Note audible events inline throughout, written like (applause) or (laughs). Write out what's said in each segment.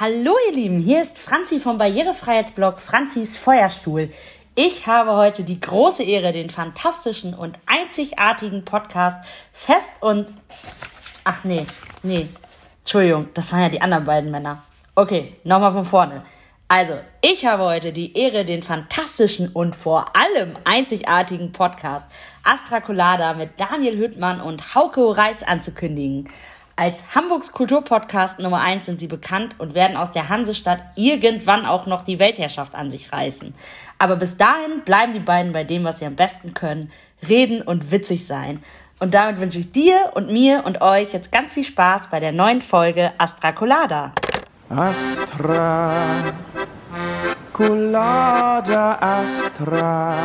Hallo ihr Lieben, hier ist Franzi vom Barrierefreiheitsblog Franzis Feuerstuhl. Ich habe heute die große Ehre, den fantastischen und einzigartigen Podcast Fest und... Ach nee, nee, Entschuldigung, das waren ja die anderen beiden Männer. Okay, nochmal von vorne. Also, ich habe heute die Ehre, den fantastischen und vor allem einzigartigen Podcast Astra Colada mit Daniel Hüttmann und Hauke Reis anzukündigen. Als Hamburgs Kulturpodcast Nummer 1 sind sie bekannt und werden aus der Hansestadt irgendwann auch noch die Weltherrschaft an sich reißen. Aber bis dahin bleiben die beiden bei dem, was sie am besten können, reden und witzig sein. Und damit wünsche ich dir und mir und euch jetzt ganz viel Spaß bei der neuen Folge Astra Colada. Astra, Colada Astra,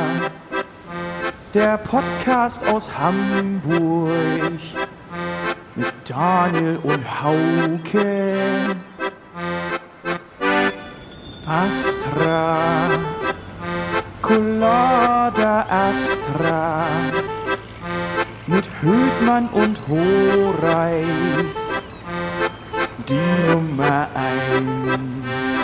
der Podcast aus Hamburg mit Daniel und Hauke. Astra, Colada Astra, mit Hödmann und Horeis, die Nummer eins.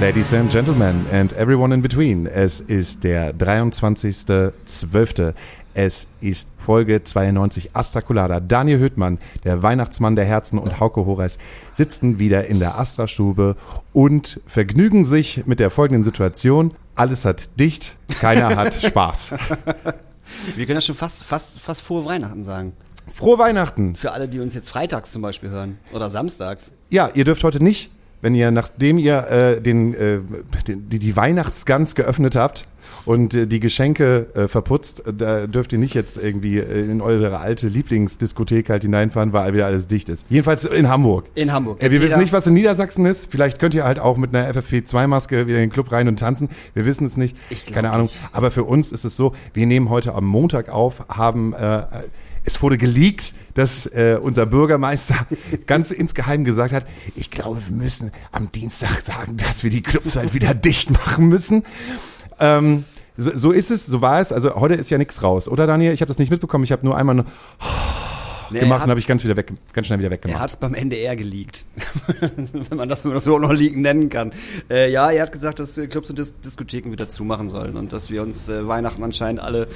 Ladies and Gentlemen and everyone in between, es ist der 23.12. Es ist Folge 92 Astra Colada. Daniel Höhtmann, der Weihnachtsmann der Herzen und Hauke Horeis sitzen wieder in der Astra-Stube und vergnügen sich mit der folgenden Situation. Alles hat dicht, keiner (laughs) hat Spaß. Wir können ja schon fast, fast, fast frohe Weihnachten sagen. Frohe Weihnachten! Für alle, die uns jetzt freitags zum Beispiel hören. Oder samstags. Ja, ihr dürft heute nicht, wenn ihr, nachdem ihr äh, den, äh, den, die, die Weihnachtsgans geöffnet habt und äh, die Geschenke äh, verputzt, äh, da dürft ihr nicht jetzt irgendwie äh, in eure alte Lieblingsdiskothek halt hineinfahren, weil wieder alles dicht ist. Jedenfalls in Hamburg. In Hamburg. Äh, wir wissen nicht, was in Niedersachsen ist. Vielleicht könnt ihr halt auch mit einer FFP2-Maske wieder in den Club rein und tanzen. Wir wissen es nicht. Keine Ahnung. nicht. Aber für uns ist es so, wir nehmen heute am Montag auf, haben äh, es wurde geleakt, dass äh, unser Bürgermeister (laughs) ganz insgeheim gesagt hat, ich glaube, wir müssen am Dienstag sagen, dass wir die Clubs halt wieder dicht machen müssen. Ähm, so, so ist es, so war es. Also heute ist ja nichts raus, oder Daniel? Ich habe das nicht mitbekommen. Ich habe nur einmal Nee, gemacht und habe hat, ich ganz wieder weg, ganz schnell wieder er weggemacht. hat's beim NDR geleakt. (laughs) wenn, man das, wenn man das überhaupt noch liegen nennen kann. Äh, ja, er hat gesagt, dass äh, Clubs und Dis Diskotheken wieder zumachen sollen und dass wir uns äh, Weihnachten anscheinend alle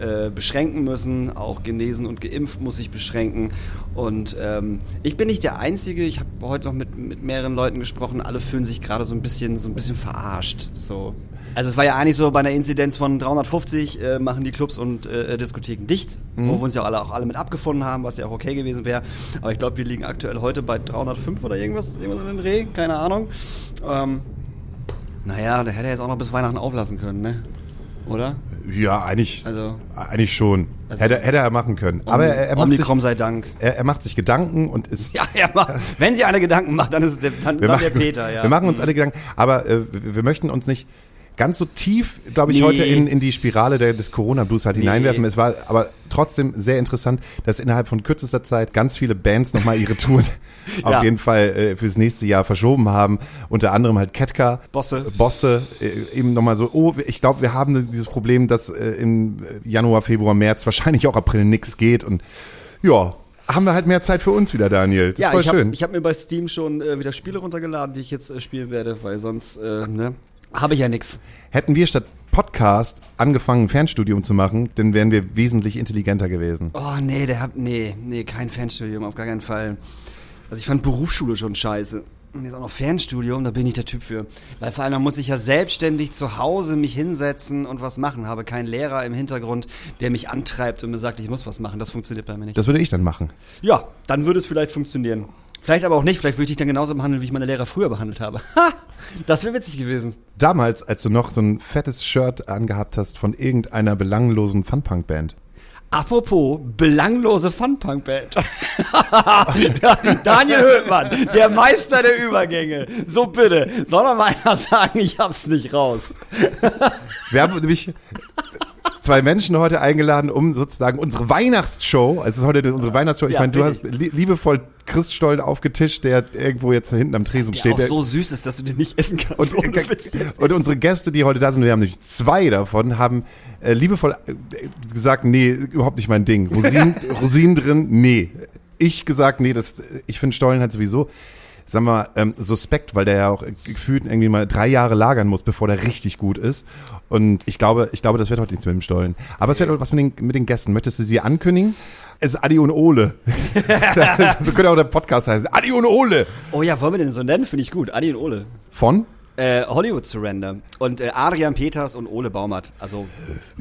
äh, beschränken müssen. Auch genesen und geimpft muss sich beschränken. Und ähm, ich bin nicht der Einzige. Ich habe heute noch mit, mit mehreren Leuten gesprochen. Alle fühlen sich gerade so ein bisschen, so ein bisschen verarscht. So. Also es war ja eigentlich so, bei einer Inzidenz von 350 äh, machen die Clubs und äh, Diskotheken dicht, wo wir uns ja alle auch alle mit abgefunden haben, was ja auch okay gewesen wäre. Aber ich glaube, wir liegen aktuell heute bei 305 oder irgendwas, irgendwas in den Dreh, keine Ahnung. Ähm, naja, da hätte er jetzt auch noch bis Weihnachten auflassen können, ne? Oder? Ja, eigentlich, Also- eigentlich schon. Also- hätte, hätte er machen können. Aber er, er, macht sich, Omikron sei Dank. er, er macht sich Gedanken und ist. (laughs) Ja, er macht, wenn sie eine Gedanken macht, dann ist es der, dann, dann machen, der Peter, ja. wir machen uns alle Gedanken. Aber äh, wir möchten uns nicht ganz so tief, glaube ich, Nee. heute in, in die Spirale der, des Corona-Blues halt Nee. hineinwerfen. Es war aber trotzdem sehr interessant, dass innerhalb von kürzester Zeit ganz viele Bands nochmal ihre Touren (laughs) auf Ja. jeden Fall äh, fürs nächste Jahr verschoben haben. Unter anderem halt Ketka. Bosse. Bosse. Äh, eben nochmal so, oh, ich glaube, wir haben dieses Problem, dass äh, im Januar, Februar, März, wahrscheinlich auch April nichts geht. Und ja, haben wir halt mehr Zeit für uns wieder, Daniel. Das ist Ja, voll ich habe schön. hab mir bei Steam schon äh, wieder Spiele runtergeladen, die ich jetzt äh, spielen werde, weil sonst, äh, ne, habe ich ja nix. Hätten wir statt Podcast angefangen, ein Fernstudium zu machen, dann wären wir wesentlich intelligenter gewesen. Oh, nee, der hat, nee, nee, kein Fernstudium, auf gar keinen Fall. Also ich fand Berufsschule schon scheiße. Und jetzt auch noch Fernstudium, da bin ich der Typ für. Weil vor allem, da muss ich ja selbstständig zu Hause mich hinsetzen und was machen. Habe keinen Lehrer im Hintergrund, der mich antreibt und mir sagt, ich muss was machen. Das funktioniert bei mir nicht. Das würde ich dann machen. ja, dann würde es vielleicht funktionieren. Vielleicht aber auch nicht. Vielleicht würde ich dich dann genauso behandeln, wie ich meine Lehrer früher behandelt habe. (laughs) Ha! Das wäre witzig gewesen. Damals, als du noch so ein fettes Shirt angehabt hast von irgendeiner belanglosen Funpunk-Band. Apropos belanglose Funpunk-Band. (laughs) Daniel Höhtmann, der Meister der Übergänge. So bitte, soll doch mal einer sagen, ich hab's nicht raus. Wir haben nämlich zwei Menschen heute eingeladen, um sozusagen unsere Weihnachtsshow, also heute unsere Weihnachtsshow, ich Ja, meine, du hast li liebevoll Christstollen aufgetischt, der irgendwo jetzt hinten am Tresen Der steht. auch der- so süß ist, dass du den nicht essen kannst. Und, jetzt. und unsere Gäste, die heute da sind, wir haben nämlich zwei davon, haben äh, liebevoll äh, gesagt, nee, überhaupt nicht mein Ding. Rosinen, (laughs) Rosinen drin, nee. Ich gesagt, nee, das, ich finde Stollen halt sowieso sagen wir mal, ähm, suspekt, weil der ja auch gefühlt irgendwie mal drei Jahre lagern muss, bevor der richtig gut ist. Und ich glaube, ich glaube, das wird heute nichts mit dem Stollen. Aber es wird heute was mit den, mit den Gästen. Möchtest du sie ankündigen? Es ist Adi und Ole. (laughs) so könnte auch der Podcast heißen. Adi und Ole. Oh ja, wollen wir den so nennen? Finde ich gut. Adi und Ole. Von? Äh, Hollywood Surrender. Und äh, Adrian Peters und Ole Baumert. Also,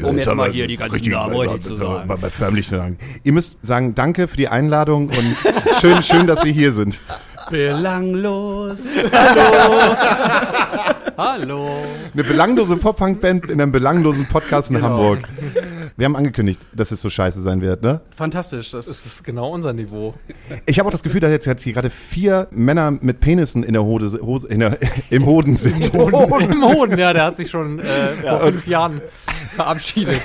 um jetzt mal hier die ganzen Namen zu sagen. Bei, bei förmlich zu sagen. Ihr müsst sagen, danke für die Einladung und (laughs) schön, schön, dass wir hier sind. Belanglos. Hallo. Eine belanglose Pop-Punk-Band in einem belanglosen Podcast in Hamburg. Wir haben angekündigt, dass es so scheiße sein wird, ne? Fantastisch. Das Das ist genau unser Niveau. Ich habe auch das Gefühl, dass jetzt, jetzt hier gerade vier Männer mit Penissen in der Hose, Hose in der, im Hoden sind. Im Hoden, ja, der hat sich schon äh, vor fünf Jahren verabschiedet.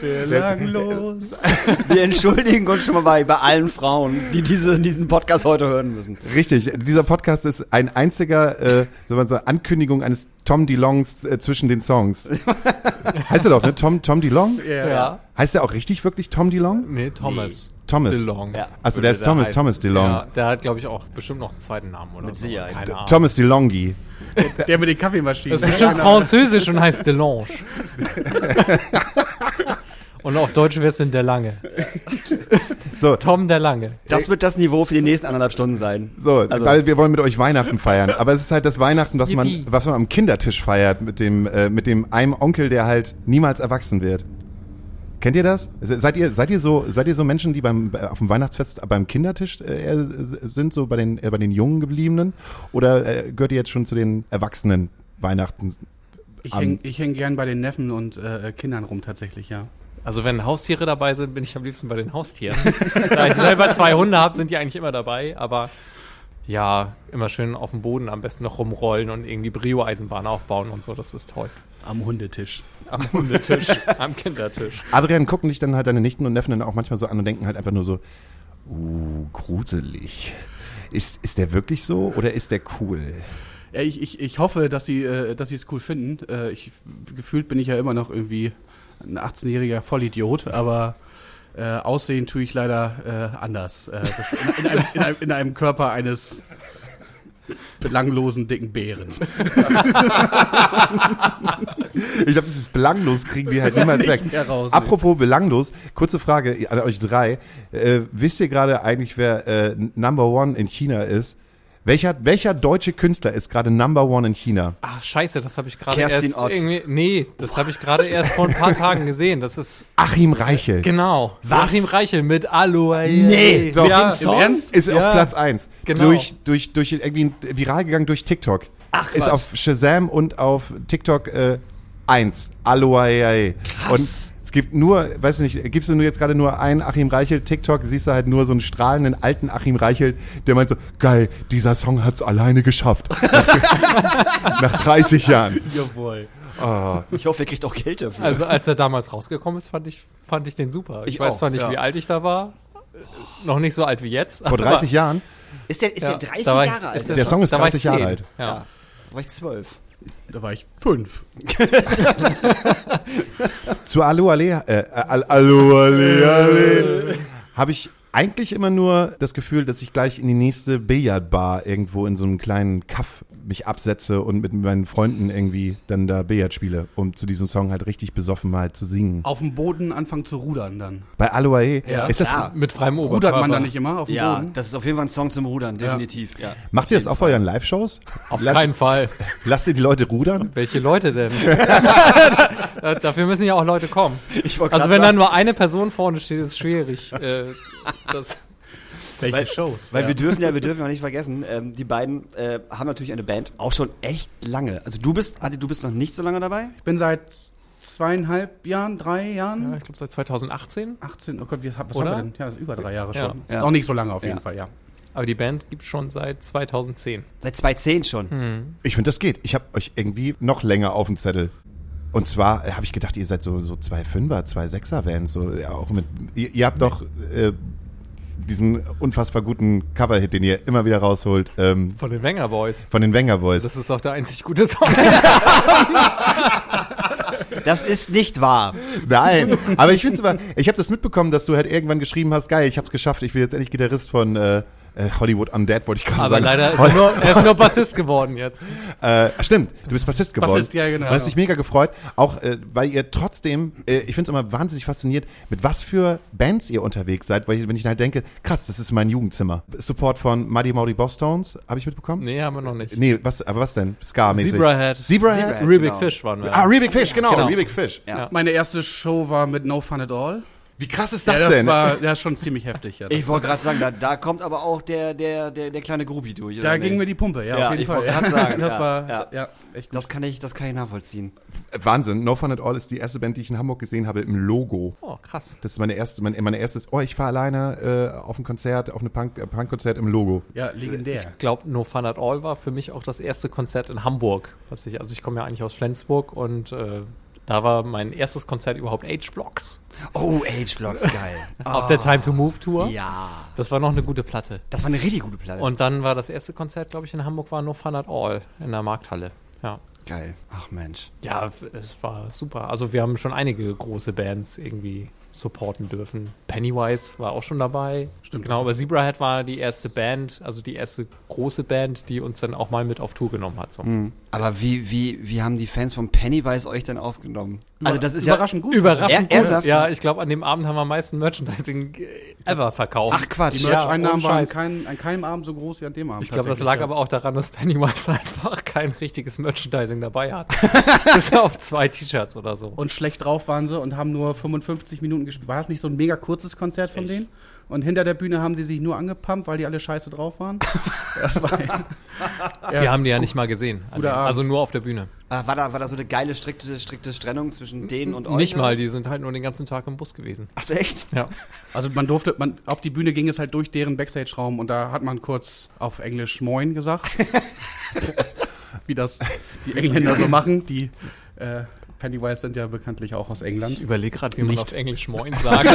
Belanglos. (laughs) Wir entschuldigen uns schon mal bei, bei allen Frauen, die diese, diesen Podcast heute hören müssen. Richtig, dieser Podcast ist ein einziger, äh, man sagen, Ankündigung eines Tom DeLongs äh, zwischen den Songs. (laughs) heißt er doch, ne? Tom, Tom DeLong? Ja. Heißt er auch richtig wirklich Tom DeLong? Nee, Thomas. Thomas. DeLong. Ja. Achso, der ist Thomas, heißen. Thomas DeLong. Ja, der hat, glaube ich, auch bestimmt noch einen zweiten Namen oder Mit so. Sicherheit. Keine Ahnung. Thomas DeLongi. Der mit den Kaffeemaschinen. Das ist bestimmt französisch und heißt Delange. (laughs) und auf Deutsch wird es denn der Lange. So, Tom der Lange. Das wird das Niveau für die nächsten anderthalb Stunden sein. so, Also- weil wir wollen mit euch Weihnachten feiern. Aber es ist halt das Weihnachten, was man, was man am Kindertisch feiert, mit dem, äh, mit dem einem Onkel, der halt niemals erwachsen wird. Kennt ihr das? Seid ihr, seid ihr so, seid ihr so Menschen, die beim, auf dem Weihnachtsfest beim Kindertisch äh, sind, so bei den, äh, bei den jungen gebliebenen? Oder äh, gehört ihr jetzt schon zu den Erwachsenen Weihnachten? Ich hänge ich häng gern bei den Neffen und äh, Kindern rum tatsächlich, ja. Also wenn Haustiere dabei sind, bin ich am liebsten bei den Haustieren. (laughs) da ich selber zwei Hunde habe, sind die eigentlich immer dabei. Aber ja, immer schön auf dem Boden am besten noch rumrollen und irgendwie Brio-Eisenbahn aufbauen und so. Das ist toll. Am Hundetisch. Am Hundetisch, (laughs) am Kindertisch. Adrian gucken dich dann halt deine Nichten und Neffen dann auch manchmal so an und denken halt einfach nur so, uh, gruselig. Ist, ist der wirklich so oder ist der cool? Ja, ich, ich, ich hoffe, dass sie äh, dass sie es cool finden. Äh, ich, gefühlt bin ich ja immer noch irgendwie ein 18-jähriger Vollidiot, aber äh, aussehen tue ich leider äh, anders. Äh, in, in, einem, in, einem, in einem Körper eines belanglosen, dicken Bären. Ich glaube, das ist belanglos, kriegen wir halt (laughs) niemals weg. Nicht raus, Apropos belanglos, kurze Frage an euch drei. Äh, wisst ihr gerade eigentlich, wer äh, Number One in China ist? Welcher, welcher deutsche Künstler ist gerade Number One in China? Ach, scheiße, das habe ich gerade erst Ott. irgendwie. Nee, das habe ich gerade erst vor ein paar (laughs) Tagen gesehen. Das ist Achim Reichel. genau. Was? Joachim Reichel mit Aloe. Nee, doch. Ja, Im Ernst? Ist Ja. auf Platz 1. Genau. Durch, durch, durch irgendwie viral gegangen durch TikTok. Ach, ist Quatsch. auf Shazam und auf TikTok äh, 1. Aloha. Und es gibt nur, weiß nicht, gibst du nur jetzt gerade nur einen Achim Reichel TikTok, siehst du halt nur so einen strahlenden alten Achim Reichel, der meint so, geil, dieser Song hat's alleine geschafft. Nach, (laughs) nach 30 Jahren. Jawohl. Oh, Ich hoffe, ihr kriegt auch Geld dafür. Also als er damals rausgekommen ist, fand ich, fand ich den super. Ich, Ich weiß auch, zwar nicht, ja. wie alt ich da war. Noch nicht so alt wie jetzt. vor 30 Jahren? ist der, ist Ja, der 30 da war ich- Jahre alt? Der Song ist da war ich 30 Jahre 10. alt. Ja. Ja. Da war ich zwölf. Da war ich fünf. (laughs) Zu Alu Ale, äh, Al- Alu Ale, Ale habe ich eigentlich immer nur das Gefühl, dass ich gleich in die nächste Billardbar irgendwo in so einem kleinen Kaff mich absetze und mit meinen Freunden irgendwie dann da Billard spiele, um zu diesem Song halt richtig besoffen mal zu singen. Auf dem Boden anfangen zu rudern dann. Bei Aloe Ja. ist das, Ja. Mit freiem Oberkörper. Rudert man da nicht immer auf dem Ja, Boden? das ist auf jeden Fall ein Song zum Rudern, definitiv. Ja. macht ihr das auch bei euren Live-Shows? Auf La- keinen Fall. (laughs) Lasst ihr die Leute rudern? Welche Leute denn? (laughs) Da- Dafür müssen ja auch Leute kommen. Also wenn da sagen, nur eine Person vorne steht, ist es schwierig. Äh, das, Welche Weil- Shows? Weil ja. wir dürfen ja, wir dürfen auch nicht vergessen, ähm, die beiden äh, haben natürlich eine Band, auch schon echt lange. Also du bist, Adi, du bist noch nicht so lange dabei? Ich bin seit zweieinhalb Jahren, drei Jahren, ja, ich glaube seit 2018. 18, oh Gott, wie, was Oder? haben wir denn? Ja, über drei Jahre Ja. schon. Ja. Noch nicht so lange auf jeden Ja. Fall, ja. Aber die Band gibt es schon seit 2010. Seit 2010 schon. Hm. Ich finde, das geht. Ich habe euch irgendwie noch länger auf dem Zettel. Und zwar äh, habe ich gedacht, ihr seid so, so zwei Fünfer, zwei Sechser-Bands. So, ja, auch mit, ihr, ihr habt doch äh, diesen unfassbar guten Cover-Hit, den ihr immer wieder rausholt, ähm, Von den Wenger Boys. von den Wenger Boys. Das ist auch der einzig gute Song. (laughs) Das ist nicht wahr. Nein, aber ich finde es immer, ich habe das mitbekommen, dass du halt irgendwann geschrieben hast, geil, ich habe es geschafft, ich bin jetzt endlich Gitarrist von, äh, äh, Hollywood Undead, wollte ich gerade Aber sagen. leider ist er nur, er ist nur Bassist geworden jetzt. (laughs) Äh, stimmt, du bist Bassist geworden. Bassist, ja, genau. Und das hat sich mega gefreut, auch äh, weil ihr trotzdem, äh, ich finde es immer wahnsinnig fasziniert, mit was für Bands ihr unterwegs seid, weil ich, wenn ich halt denke, krass, das ist mein Jugendzimmer. Support von Muddy Muddy Boss Tones, habe ich mitbekommen? Nee, haben wir noch nicht. Nee, was, aber was denn? Ska-mäßig. Zebrahead. Zebrahead? Zebrahead. Rubik genau. Fish waren wir. Ah, Rebig Fish, genau, Genau. Rebig Fish. Ja. Meine erste Show war mit No Fun at All. Wie krass ist Ja, das das denn? war ja schon ziemlich heftig. Ja. Ich wollte gerade sagen, da, da kommt aber auch der, der, der, der kleine Grubi durch. da oder ging nee? mir die Pumpe, ja, Ja, auf jeden ich Fall. grad sagen, (laughs) das ja, war ja. ja, echt gut. Das kann ich, das kann ich nachvollziehen. Wahnsinn, No Fun at All ist die erste Band, die ich in Hamburg gesehen habe im Logo. Oh, krass. Das ist meine erste, meine, meine erstes, oh, ich fahre alleine äh, auf ein Konzert, auf ein Punk, äh, Punkkonzert im Logo. ja, legendär. Ich glaube, No Fun at All war für mich auch das erste Konzert in Hamburg. Was ich, also ich komme ja eigentlich aus Flensburg und äh, da war mein erstes Konzert überhaupt H-Blocks Oh, Age-Blocks, geil. (laughs) auf der Time to Move Tour. ja. Das war noch eine gute Platte. Das war eine richtig gute Platte. Und dann war das erste Konzert, glaube ich, in Hamburg war No Fun at All in der Markthalle. Ja. geil. Ach Mensch. Ja, es war super. Also wir haben schon einige große Bands irgendwie supporten dürfen. Pennywise war auch schon dabei. Stimmt, Genau, aber Zebrahead war die erste Band, also die erste große Band, die uns dann auch mal mit auf Tour genommen hat. So. Mhm. Aber wie, wie, wie haben die Fans von Pennywise euch denn aufgenommen? Also das ist ja überraschend gut. Überraschend Er- gut. ernsthaft? Ja, ich glaube, an dem Abend haben wir am meisten Merchandising äh, ever verkauft. Ach Quatsch. Die Ja, Merch-Einnahmen ohne waren kein, an keinem Abend so groß wie an dem Abend. Ich glaube, das lag ja. aber auch daran, dass Pennywise (laughs) einfach kein richtiges Merchandising dabei hat. (laughs) Bis auf zwei T-Shirts oder so. Und schlecht drauf waren sie und haben nur 55 Minuten gespielt. War das nicht so ein mega kurzes Konzert von Echt? denen? Und hinter der Bühne haben sie sich nur angepumpt, weil die alle scheiße drauf waren. (laughs) Das war Wir haben die ja nicht mal gesehen. Guter Abend. Also nur auf der Bühne. Ah, War da, war da so eine geile, strikte, strikte Trennung zwischen denen und euch? Nicht mal, die sind halt nur den ganzen Tag im Bus gewesen. Ach, echt? Ja. Also man durfte, man, auf die Bühne ging es halt durch deren Backstage-Raum und da hat man kurz auf Englisch Moin gesagt. (laughs) Wie das die Engländer so machen. Die äh, Pennywise sind ja bekanntlich auch aus England. Ich überlege gerade, wie man Nicht. auf Englisch Moin (laughs) sagt.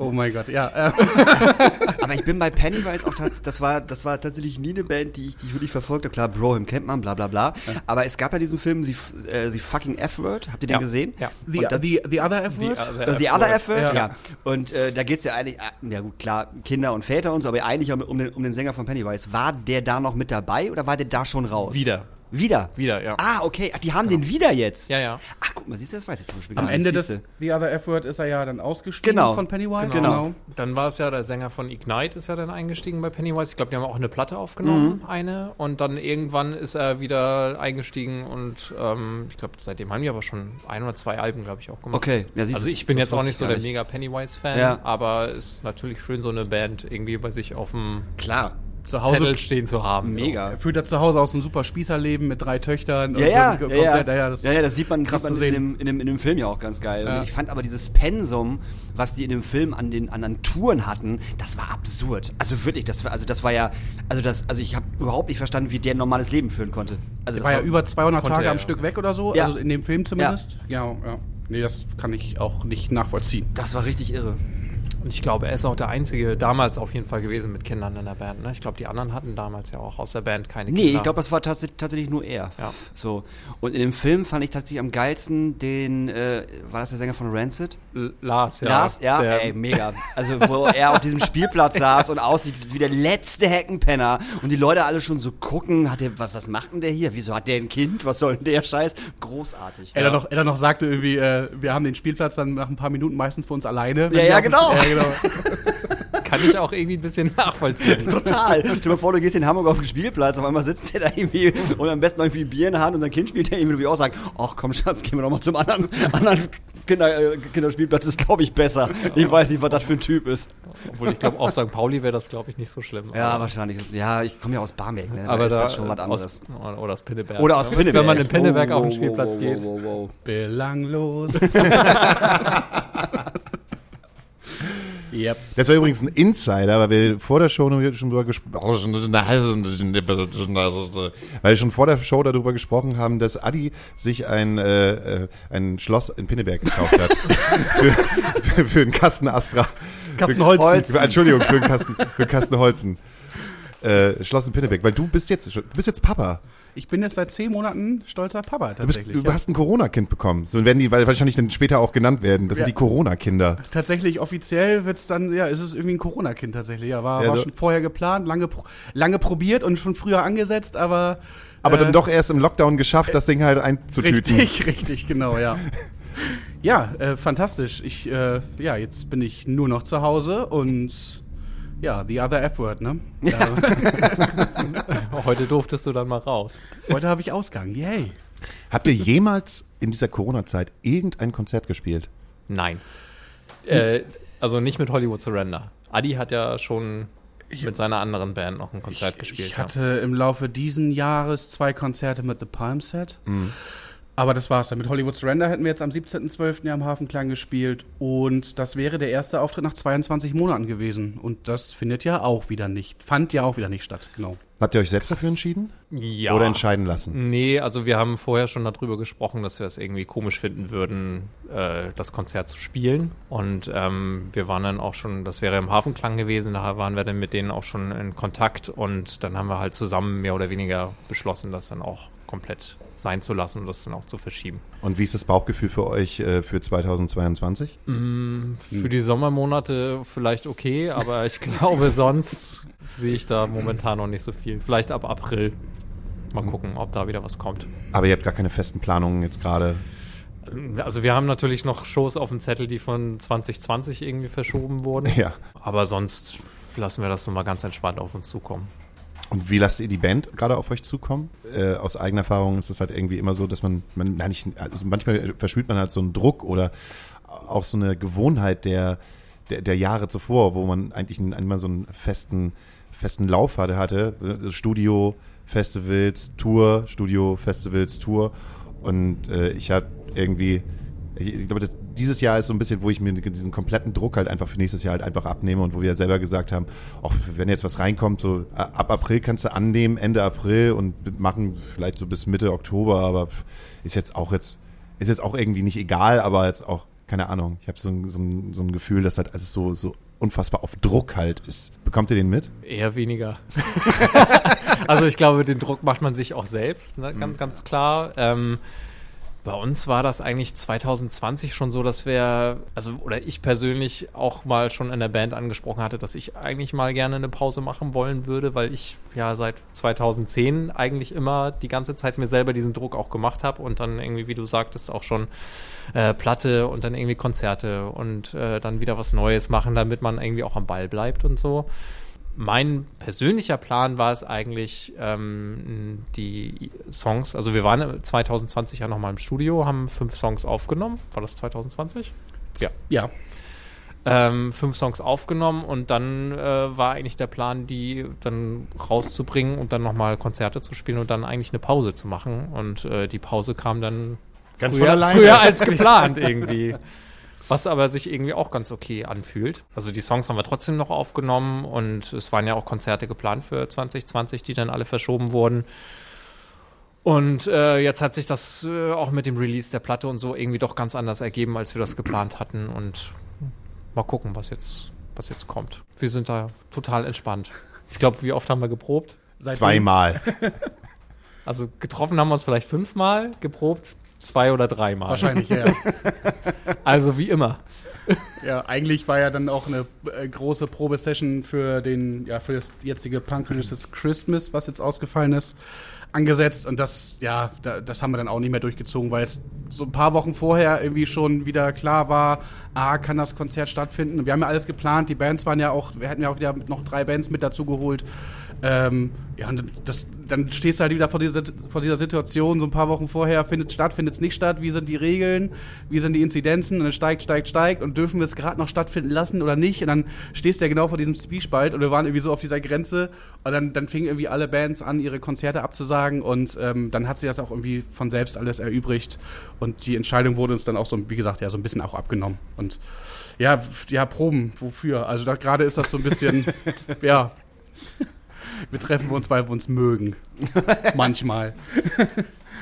Oh mein Gott, ja. Äh, (laughs) Aber ich bin bei Pennywise auch das war das war tatsächlich nie eine Band, die ich, die ich wirklich verfolgt habe. Klar, Broham kennt man, bla bla bla. Aber es gab ja diesen Film The, F- äh, The Fucking F-Word. Habt ihr den Ja. gesehen? Ja. the, das- the, the other F-Word? The Other F-Word, ja. Ja. Und äh, da geht's ja eigentlich, äh, ja gut, klar, Kinder und Väter und so, aber eigentlich um, um, den, um den Sänger von Pennywise. War der da noch mit dabei oder war der da schon raus? Wieder. Wieder? Wieder, ja. Ah, okay. Ach, die haben den wieder jetzt. Ja, ja. Ach, guck mal, siehst du, das weiß ich zum Beispiel Am gar Ende des. The Other F-Word ist er ja dann ausgestiegen Genau. von Pennywise. Genau. Dann war es ja der Sänger von Ignite ist ja dann eingestiegen bei Pennywise. Ich glaube, die haben auch eine Platte aufgenommen, eine. Und dann irgendwann ist er wieder eingestiegen und ähm, ich glaube, seitdem haben die aber schon ein oder zwei Alben, glaube ich, auch gemacht. Okay. Ja, siehst Also du, ich bin jetzt auch nicht ich so der mega Pennywise-Fan, Ja. aber es ist natürlich schön, so eine Band irgendwie bei sich auf dem Klar. Zu Hause Zettel stehen zu haben. Mega. Er führt er zu Hause aus ein super Spießerleben mit drei Töchtern. Ja, ja, so ja, ja. komplett, ja, das ja, ja, das sieht man, krass sieht man in, dem, in, dem, in dem Film ja auch ganz geil. Ja. Und ich fand aber dieses Pensum, was die in dem Film an den anderen Touren hatten, das war absurd. Also wirklich, das war, also das war ja, also das, also ich habe überhaupt nicht verstanden, wie der ein normales Leben führen konnte. Also Der das war ja über 200 Konnte Tage er, am ja. Stück weg oder so, Ja. also in dem Film zumindest. Ja. ja, Nee, das kann ich auch nicht nachvollziehen. das war richtig irre. Und ich glaube, er ist auch der Einzige damals auf jeden Fall gewesen mit Kindern in der Band. Ne? Ich glaube, die anderen hatten damals ja auch aus der Band keine Nee, Kinder. ich glaube, das war tats tatsächlich nur er. Ja. So. Und in dem Film fand ich tatsächlich am geilsten den, äh, war das der Sänger von Rancid? L- Lars, ja. Lars, ja, der, ey, mega. Also, wo er auf diesem Spielplatz saß und aussieht wie der letzte Heckenpenner und die Leute alle schon so gucken, hat der, was, was macht denn der hier? Wieso hat der ein Kind? Was soll denn der Scheiß? Großartig. Er, dann noch, er dann noch sagte irgendwie, äh, wir haben den Spielplatz dann nach ein paar Minuten meistens für uns alleine. Ja, ja, genau. Ja, genau. (laughs) kann ich auch irgendwie ein bisschen nachvollziehen. Total. Stell dir mal vor, du gehst in Hamburg auf den Spielplatz, auf einmal sitzt der da irgendwie und am besten noch irgendwie Bier in der Hand und sein Kind spielt da irgendwie, wie auch sagen, ach komm Schatz, gehen wir doch mal zum anderen, anderen Kinder, äh, Kinderspielplatz, ist glaube ich besser. Ich weiß nicht, was das für ein Typ ist. Obwohl ich glaube, auf St. Pauli wäre das, glaube ich, nicht so schlimm. Ja, wahrscheinlich. ist- Ja, ich komme ja aus Barmbek, ne? aber ist da, das schon was anderes. Aus, oder aus Pinneberg. Oder aus Ja, Pinneberg. Wenn man in Pinneberg Oh, auf den oh, Spielplatz oh, geht. oh, oh, oh. Belanglos. (laughs) (laughs) yep. Das war übrigens ein Insider, weil wir vor der Show schon drüber gesprochen weil wir schon vor der Show darüber gesprochen haben, dass Adi sich ein, äh, äh, ein Schloss in Pinneberg gekauft hat. (laughs) für, für, für einen Kasten Astra. Kasten Holzen. Für, Entschuldigung, für einen Kasten, für einen Kasten Holzen. äh, Schloss in Pinneberg, weil du bist jetzt, du bist jetzt Papa. Ich bin jetzt seit zehn Monaten stolzer Papa Du, bist, tatsächlich. du hast ein Corona-Kind bekommen. So werden die wahrscheinlich dann später auch genannt werden. Das sind Ja. die Corona-Kinder. Tatsächlich offiziell wird's dann, ja, ist es irgendwie ein Corona-Kind tatsächlich. Ja, war, Ja, war so- schon vorher geplant, lange, lange probiert und schon früher angesetzt, aber. Aber äh, dann doch erst im Lockdown geschafft, das Ding halt einzutüten. Richtig, (laughs) richtig, genau, ja. (laughs) Ja, äh, fantastisch. Ich, äh, ja, jetzt bin ich nur noch zu Hause und ja, the other F-Word, ne? Ja. (laughs) Heute durftest du dann mal raus. Heute habe ich Ausgang, yay. Habt ihr jemals in dieser Corona-Zeit irgendein Konzert gespielt? Nein. Äh, also nicht mit Hollywood Surrender. Adi hat ja schon mit seiner anderen Band noch ein Konzert gespielt. Ich hatte im Laufe diesen Jahres zwei Konzerte mit The Palm Set. Mhm. Aber das war's dann. Mit Hollywood Surrender hätten wir jetzt am 17.12. ja am Hafenklang gespielt. Und das wäre der erste Auftritt nach 22 Monaten gewesen. Und das findet ja auch wieder nicht, fand ja auch wieder nicht statt, genau. Habt ihr euch selbst dafür entschieden? ja. Oder entscheiden lassen? Nee, also wir haben vorher schon darüber gesprochen, dass wir es irgendwie komisch finden würden, äh, das Konzert zu spielen. Und ähm, wir waren dann auch schon, das wäre im Hafenklang gewesen, da waren wir dann mit denen auch schon in Kontakt und dann haben wir halt zusammen mehr oder weniger beschlossen, das dann auch komplett sein zu lassen und das dann auch zu verschieben. Und wie ist das Bauchgefühl für euch äh, für 2022? Für die Sommermonate vielleicht okay, aber ich (laughs) glaube, sonst sehe ich da momentan noch nicht so viel. Vielleicht ab April. Mal gucken, ob da wieder was kommt. Aber ihr habt gar keine festen Planungen jetzt gerade. Also wir haben natürlich noch Shows auf dem Zettel, die von 2020 irgendwie verschoben wurden. (laughs) Ja. Aber sonst lassen wir das so mal ganz entspannt auf uns zukommen. Und wie lasst ihr die Band gerade auf euch zukommen? Äh, aus eigener Erfahrung ist es halt irgendwie immer so, dass man, man nein, nicht, also manchmal verspürt man halt so einen Druck oder auch so eine Gewohnheit der, der, der Jahre zuvor, wo man eigentlich immer so einen festen, festen Lauf hatte, hatte. Studio, Festivals, Tour, Studio, Festivals, Tour. Und äh, ich habe irgendwie, ich, ich glaube, das, dieses Jahr ist so ein bisschen, wo ich mir diesen kompletten Druck halt einfach für nächstes Jahr halt einfach abnehme und wo wir ja selber gesagt haben, auch wenn jetzt was reinkommt, so ab April kannst du annehmen, Ende April und machen vielleicht so bis Mitte Oktober, aber ist jetzt auch jetzt, ist jetzt auch irgendwie nicht egal, aber jetzt auch, keine Ahnung, ich habe so, ein- so, so ein Gefühl, dass halt alles so, so unfassbar auf Druck halt ist. Bekommt ihr den mit? Eher weniger. (laughs) also ich glaube, den Druck macht man sich auch selbst, ne? ganz, ganz klar. Ähm, bei uns war das eigentlich 2020 schon so, dass wir, also oder ich persönlich auch mal schon in der Band angesprochen hatte, dass ich eigentlich mal gerne eine Pause machen wollen würde, weil ich ja seit 2010 eigentlich immer die ganze Zeit mir selber diesen Druck auch gemacht habe und dann irgendwie, wie du sagtest, auch schon äh, Platte und dann irgendwie Konzerte und äh, dann wieder was Neues machen, damit man irgendwie auch am Ball bleibt und so mein persönlicher Plan war es eigentlich, ähm, die Songs, also wir waren 2020 ja nochmal im Studio, haben fünf Songs aufgenommen. War das 2020? Ja. Ja. Ähm, fünf Songs aufgenommen und dann äh, war eigentlich der Plan, die dann rauszubringen und dann nochmal Konzerte zu spielen und dann eigentlich eine Pause zu machen. Und äh, die Pause kam dann Ganz früher, früher als geplant irgendwie. (laughs) Was aber sich irgendwie auch ganz okay anfühlt. Also die Songs haben wir trotzdem noch aufgenommen und es waren ja auch Konzerte geplant für 2020, die dann alle verschoben wurden. Und äh, jetzt hat sich das äh, auch mit dem Release der Platte und so irgendwie doch ganz anders ergeben, als wir das geplant hatten. Und mal gucken, was jetzt, was jetzt kommt. Wir sind da total entspannt. Ich glaube, wie oft haben wir geprobt? Seitdem- Zweimal. (laughs) Also getroffen haben wir uns vielleicht fünfmal, geprobt zwei oder dreimal. Wahrscheinlich, ja. (laughs) Also wie immer. Ja, eigentlich war ja dann auch eine äh, große Probesession für den, ja, für das jetzige Punk Resist Christmas, was jetzt ausgefallen ist, angesetzt. Und das, ja, da, das haben wir dann auch nicht mehr durchgezogen, weil es so ein paar Wochen vorher irgendwie schon wieder klar war, ah, kann das Konzert stattfinden. Und wir haben ja alles geplant. Die Bands waren ja auch, wir hätten ja auch wieder noch drei Bands mit dazu geholt. Ähm, ja, und das, dann stehst du halt wieder vor dieser, vor dieser Situation, so ein paar Wochen vorher, findet es statt, findet es nicht statt, wie sind die Regeln, wie sind die Inzidenzen? Und dann steigt, steigt, steigt. Und dürfen wir es gerade noch stattfinden lassen oder nicht? Und dann stehst du ja genau vor diesem Zwiespalt. Und wir waren irgendwie so auf dieser Grenze. Und dann, dann fingen irgendwie alle Bands an, ihre Konzerte abzusagen. Und ähm, dann hat sich das auch irgendwie von selbst alles erübrigt. Und die Entscheidung wurde uns dann auch so, wie gesagt, ja, so ein bisschen auch abgenommen. Und ja, ja, Proben, wofür? Also da gerade ist das so ein bisschen, (laughs) ja, wir treffen uns, weil wir uns mögen. (laughs) Manchmal.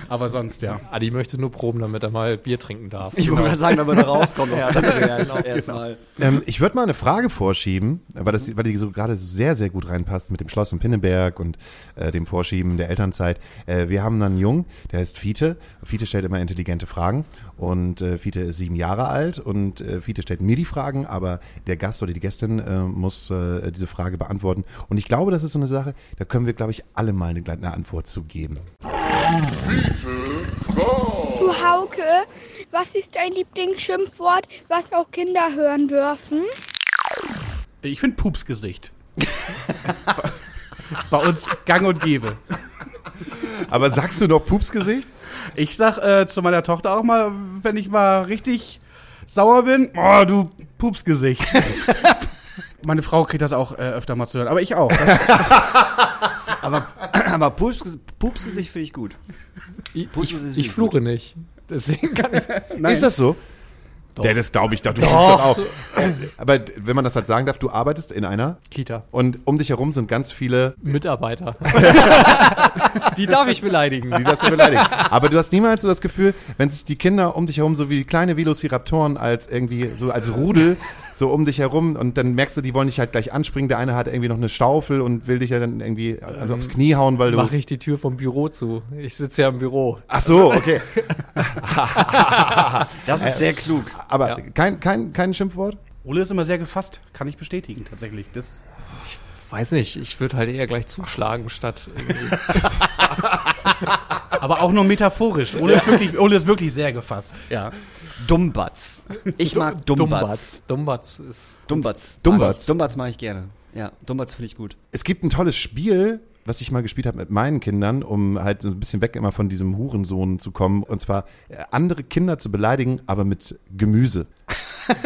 Aber sonst, ja. Adi möchte nur proben, damit er mal Bier trinken darf. Ich wollte gerade sagen, damit er rauskommt aus Ja, (laughs) genau. erstmal. Ähm, ich würde mal eine Frage vorschieben, weil, das, weil die so gerade sehr, sehr gut reinpasst mit dem Schloss in Pinneberg und äh, dem Vorschieben der Elternzeit. Äh, wir haben dann einen Jungen, der heißt Fiete. Fiete stellt immer intelligente Fragen und äh, Fiete ist sieben Jahre alt und äh, Fiete stellt mir die Fragen, aber der Gast oder die Gästin äh, muss äh, diese Frage beantworten. Und ich glaube, das ist so eine Sache, da können wir, glaube ich, alle mal eine, eine Antwort zu geben. Du Hauke, was ist dein Lieblingsschimpfwort, was auch Kinder hören dürfen? Ich finde Pupsgesicht. Bei uns gang und gäbe. Aber sagst du noch Pupsgesicht? Ich sag äh, zu meiner Tochter auch mal, wenn ich mal richtig sauer bin, oh, du Pupsgesicht. (laughs) Meine Frau kriegt das auch äh, öfter mal zu hören, aber ich auch. Das, (laughs) Aber, (clears throat) aber Pups, Pupsgesicht finde ich gut. Ich, ich, ich fluche nicht. Deswegen kann ich. nein. Ist das so? Doch. Ja, das glaube ich doch. Du doch. doch auch. Äh, Aber wenn man das halt sagen darf, du arbeitest in einer Kita. und um dich herum sind ganz viele, Mitarbeiter. (laughs) Die darf ich beleidigen. die das so beleidigen. Aber du hast niemals so das Gefühl, wenn sich die Kinder um dich herum so wie kleine Velociraptoren als irgendwie so als Rudel so um dich herum und dann merkst du, die wollen dich halt gleich anspringen. Der eine hat irgendwie noch eine Schaufel und will dich ja dann irgendwie also aufs Knie hauen, weil du. Mache ich die Tür vom Büro zu. Ich sitze ja im Büro. Ach so, okay. (laughs) Das ist sehr klug. Aber Ja. kein, kein, kein Schimpfwort? Ole ist immer sehr gefasst, kann ich bestätigen tatsächlich. Das, Weiß nicht, ich würde halt eher gleich zuschlagen, statt irgendwie. (laughs) aber auch nur metaphorisch. Ole, ist wirklich, Ole ist wirklich sehr gefasst. Ja. Dummbatz. Ich mag Dummbatz. Dumbatz. Dumbatz ist. Dummbatz. Dummbatz. Dummbatz mache ich gerne. Ja, Dummbatz finde ich gut. Es gibt ein tolles Spiel, was ich mal gespielt habe mit meinen Kindern, um halt so ein bisschen weg immer von diesem Hurensohn zu kommen. Und zwar äh, andere Kinder zu beleidigen, aber mit Gemüse. (laughs)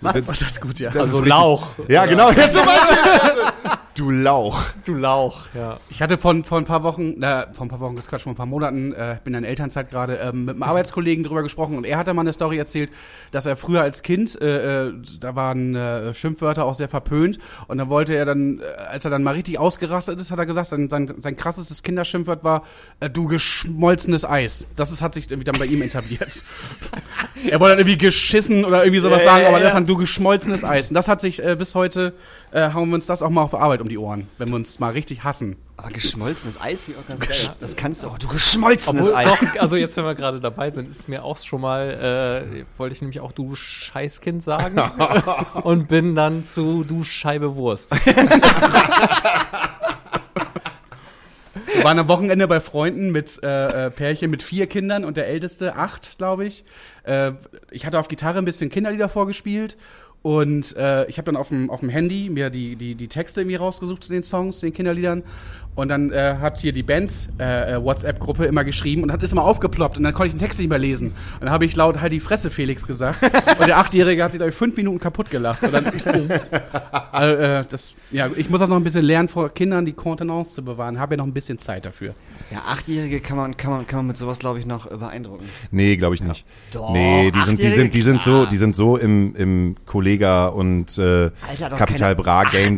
Was? Das ist gut, ja. Das Also Lauch. Ja, genau. Ja, zum Beispiel. (laughs) du Lauch. Du Lauch, ja. Ich hatte vor, vor ein paar Wochen, äh, vor ein paar Wochen, Quatsch, vor ein paar Monaten, äh, bin in Elternzeit gerade, ähm, mit einem Arbeitskollegen drüber gesprochen und er hatte mal eine Story erzählt, dass er früher als Kind, äh, äh, da waren äh, Schimpfwörter auch sehr verpönt und dann wollte er dann, äh, als er dann mal richtig ausgerastet ist, hat er gesagt, sein, sein, sein krassestes Kinderschimpfwort war, äh, du geschmolzenes Eis. Das ist, hat sich irgendwie dann bei ihm etabliert. (laughs) er wollte dann irgendwie geschissen oder irgendwie sowas Ja, sagen, ja, aber ja. das ist dann du geschmolzenes Eis. Und das hat sich äh, bis heute, äh, hauen wir uns das auch mal auf Arbeit um die Ohren, wenn wir uns mal richtig hassen. Aber geschmolzenes Eis, wie auch ganz geil. Das, kannst du auch. Du geschmolzenes Obwohl, Eis. doch, also jetzt, wenn wir gerade dabei sind, ist mir auch schon mal, äh, wollte ich nämlich auch du Scheißkind sagen (laughs) und bin dann zu du Scheibe Wurst. (laughs) Wir waren am Wochenende bei Freunden mit äh, äh, Pärchen mit vier Kindern und der älteste acht, glaube ich. Äh, ich hatte auf Gitarre ein bisschen Kinderlieder vorgespielt und äh, ich habe dann auf dem auf dem Handy mir die die die Texte irgendwie rausgesucht zu den Songs, zu den Kinderliedern und dann äh, hat hier die Band äh, äh, WhatsApp-Gruppe immer geschrieben und hat ist immer aufgeploppt und dann konnte ich den Text nicht mehr lesen. Und dann habe ich laut halt die Fresse Felix gesagt (laughs) und der achtjährige hat sich da fünf Minuten kaputt gelacht. Und dann, (laughs) also, äh, das, ja, ich muss das noch ein bisschen lernen, vor Kindern die Kontenance zu bewahren. Habe ja noch ein bisschen Zeit dafür. Ja, Achtjährige kann man, kann man, kann man mit sowas, glaube ich, noch beeindrucken. Nee, glaube ich nicht. Doch, nee, die sind, die sind, die sind so, die sind so im, im Kollega und äh, Alter, keine Bra Game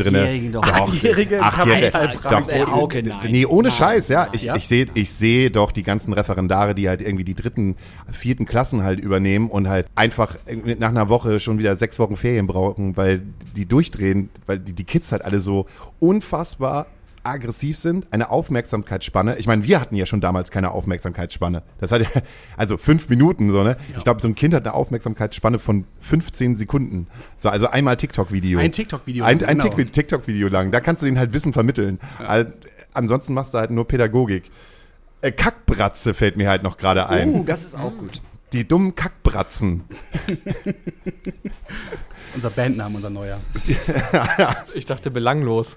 doch. Achtjährige Achtjährige, Capital Bra d- nein. nee, ohne Nein, Scheiß, ja. nein. Ich, Ja? ich sehe, ich sehe doch die ganzen Referendare, die halt irgendwie die dritten, vierten Klassen halt übernehmen und halt einfach nach einer Woche schon wieder sechs Wochen Ferien brauchen, weil die durchdrehen, weil die, die Kids halt alle so unfassbar aggressiv sind, eine Aufmerksamkeitsspanne. Ich meine, wir hatten ja schon damals keine Aufmerksamkeitsspanne. Das hat ja, also fünf Minuten so, ne? Ich glaube, so ein Kind hat eine Aufmerksamkeitsspanne von 15 Sekunden. So, also einmal TikTok-Video. Ein TikTok-Video, Ein, ein genau. Tik- TikTok-Video lang. Da kannst du denen halt Wissen vermitteln. Al- ansonsten machst du halt nur Pädagogik. Äh, Kackbratze fällt mir halt noch gerade ein. Uh, das ist auch gut. Die dummen Kackbratzen. (laughs) Unser Bandname, unser neuer. Ich dachte belanglos.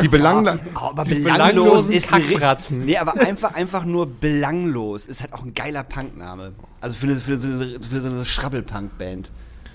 Die belangla Aber Die belanglos belanglosen ist Kackbratzen. Nee, aber einfach, einfach nur belanglos ist halt auch ein geiler Punkname. Also für, eine, für, so, eine, für so eine Schrabbelpunk-Band.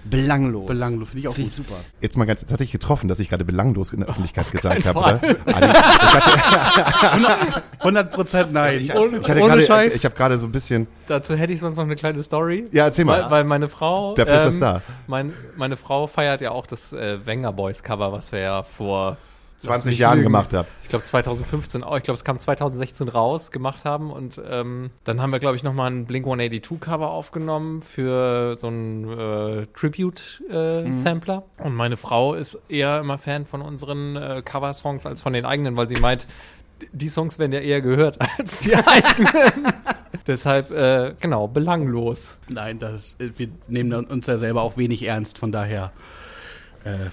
Belanglos. Belanglos, finde ich auch Finde ich super. Jetzt mal ganz, jetzt hatte ich getroffen, dass ich gerade belanglos in der Öffentlichkeit gesagt keinen habe, oder? Ali, ich hatte, (laughs) 100 Prozent nein. ich, Ohne- ich hatte ohne gerade, Scheiß. ich habe gerade so ein bisschen, Dazu hätte ich sonst noch eine kleine Story. ja, erzähl mal. Weil, weil meine Frau. ähm, Dafür ist das da. Mein, meine Frau feiert ja auch das äh, Wenger Boys Cover, was wir ja vor 20 mich Jahren lügen. gemacht habt. Ich glaube 2015 auch. Ich glaube, es kam 2016 raus, gemacht haben. Und ähm, dann haben wir, glaube ich, nochmal ein Blink 182 Cover aufgenommen für so einen äh, Tribute-Sampler. Und meine Frau ist eher immer Fan von unseren äh, Cover-Songs als von den eigenen, weil sie meint, die Songs werden ja eher gehört (laughs) als die eigenen. (laughs) Deshalb, äh, genau, belanglos. Nein, das, äh, wir nehmen uns ja selber auch wenig ernst, von daher äh,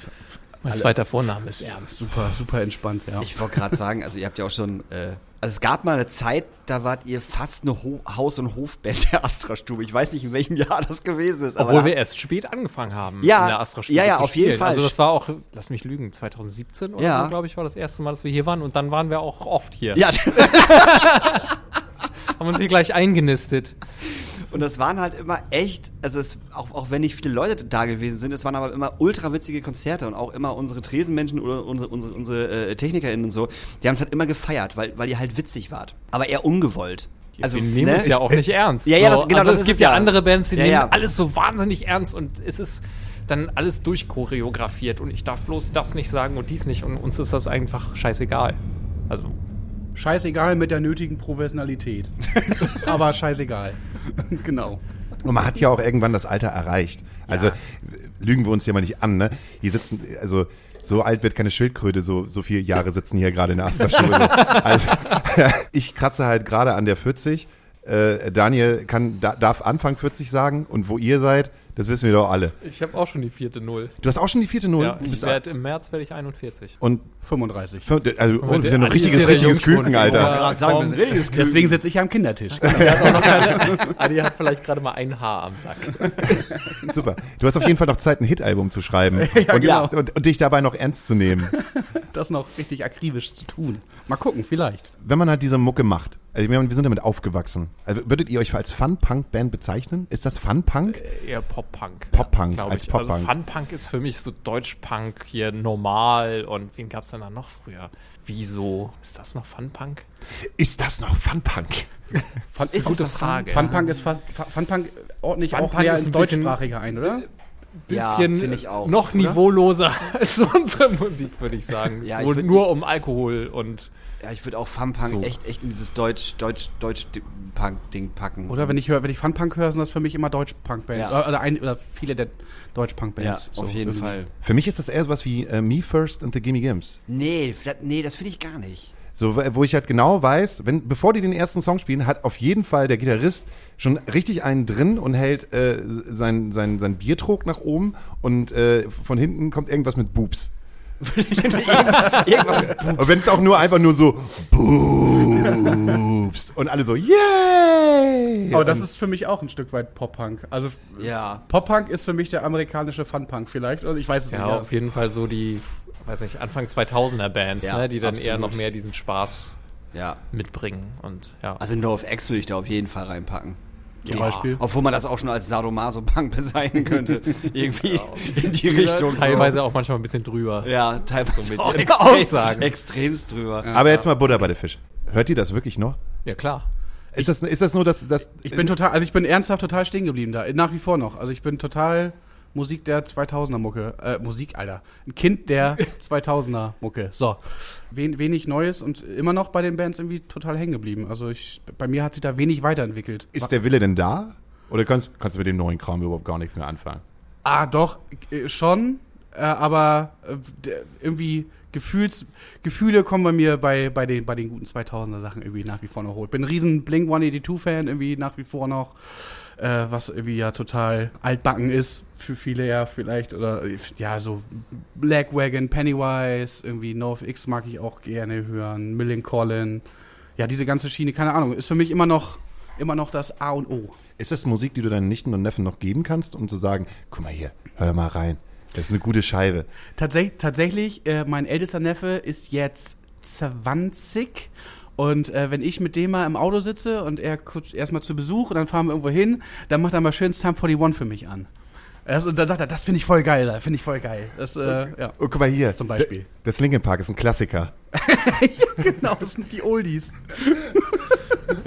Mein zweiter Vorname ist Ernst. super, super entspannt, ja. Ich wollte gerade sagen, also ihr habt ja auch schon, äh, also es gab mal eine Zeit, da wart ihr fast eine Ho Haus- und Hofband der Astra-Stube. Ich weiß nicht, in welchem Jahr das gewesen ist. Obwohl wir erst spät angefangen haben Ja, in der astra ja, ja, zu auf jeden spielen. Fall. Also das war auch, lass mich lügen, 2017 oder Ja. so, glaube ich, war das erste Mal, dass wir hier waren. Und dann waren wir auch oft hier. Ja, (laughs) (laughs) Haben uns hier gleich eingenistet. Und das waren halt immer echt, also es, auch, auch wenn nicht viele Leute da gewesen sind, es waren aber immer ultra witzige Konzerte und auch immer unsere Tresenmenschen oder unsere, unsere, unsere äh, TechnikerInnen und so, die haben es halt immer gefeiert, weil, weil ihr halt witzig wart. Aber eher ungewollt. Also, wir nehmen uns ja auch nicht ernst. Ja, ja, so. das- genau, also das es gibt es ja ja. andere Bands, die Ja, nehmen ja. alles so wahnsinnig ernst und es ist dann alles durchchoreografiert und ich darf bloß das nicht sagen und dies nicht und uns ist das einfach scheißegal. Also Scheißegal mit der nötigen Professionalität. (laughs) Aber scheißegal. (laughs) genau. Und man hat ja auch irgendwann das Alter erreicht. Also lügen wir uns ja mal nicht an, ne? Hier sitzen, also so alt wird keine Schildkröte, so, so viele Jahre sitzen hier gerade in der so. (laughs) also, (laughs) ich kratze halt gerade an der 40. Äh, Daniel kann, da, darf Anfang 40 sagen und wo ihr seid, das wissen wir doch alle. ich habe auch schon die vierte Null. Du hast auch schon die vierte Null? Ja, Du ich bist werd, im März werde ich 41. und 35. fünf- also, oh, du bist ja ein richtiges, richtiges. Küken, Alter. Ja, sagen, komm. das ist ein richtiges Küken. Deswegen sitze ich am Kindertisch. Der hat auch noch keine, Adi hat vielleicht gerade mal ein Haar am Sack. (laughs) Super. Du hast auf jeden Fall noch Zeit, ein Hit-Album zu schreiben (laughs) und, genau. und, und dich dabei noch ernst zu nehmen. (laughs) Das noch richtig akribisch zu tun. Mal gucken, vielleicht. wenn man halt diese Mucke macht, also wir, wir sind damit aufgewachsen. Also würdet ihr euch als Fun-Punk-Band bezeichnen? Ist das Fun-Punk? Eher Pop-Punk. Pop-Punk glaub als ich. Pop-Punk. Also Fun-Punk ist für mich so Deutsch-Punk hier normal und wen gab's denn da noch früher? Wieso? Ist das noch Fun-Punk? Ist das noch Fun-Punk? (laughs) Fun, Ist gute das Frage. Funpunk ist fast, Funpunk ordne ich auch Funpunk mehr ist ins Deutschsprachige ein, oder? Ja, Bisschen finde ich auch. noch niveauloser (laughs) als unsere Musik, würde ich sagen. Ja, ich Wo nur um Alkohol und Ja, ich würde auch Fun-Punk So. echt, echt in dieses Deutsch, Deutsch, Deutsch-Punk-Ding packen. Oder wenn ich höre, wenn ich Funpunk höre, sind das für mich immer Deutsch-Punk-Bands. Ja. Oder, oder, ein, oder viele der Ja, Deutsch-Punk-Bands. auf So jeden irgendwie. Fall. Für mich ist das eher sowas wie äh, Me First and the Gimme Gims. Nee, das, nee, das finde ich gar nicht. So, wo wo ich halt genau weiß, wenn, bevor die den ersten Song spielen, hat auf jeden Fall der Gitarrist schon richtig einen drin und hält äh, sein, sein, sein Biertrog nach oben und äh, von hinten kommt irgendwas mit Boobs. Und wenn es auch nur einfach nur so Boobs und alle so Yay! Aber das ist für mich auch ein Stück weit Pop-Punk. Also Ja. Pop-Punk ist für mich der amerikanische Fun-Punk vielleicht. Also ich weiß es ja, nicht. auf jeden Fall so die, weiß nicht, Anfang 2000er Bands, Ja, ne, die dann eher absolut. noch mehr diesen Spaß Ja. mitbringen und ja. Also NoFX würde ich da auf jeden Fall reinpacken. Zum Beispiel. Obwohl man das auch schon als Sadomaso-Punk (laughs) bezeichnen könnte. (laughs) Irgendwie in die Richtung. teilweise auch manchmal ein bisschen drüber. So. Ja, teilweise So mit auch extrem, Aussagen. extremst drüber. Aber jetzt mal Butter bei der Fisch. Hört ihr das wirklich noch? Ja, klar. Ist das, ist das nur das, das Ich bin total, also ich bin ernsthaft total stehen geblieben da. Nach wie vor noch. Also ich bin total Musik der 2000er Mucke. Äh, Musik, Alter. Ein Kind der (laughs) 2000er Mucke. So. Wen, wenig Neues und immer noch bei den Bands irgendwie total hängen geblieben. Also ich, bei mir hat sich da wenig weiterentwickelt. ist der Wille denn da? Oder kannst, kannst du mit dem neuen Kram überhaupt gar nichts mehr anfangen? Ah, doch, äh, schon. Äh, aber äh, irgendwie Gefühls, Gefühle kommen bei mir bei, bei, den, bei den guten 2000er Sachen irgendwie nach wie vor noch hoch. Ich bin ein riesen Blink 182-Fan irgendwie nach wie vor noch. Äh, was irgendwie ja total altbacken ist für viele ja vielleicht. Oder ja, so Black Wagon, Pennywise, irgendwie NoFX mag ich auch gerne hören. Millencolin. Ja, diese ganze Schiene, keine Ahnung, ist für mich immer noch, immer noch das A und O. Ist das Musik, die du deinen Nichten und Neffen noch geben kannst, um zu sagen, guck mal hier, hör mal rein. Das ist eine gute Scheibe. Tatsächlich, tatsächlich äh, mein ältester Neffe ist jetzt 20 und äh, wenn ich mit dem mal im Auto sitze und er erstmal zu Besuch und dann fahren wir irgendwo hin, dann macht er mal schön Time 41 für mich an. Das, und dann sagt er, das finde ich voll geil, finde ich voll geil. Das, äh, ja. Oh, guck mal hier. Zum Beispiel. Das Linkin Park ist ein Klassiker. (laughs) genau, das sind die Oldies.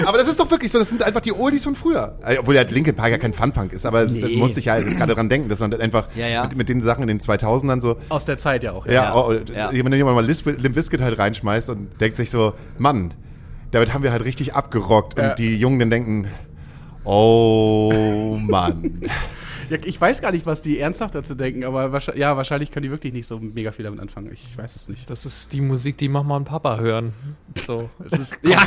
Aber das ist doch wirklich so, das sind einfach die Oldies von früher. Äh, Obwohl ja Linkin Park ja kein Funpunk ist, aber das, das Nee. musste ich ja jetzt gerade dran denken, dass man einfach Ja, ja. Mit, mit den Sachen in den 2000ern so, Aus der Zeit ja auch. ja, Ja, oh, ja. wenn jemand mal Limp Bizkit halt reinschmeißt und denkt sich so, Mann, damit haben wir halt richtig abgerockt und die Jungen dann denken, oh Mann. (laughs) Ja, ich weiß gar nicht, was die ernsthaft dazu denken, aber wahrscheinlich, ja, wahrscheinlich können die wirklich nicht so mega viel damit anfangen. Ich weiß es nicht. Das ist die Musik, die Mama und Papa hören. So. Es ist, (laughs) Ja.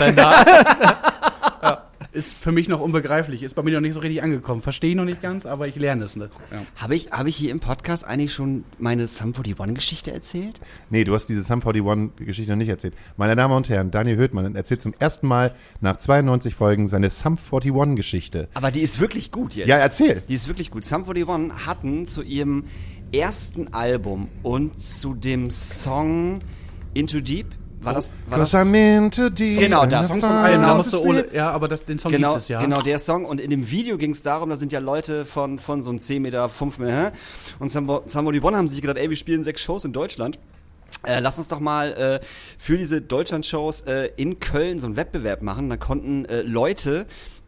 Ist für mich noch unbegreiflich. Ist bei mir noch nicht so richtig angekommen. Verstehe ich noch nicht ganz, aber ich lerne es. Ne? Ja. Habe ich, hab ich hier im Podcast eigentlich schon meine Sum 41-Geschichte erzählt? Nee, du hast diese Sum 41-Geschichte noch nicht erzählt. Meine Damen und Herren, Daniel Höhtmann erzählt zum ersten Mal nach 92 Folgen seine Sum 41-Geschichte. Aber die ist wirklich gut jetzt. Ja, erzähl. Die ist wirklich gut. Sum 41 hatten zu ihrem ersten Album und zu dem Song Into Deep, war das, war das, Cause I'm into deep. Genau, das. Song von Genau. da musste Ole, ja, aber das, den Song Genau, gibt es ja. genau der Song. Und in dem Video ging es darum, da sind ja Leute von, von so einem 10 Meter, 5 Meter. Und Somebody Bonn haben sich gedacht, ey, wir spielen sechs Shows in Deutschland. Äh, lass uns doch mal äh, für diese Deutschland-Shows äh, in Köln so einen Wettbewerb machen. Da konnten äh, Leute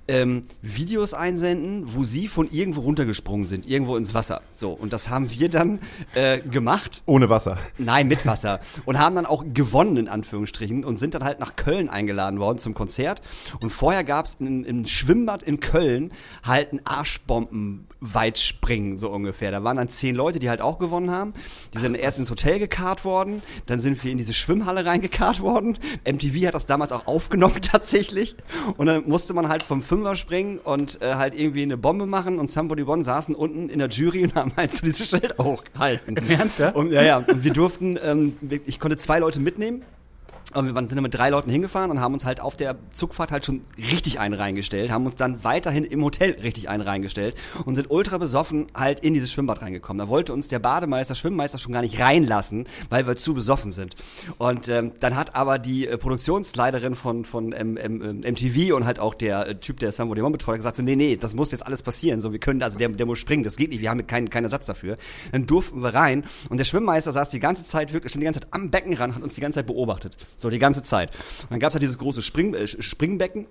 ähm, Videos einsenden, wo sie von irgendwo runtergesprungen sind, irgendwo ins Wasser. So, und das haben wir dann äh, gemacht. Ohne Wasser. Nein, mit Wasser. Und haben dann auch gewonnen, in Anführungsstrichen, und sind dann halt nach Köln eingeladen worden zum Konzert. Und vorher gab's in, im Schwimmbad in Köln halt ein Arschbomben-Weitspringen, so ungefähr. Da waren dann zehn Leute, die halt auch gewonnen haben. Die sind erst ins Hotel gekarrt worden, dann sind wir in diese Schwimmhalle reingekarrt worden. MTV hat das damals auch aufgenommen, (laughs) tatsächlich. Und dann musste man halt vom Fünfer springen und äh, halt irgendwie eine Bombe machen. Und Somebody One saßen unten in der Jury und (laughs) haben halt so dieses Schild hochgehalten. Im Ernst, ja? Und, ja, ja. Und wir durften, ähm, ich konnte zwei Leute mitnehmen. Aber wir sind dann mit drei Leuten hingefahren und haben uns halt auf der Zugfahrt halt schon richtig einen reingestellt, haben uns dann weiterhin im Hotel richtig einen reingestellt und sind ultra besoffen halt in dieses Schwimmbad reingekommen. Da wollte uns der Bademeister, Schwimmmeister schon gar nicht reinlassen, weil wir zu besoffen sind. Und ähm, dann hat aber die äh, Produktionsleiterin von, von ähm, ähm, MTV und halt auch der äh, Typ, der Sambo Demon betreut, gesagt so, nee, nee, das muss jetzt alles passieren. So, wir können, also der, der muss springen, das geht nicht, wir haben keinen, keinen Ersatz dafür. Dann durften wir rein und der Schwimmmeister saß die ganze Zeit, wirklich schon die ganze Zeit am Beckenrand, hat uns die ganze Zeit beobachtet. So, die ganze Zeit. Und dann gab's halt dieses große Spring, äh, Springbecken.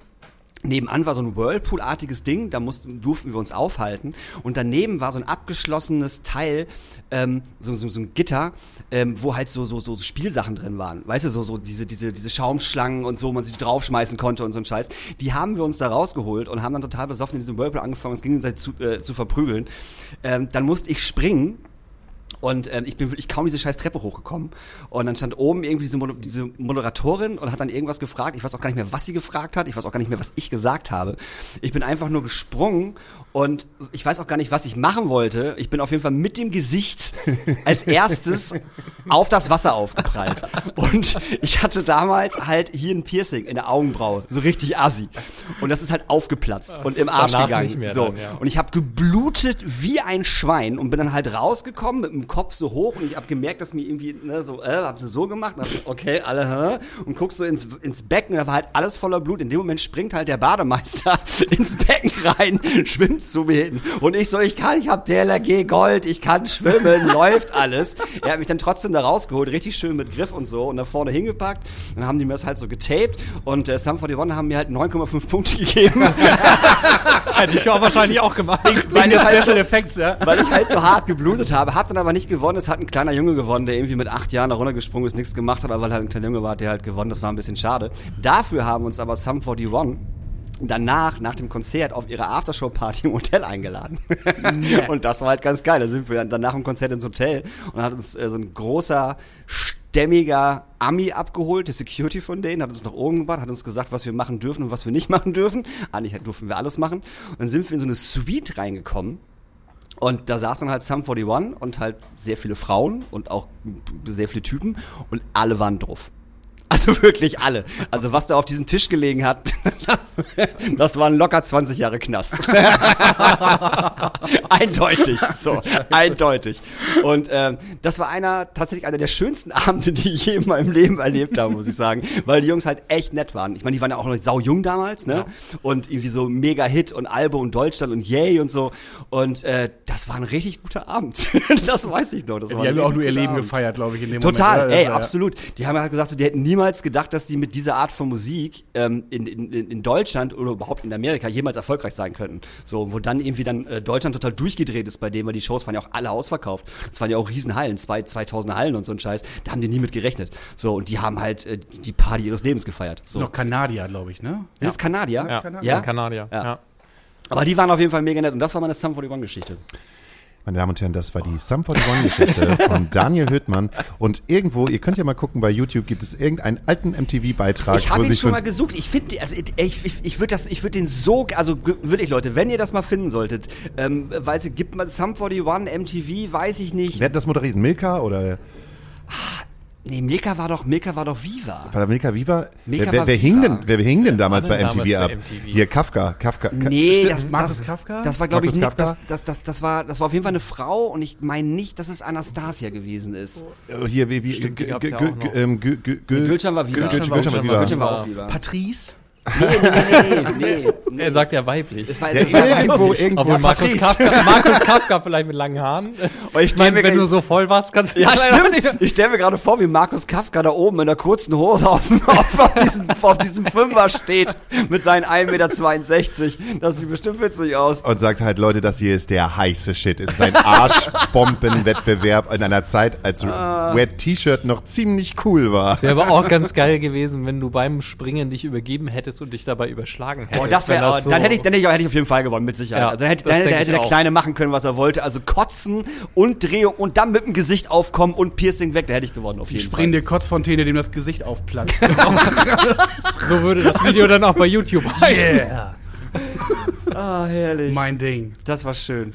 Nebenan war so ein Whirlpool-artiges Ding, da mussten, durften wir uns aufhalten. Und daneben war so ein abgeschlossenes Teil, ähm, so, so, so ein Gitter, ähm, wo halt so, so, so Spielsachen drin waren. Weißt du, so, so diese, diese, diese Schaumschlangen und so, man sich draufschmeißen konnte und so ein Scheiß. Die haben wir uns da rausgeholt und haben dann total besoffen in diesem Whirlpool angefangen, uns gegenseitig zu, äh, zu verprügeln. Ähm, dann musste ich springen und ähm, ich bin wirklich kaum diese scheiß Treppe hochgekommen. Und dann stand oben irgendwie diese, Moder diese Moderatorin und hat dann irgendwas gefragt. Ich weiß auch gar nicht mehr, was sie gefragt hat. Ich weiß auch gar nicht mehr, was ich gesagt habe. Ich bin einfach nur gesprungen und ich weiß auch gar nicht, was ich machen wollte. Ich bin auf jeden Fall mit dem Gesicht als (laughs) erstes auf das Wasser aufgeprallt. Und ich hatte damals halt hier ein Piercing in der Augenbraue. So richtig assi. Und das ist halt aufgeplatzt und im Arsch gegangen. so. dann, ja. Und ich habe geblutet wie ein Schwein und bin dann halt rausgekommen mit dem Kopf so hoch und ich habe gemerkt, dass mir irgendwie ne, so, äh, hab sie so gemacht, und hab, okay, alle, hä? und guckst so ins, ins Becken, da war halt alles voller Blut. In dem Moment springt halt der Bademeister (laughs) ins Becken rein, schwimmt zu mir hin und ich so, ich kann, ich hab DLRG Gold, ich kann schwimmen, (laughs) läuft alles. Er hat mich dann trotzdem da rausgeholt, richtig schön mit Griff und so und da vorne hingepackt. Dann haben die mir das halt so getaped und äh, Sam 41 haben mir halt 9,5 Punkte gegeben. (laughs) hätte ich auch wahrscheinlich auch gemacht. weil ich halt so, Special Effects, ja. weil ich halt so hart geblutet habe, hab dann aber nicht gewonnen. Es hat ein kleiner Junge gewonnen, der irgendwie mit acht Jahren da runtergesprungen ist, nichts gemacht hat, aber weil halt ein kleiner Junge war, der halt gewonnen. Das war ein bisschen schade. Dafür haben uns aber Sum 41 danach, nach dem Konzert, auf ihre Aftershow-Party im Hotel eingeladen. (laughs) und das war halt ganz geil. Da sind wir dann nach dem Konzert ins Hotel und hat uns äh, so ein großer, stämmiger Ami abgeholt, der Security von denen, hat uns nach oben gebracht, hat uns gesagt, was wir machen dürfen und was wir nicht (laughs) machen dürfen. Eigentlich durften wir alles machen. Und dann sind wir in so eine Suite reingekommen. Und da saßen halt Sum 41 und halt sehr viele Frauen und auch sehr viele Typen und alle waren drauf. Also wirklich alle. Also was da auf diesem Tisch gelegen hat, das, (laughs) das waren locker 20 Jahre Knast. (laughs) eindeutig. So, eindeutig. Und ähm, das war einer, tatsächlich einer der schönsten Abende, die ich je in meinem Leben erlebt habe, muss ich sagen. Weil die Jungs halt echt nett waren. Ich meine, die waren ja auch noch sau jung damals, ne? Und irgendwie so mega Hit und Albe und Deutschland und Yay und so. Und äh, das war ein richtig guter Abend. (laughs) das weiß ich noch. Das Die haben ja auch nur ihr Leben Abend. gefeiert, glaube ich, in dem Total, Moment. oder? ey, ja- absolut. Die haben halt gesagt, die hätten niemals gedacht, dass die mit dieser Art von Musik ähm, in, in, in Deutschland oder überhaupt in Amerika jemals erfolgreich sein könnten. So, wo dann irgendwie dann äh, Deutschland total durchgedreht ist bei dem, weil die Shows waren ja auch alle ausverkauft. Das waren ja auch Riesenhallen, zwei, 2000 Hallen und so ein Scheiß. Da haben die nie mit gerechnet. So, und die haben halt äh, die Party ihres Lebens gefeiert. So. Noch Kanadier, glaube ich, ne? Das ist Kanadier? Ja, Kanadier. das sind Kanadier. Ja. Ja. Aber die waren auf jeden Fall mega nett und das war meine Sum 41 Geschichte. Meine Damen und Herren, das war die Sum 41-Geschichte von Daniel Hüttmann. Und irgendwo, ihr könnt ja mal gucken, bei YouTube gibt es irgendeinen alten MTV-Beitrag, Ich habe ihn sich schon so mal gesucht. Ich finde, also ich, ich, ich, würde das, ich würde den so, also wirklich Leute, wenn ihr das mal finden solltet, ähm, weil es gibt mal Sum 41, MTV, weiß ich nicht. Wer hat das moderiert? Milka oder Nee, Milka war doch, Milka war doch Viva. war da Milka Viva? Milka wer, wer, wer, hing Viva. denn, wer hing denn damals bei MTV damals ab? bei MTV? Hier Kafka, Kafka. Ka- Nee, Stimmt, das, Markus das, Kafka? das war glaube ich nicht, das, Kafka? das, das, das war, das war auf jeden Fall eine Frau und ich meine nicht, dass es Anastasia gewesen ist. äh, Hier, wie, wie, ähm, Gü- Gü- Gü- Gülcan war Viva. Gülcan war war Viva. Patrice? Nee, nee, nee, nee, nee. (laughs) Er sagt ja weiblich. Es war, Ja, irgendwo, weiblich. irgendwo. Obwohl Markus. Kafka, Markus Kafka vielleicht mit langen Haaren. Und (laughs) ich mir wenn du so voll warst, kannst du Ja, stimmt. Ich stelle mir gerade vor, wie Markus Kafka da oben in der kurzen Hose auf, (laughs) auf, auf, diesem, auf diesem Fünfer steht mit seinen 1,62 Meter. Das sieht bestimmt witzig aus. und sagt halt, Leute, das hier ist der heiße Shit. Es ist ein Arschbombenwettbewerb in einer Zeit, als Ah. Wet T-Shirt noch ziemlich cool war. Es wäre aber auch ganz geil gewesen, wenn du beim Springen dich übergeben hättest und dich dabei überschlagen hättest. Oh, das wäre, so- dann hätte ich, dann hätte ich, hätte ich auf jeden Fall gewonnen, mit Sicherheit. Ja, also dann hätte, dann hätte, hätte der auch. Kleine machen können, was er wollte. Also kotzen und Drehung und dann mit dem Gesicht aufkommen und Piercing weg, da hätte ich gewonnen, auf Die jeden springende Kotzfontäne, dem das Gesicht aufplatzt. (laughs) So würde das Video dann auch bei YouTube heißen. yeah. Ah, herrlich. Mein Ding. Das war schön.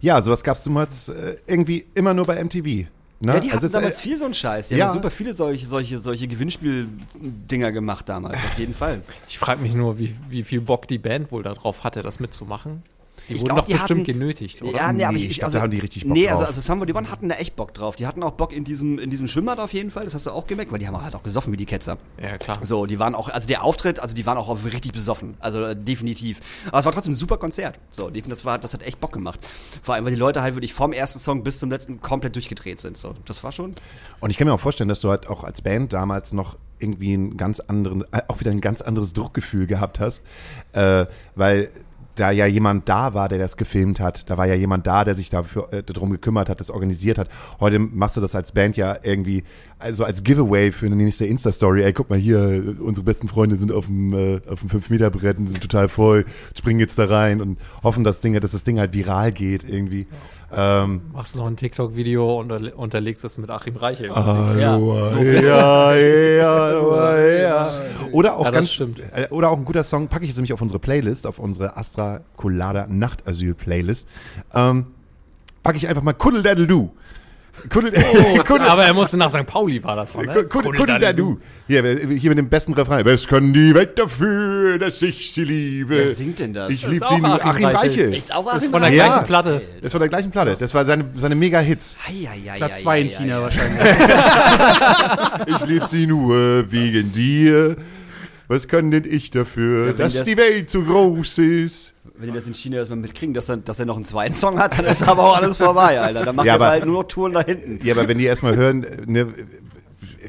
Ja, sowas gab's damals äh, irgendwie immer nur bei MTV. Ne? Ja, die hatten Also damals äh, viel so einen Scheiß. Die ja. haben super viele solche, solche, solche Gewinnspiel-Dinger gemacht damals, auf jeden Fall. Ich frage mich nur, wie, wie viel Bock die Band wohl darauf hatte, das mitzumachen. Die Ich wurden glaub, doch die bestimmt hatten- genötigt, oder? Ja, nee, aber Nee, ich, ich ich also, da haben die richtig Bock Nee, drauf. also, also Somebody One hatten da echt Bock drauf. Die hatten auch Bock in diesem, in diesem Schwimmbad auf jeden Fall. Das hast du auch gemerkt, weil die haben halt auch gesoffen wie die Ketzer. Ja, klar. So, die waren auch, also der Auftritt, also die waren auch auf richtig besoffen. Also äh, definitiv. Aber es war trotzdem ein super Konzert. So, definitiv, das war, das hat echt Bock gemacht. Vor allem, weil die Leute halt wirklich vom ersten Song bis zum letzten komplett durchgedreht sind. So, das war schon. Und ich kann mir auch vorstellen, dass du halt auch als Band damals noch irgendwie einen ganz anderen, äh, auch wieder ein ganz anderes Druckgefühl gehabt hast, äh, weil da ja jemand da war, der das gefilmt hat. Da war ja jemand da, der sich dafür äh, darum gekümmert hat, das organisiert hat. Heute machst du das als Band ja irgendwie also als Giveaway für eine nächste Insta-Story. Ey, guck mal hier, unsere besten Freunde sind auf dem äh, auf dem 5-Meter-Brett und sind total voll, springen jetzt da rein und hoffen, dass, Ding, dass das Ding halt viral geht irgendwie. Ähm, Machst noch ein TikTok-Video und unterle- unterlegst es mit Achim Reichel. Hallo, Ja, ja, ja, ja, ja. Oder auch Ja, ganz stimmt. äh, oder auch ein guter Song, packe ich jetzt nämlich auf unsere Playlist, auf unsere Astra Colada Nachtasyl Playlist. Ähm, packe ich einfach mal Kuddel Daddle (laughs) Kuddel, Kuddel, Aber er musste nach St. Pauli, war das, ne? Kuddel, Kuddel Daddle Du. Hier, hier mit dem besten Refrain. Was kann die Welt dafür, dass ich sie liebe? Wer singt denn das? Ich Das liebe ist sie. Achim Achim Reichel. Reichel. Ist auch ist von der Ja. gleichen Platte. Das war der gleichen Platte. Das war seine, seine Mega-Hits. Platz 2 in China wahrscheinlich. (laughs) Ich lieb sie nur wegen dir. Was kann denn ich dafür, wenn dass das- die Welt so groß ist? Wenn die das in China erstmal mitkriegen, dass er, dass er noch einen zweiten Song hat, dann ist aber auch alles vorbei, Alter. Dann macht Ja, er aber- halt nur noch Touren da hinten. Ja, aber wenn die erstmal hören, ne,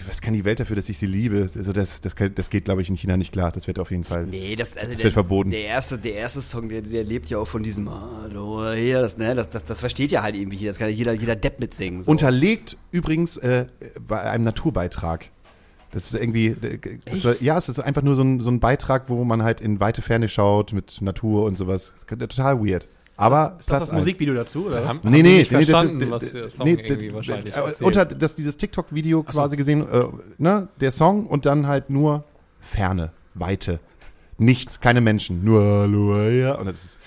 was kann die Welt dafür, dass ich sie liebe? Also das, das, das geht, glaube ich, in China nicht klar. Das wird auf jeden Fall. Nee, das, also Das wird verboten. Der erste, der erste Song, der, der lebt ja auch von diesem Hallo hier, das, ne, das, das, das versteht ja halt irgendwie hier. Das kann ja jeder, jeder Depp mitsingen. So. Unterlegt übrigens äh, bei einem Naturbeitrag. Das ist irgendwie, das war, ja, es ist einfach nur so ein, so ein Beitrag, wo man halt in weite Ferne schaut mit Natur und sowas. Total weird. Aber Ist das das Platz eins. Musikvideo dazu? Oder? Haben, Nee, haben nee, nicht nee, das- verstanden, das- was der Song nee, irgendwie das- wahrscheinlich äh, erzählt. Unter das, dieses TikTok-Video quasi gesehen, äh, ne, der Song und dann halt nur Ferne, Weite. Nichts, keine Menschen, nur Hallo, ja. Und das ist,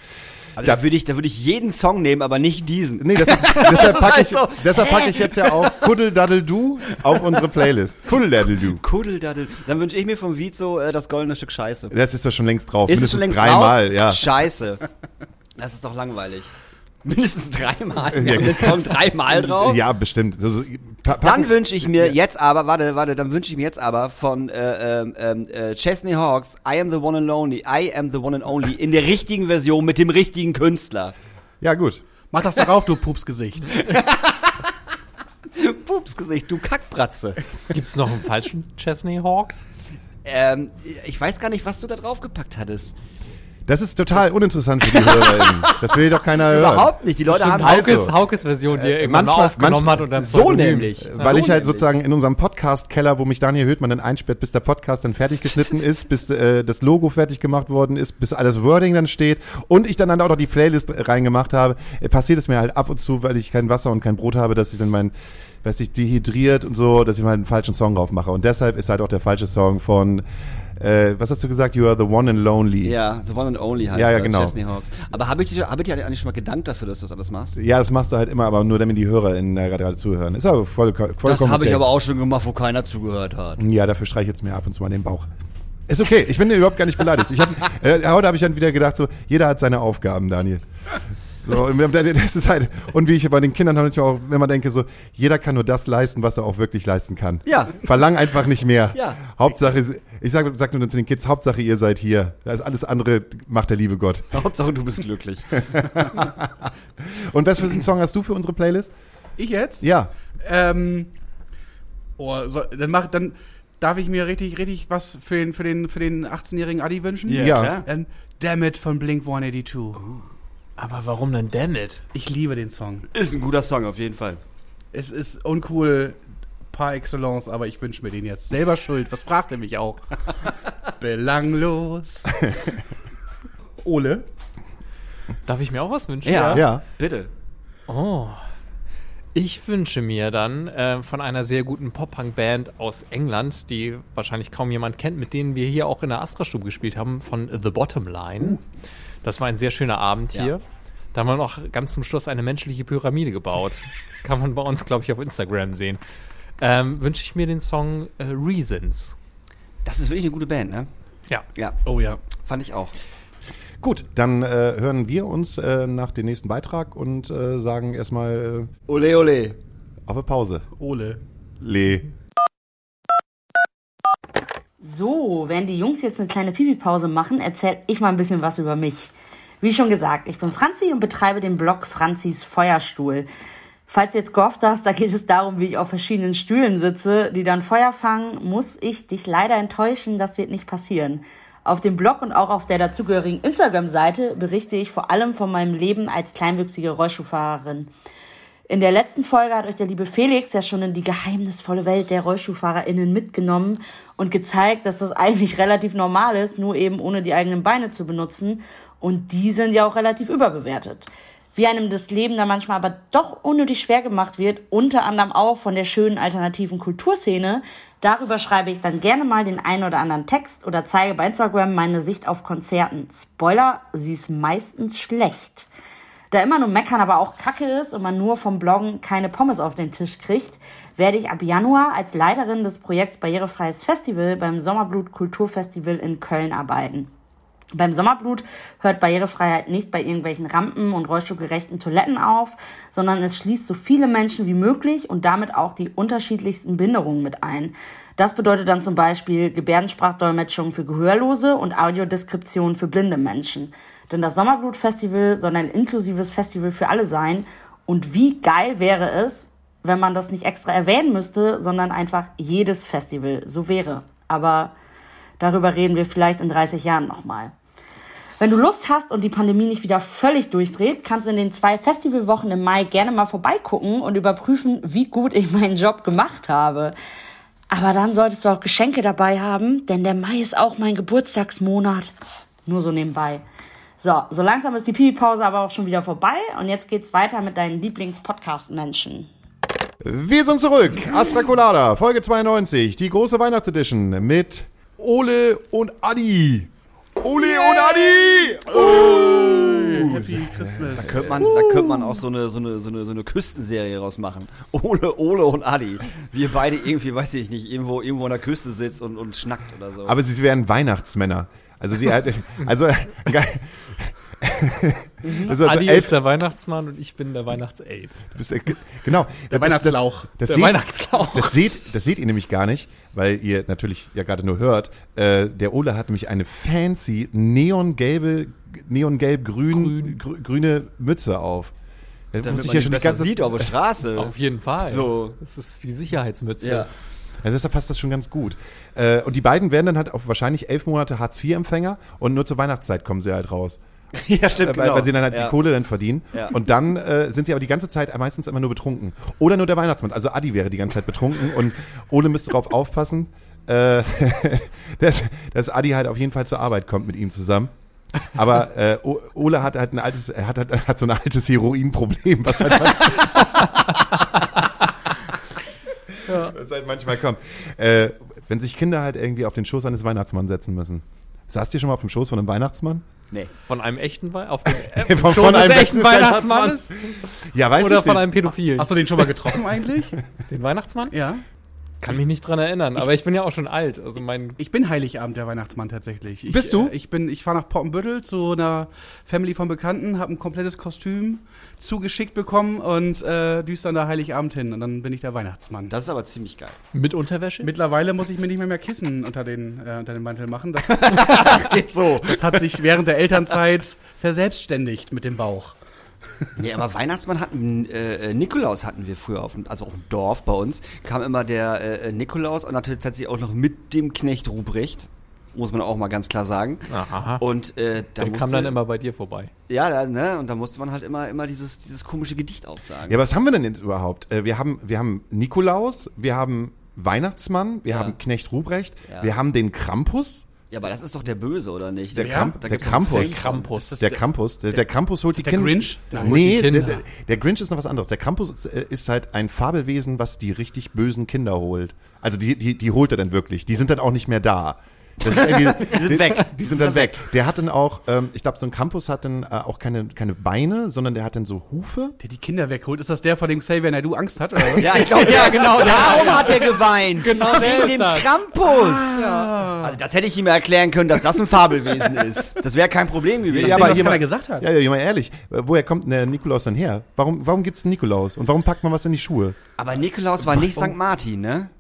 also da würde ich, da würde ich jeden Song nehmen, aber nicht diesen. nee, (laughs) das, deshalb packe halt ich, so, deshalb pack ich jetzt ja auch Kuddel Daddel Du auf unsere Playlist. Kuddel Daddel Du. Kuddeldaddel. Dann wünsche ich mir vom Vizo äh, das goldene Stück Scheiße. Das ist doch schon längst drauf, Ist es mindestens schon längst dreimal, drauf? ja. Scheiße. Das ist doch langweilig. Mindestens dreimal. Ja, Wir haben den Song dreimal drauf. Ja, bestimmt. So, so, pa- Dann wünsche ich mir jetzt aber, warte, warte, dann wünsche ich mir jetzt aber von äh, ähm, ähm, äh, Chesney Hawks, I am the one and only, I am the one and only, in der richtigen Version mit dem richtigen Künstler. Ja, gut. Mach das doch auf, du Pupsgesicht. (laughs) Pupsgesicht, du Kackbratze. Gibt es noch einen falschen Chesney Hawks? Ähm, ich weiß gar nicht, was du da draufgepackt hattest. Das ist total uninteressant für die HörerInnen. Das will doch keiner hören. Überhaupt nicht. Die Leute haben Also, Haukes, Haukes Version, die er irgendwann manchmal- mal aufgenommen manchmal- hat und dann so nämlich. Weil So ich halt nämlich. sozusagen in unserem Podcast-Keller, wo mich Daniel Höhtmann dann einsperrt, bis der Podcast dann fertig geschnitten ist, (laughs) bis äh, das Logo fertig gemacht worden ist, bis alles Wording dann steht und ich dann, dann auch noch die Playlist reingemacht habe, äh, passiert es mir halt ab und zu, weil ich kein Wasser und kein Brot habe, dass ich dann mein, weiß ich, dehydriert und so, dass ich mal einen falschen Song drauf mache. Und deshalb ist halt auch der falsche Song von, äh, was hast du gesagt? You are the one and lonely. Ja, The One and Only heißt Ja, ja, genau. Chesney Hawks. Aber habe ich, hab ich dir eigentlich schon mal gedankt dafür, dass du das alles machst? Ja, das machst du halt immer, aber nur damit die Hörer in äh, gerade zuhören. Ist aber voll, vollkommen Das habe ich aber auch schon gemacht, wo keiner zugehört hat. Ja, dafür streiche ich jetzt mir ab und zu an den Bauch. Ist okay, ich bin überhaupt gar nicht beleidigt. Ich hab, äh, heute habe ich dann wieder gedacht, so, jeder hat seine Aufgaben, Daniel. So, und das ist halt, und wie ich bei den Kindern habe ich auch immer denke, so, jeder kann nur das leisten, was er auch wirklich leisten kann. Ja. Verlang einfach nicht mehr. Ja. Hauptsache, ich sage sag nur zu den Kids, Hauptsache ihr seid hier. Das alles andere macht der liebe Gott. Hauptsache, du bist glücklich. (laughs) Und was für einen Song hast du für unsere Playlist? Ich jetzt? Ja. Ähm, oh, so, dann mach, dann darf ich mir richtig, richtig was für den, für den, für den 18-jährigen Adi wünschen? Ja. klar. Dann Damn It von Blink 182. Aber warum denn Dammit? Ich liebe den Song. Ist ein guter Song, auf jeden Fall. Es ist uncool par excellence, aber ich wünsche mir den jetzt. Selber schuld, was fragt er mich auch? (laughs) Belanglos. Ole? Darf ich mir auch was wünschen? Ja. Ja. Bitte. Oh. Ich wünsche mir dann äh, von einer sehr guten Pop-Punk-Band aus England, die wahrscheinlich kaum jemand kennt, mit denen wir hier auch in der Astra-Stube gespielt haben, von The Bottom Line. Das war ein sehr schöner Abend Ja. hier. Da haben wir noch ganz zum Schluss eine menschliche Pyramide gebaut. (laughs) Kann man bei uns, glaube ich, auf Instagram sehen. Ähm, wünsche ich mir den Song äh, Reasons. Das ist wirklich eine gute Band, ne? Ja. Ja, Oh ja. fand ich auch. Gut, dann äh, hören wir uns äh, nach dem nächsten Beitrag und äh, sagen erstmal Ole, ole. äh, auf eine Pause. Ole. Le. So, während die Jungs jetzt eine kleine Pipi-Pause machen, erzähle ich mal ein bisschen was über mich. Wie schon gesagt, ich bin Franzi und betreibe den Blog Franzis Feuerstuhl. Falls du jetzt gehofft hast, da geht es darum, wie ich auf verschiedenen Stühlen sitze, die dann Feuer fangen, muss ich dich leider enttäuschen, das wird nicht passieren. Auf dem Blog und auch auf der dazugehörigen Instagram-Seite berichte ich vor allem von meinem Leben als kleinwüchsige Rollschuhfahrerin. In der letzten Folge hat euch der liebe Felix ja schon in die geheimnisvolle Welt der RollschuhfahrerInnen mitgenommen und gezeigt, dass das eigentlich relativ normal ist, nur eben ohne die eigenen Beine zu benutzen. Und die sind ja auch relativ überbewertet. Wie einem das Leben da manchmal aber doch unnötig schwer gemacht wird, unter anderem auch von der schönen alternativen Kulturszene, darüber schreibe ich dann gerne mal den einen oder anderen Text oder zeige bei Instagram meine Sicht auf Konzerten. Spoiler, sie ist meistens schlecht. Da immer nur meckern aber auch kacke ist und man nur vom Bloggen keine Pommes auf den Tisch kriegt, werde ich ab Januar als Leiterin des Projekts Barrierefreies Festival beim Sommerblut Kulturfestival in Köln arbeiten. Beim Sommerblut hört Barrierefreiheit nicht bei irgendwelchen Rampen und rollstuhlgerechten Toiletten auf, sondern es schließt so viele Menschen wie möglich und damit auch die unterschiedlichsten Behinderungen mit ein. Das bedeutet dann zum Beispiel Gebärdensprachdolmetschung für Gehörlose und Audiodeskription für blinde Menschen. Denn das Sommerblut-Festival soll ein inklusives Festival für alle sein. Und wie geil wäre es, wenn man das nicht extra erwähnen müsste, sondern einfach jedes Festival so wäre. Aber darüber reden wir vielleicht in 30 Jahren nochmal. Wenn du Lust hast und die Pandemie nicht wieder völlig durchdreht, kannst du in den zwei Festivalwochen im Mai gerne mal vorbeigucken und überprüfen, wie gut ich meinen Job gemacht habe. Aber dann solltest du auch Geschenke dabei haben, denn der Mai ist auch mein Geburtstagsmonat. Nur so nebenbei. So, so langsam ist die Pipi-Pause aber auch schon wieder vorbei und jetzt geht's weiter mit deinen Lieblings-Podcast-Menschen. Wir sind zurück. Astra Colada, Folge 92, die große Weihnachtsedition mit Ole und Adi. Ole und Adi! Oh. Happy Christmas. Da könnte man, da könnte man auch so eine, so, eine, so, eine, so eine Küstenserie rausmachen. Ole, Ole und Adi. Wir beide irgendwie, weiß ich nicht, irgendwo, irgendwo an der Küste sitzt und, und schnackt oder so. Aber sie wären Weihnachtsmänner. Also sie halt, also (laughs) Also, also Adi elf, ist der Weihnachtsmann und ich bin der Weihnachtself. du bist, äh, ge- genau. Der Das- Weihnachtslauch. Das, das, Der seht, Weihnachtslauch. das, seht, das seht ihr nämlich gar nicht, weil ihr natürlich ja gerade nur hört. Äh, der Ole hat nämlich eine fancy neongelbe, neongelb-grün, grü- grüne Mütze auf. Da Damit muss ich ja schon die ganze sieht auf der Straße. (laughs) Auf jeden Fall. So. Das ist die Sicherheitsmütze. Ja. Also deshalb passt das schon ganz gut. Äh, und die beiden werden dann halt auch wahrscheinlich elf Monate Hartz-IV-Empfänger und nur zur Weihnachtszeit kommen sie halt raus. (laughs) ja, stimmt, weil, genau. weil sie dann halt ja. die Kohle dann verdienen. Ja. Und dann äh, sind sie aber die ganze Zeit meistens immer nur betrunken. Oder nur der Weihnachtsmann. Also Adi wäre die ganze Zeit betrunken und Ole müsste darauf aufpassen, äh, (laughs) dass, dass Adi halt auf jeden Fall zur Arbeit kommt mit ihm zusammen. Aber äh, Ole hat halt ein altes, er hat, hat, hat so ein altes Heroinproblem, was halt, (laughs) was halt manchmal kommt. Äh, wenn sich Kinder halt irgendwie auf den Schoß eines Weihnachtsmanns setzen müssen. Saßt ihr schon mal auf dem Schoß von einem Weihnachtsmann? Nee. Von einem echten Wei auf (laughs) dem äh, Von- von einem des echten Weihnachtsmannes Ja, weiß oder ich von nicht. einem Pädophilen? Hast du den schon mal getroffen (laughs) eigentlich? Den Weihnachtsmann? ja. Kann mich nicht dran erinnern, aber ich bin ja auch schon alt. Also mein Ich bin Heiligabend der Weihnachtsmann tatsächlich. Ich, Bist du? Äh, ich bin, ich fahre nach Poppenbüttel zu einer Family von Bekannten, habe ein komplettes Kostüm zugeschickt bekommen und äh, düst dann da Heiligabend hin und dann bin ich der Weihnachtsmann. Das ist aber ziemlich geil. mit Unterwäsche? Mittlerweile muss ich mir nicht mehr mehr Kissen unter den, äh, unter den Mantel machen. Das, (laughs) Das geht so. das hat sich während der Elternzeit verselbstständigt mit dem Bauch. Nee, aber Weihnachtsmann hatten, äh, äh, Nikolaus hatten wir früher auf also auf dem Dorf bei uns, kam immer der äh, Nikolaus und natürlich tatsächlich auch noch mit dem Knecht Ruprecht, muss man auch mal ganz klar sagen. Aha. Und äh, da Der musste, kam dann immer bei dir vorbei. Ja, da, ne, und da musste man halt immer, immer dieses, dieses komische Gedicht aufsagen. Ja, was haben wir denn jetzt überhaupt? Äh, wir, haben, wir haben Nikolaus, wir haben Weihnachtsmann, wir Ja. haben Knecht Ruprecht, Ja. wir haben den Krampus. Ja, aber das ist doch der Böse, oder nicht? Der, Ja, Kramp, der Krampus. Den Krampus. Der ist Krampus. Der, der Krampus holt die der Kinder. Grinch? Der holt Nee, die der, Kinder. der, der Grinch ist noch was anderes. Der Krampus ist, äh, ist halt ein Fabelwesen, was die richtig bösen Kinder holt. Also die, die, die holt er dann wirklich. Die sind dann auch nicht mehr da. Das ist (laughs) die sind weg. Die sind dann weg. Der hat dann auch, ähm, ich glaube, so ein Krampus hat dann äh, auch keine, keine Beine, sondern der hat dann so Hufe. Der die Kinder wegholt. Ist das der, vor dem Xavier Naidoo Angst hat? Oder was? Ja, ich glaube, (laughs) ja, genau. Darum hat er geweint. (laughs) Genau Wegen dem das. Krampus. Also das hätte ich ihm erklären können, dass das ein Fabelwesen ist. Das wäre kein Problem gewesen. Ja, aber was mal- gesagt hat. Ja, ja, mal ehrlich. äh, Woher kommt der Nikolaus denn her? Warum, warum gibt's einen Nikolaus? Und warum packt man was in die Schuhe? Aber Nikolaus war nicht St. Martin, ne?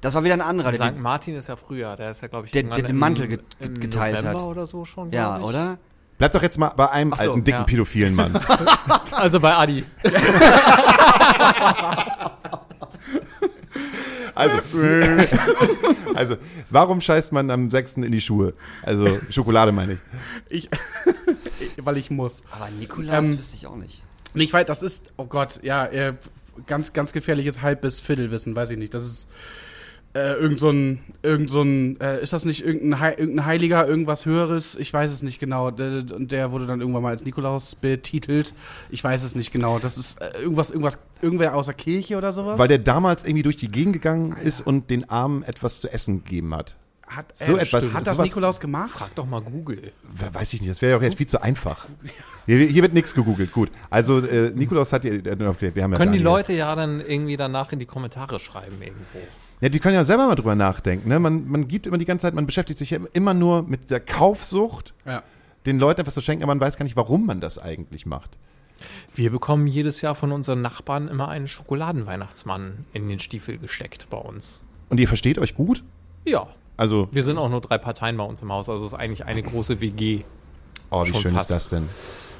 Das war wieder ein anderer. Der, St. Martin ist ja früher, der ist ja, glaube ich, Der- der den im- Mantel get- im geteilt November hat. oder so schon. ja, ich. oder? Bleib doch jetzt mal bei einem so, alten, dicken, ja. pädophilen Mann. (laughs) Also bei Adi. (laughs) Also, (laughs) also, warum scheißt man am 6. in die Schuhe? Also, Schokolade meine ich. Ich, weil ich muss. Aber Nikolaus Ähm, wüsste ich auch nicht. Nicht weit, das ist, oh Gott, ja, äh, ganz, ganz gefährliches Halb- bis Viertelwissen, weiß ich nicht. Das ist äh, irgend so ein, irgend so ein, äh, ist das nicht irgendein, Hei- irgendein Heiliger, irgendwas Höheres? Ich weiß es nicht genau. Der, und der wurde dann irgendwann mal als Nikolaus betitelt. Ich weiß es nicht genau. Das ist äh, irgendwas, irgendwas, irgendwer aus der Kirche oder sowas? Weil der damals irgendwie durch die Gegend gegangen ist und den Armen etwas zu essen gegeben hat. hat, so etwas- Hat das sowas- Nikolaus gemacht? Frag doch mal Google. We- Weiß ich nicht, das wäre ja auch jetzt viel zu einfach. (laughs) Hier, hier wird nichts gegoogelt, gut. Also, äh, Nikolaus hat, äh, wir haben ja Können die. Leute ja dann irgendwie danach in die Kommentare schreiben irgendwo. Ja, die können ja selber mal drüber nachdenken. Ne? Man, man gibt immer die ganze Zeit, man beschäftigt sich ja immer nur mit der Kaufsucht, Ja. den Leuten etwas zu schenken, aber man weiß gar nicht, warum man das eigentlich macht. Wir bekommen jedes Jahr von unseren Nachbarn immer einen Schokoladenweihnachtsmann in den Stiefel gesteckt bei uns. Und ihr versteht euch gut? Ja. Also, Wir sind auch nur drei Parteien bei uns im Haus, also es ist eigentlich eine große WG. oh, wie schön fast. ist das denn?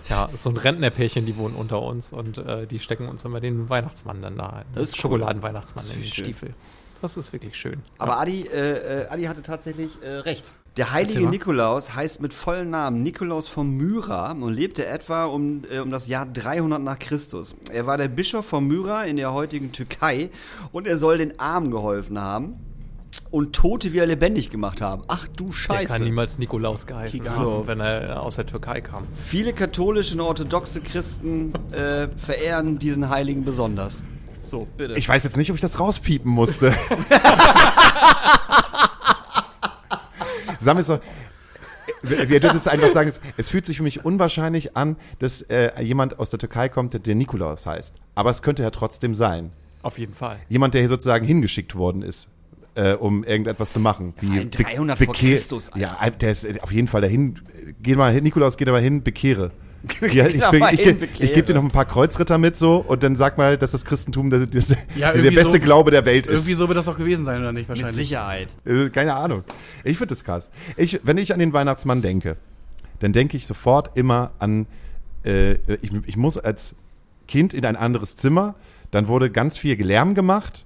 Ja, so ein Rentnerpärchen, die wohnen unter uns und äh, die stecken uns immer den Weihnachtsmann dann da. Das ist. Schokoladenweihnachtsmann in den. Stiefel. Das ist wirklich schön. Aber ja. Adi, äh, äh, Adi hatte tatsächlich äh, recht. Der heilige. Nikolaus heißt mit vollen Namen Nikolaus von Myra und lebte etwa um, äh, um das Jahr 300 nach Christus. Er war der Bischof von Myra in der heutigen Türkei und er soll den Armen geholfen haben und Tote wieder lebendig gemacht haben. Ach du der Scheiße. kann niemals Nikolaus geheißen haben, wenn er aus der Türkei kam. Viele katholische und orthodoxe Christen äh, verehren diesen Heiligen besonders. So, bitte. Ich weiß jetzt nicht, ob ich das rauspiepen musste. (laughs) Sag mir so. Wir dürfen es einfach sagen, es, fühlt sich für mich unwahrscheinlich an, dass äh, jemand aus der Türkei kommt, der Nikolaus heißt. Aber es könnte ja trotzdem sein. Auf jeden Fall. Jemand, der hier sozusagen hingeschickt worden ist, äh, um irgendetwas zu machen. Wie allem 300 Be- vor Christus, Alter. Ja, der ist auf jeden Fall dahin. Geh mal hin, Nikolaus, geh da mal hin, bekehre. (laughs) Ja, ich, ich, ich, ich gebe dir noch ein paar Kreuzritter mit so und dann sag mal, dass das Christentum das, das, Ja, (laughs) der beste so- Glaube der Welt ist. Irgendwie so wird das auch gewesen sein, oder nicht? Mit Wahrscheinlich. Sicherheit. Äh, Keine Ahnung. Ich finde das krass. Ich, wenn ich an den Weihnachtsmann denke, dann denke ich sofort immer an, äh, ich, ich muss als Kind in ein anderes Zimmer, dann wurde ganz viel Lärm gemacht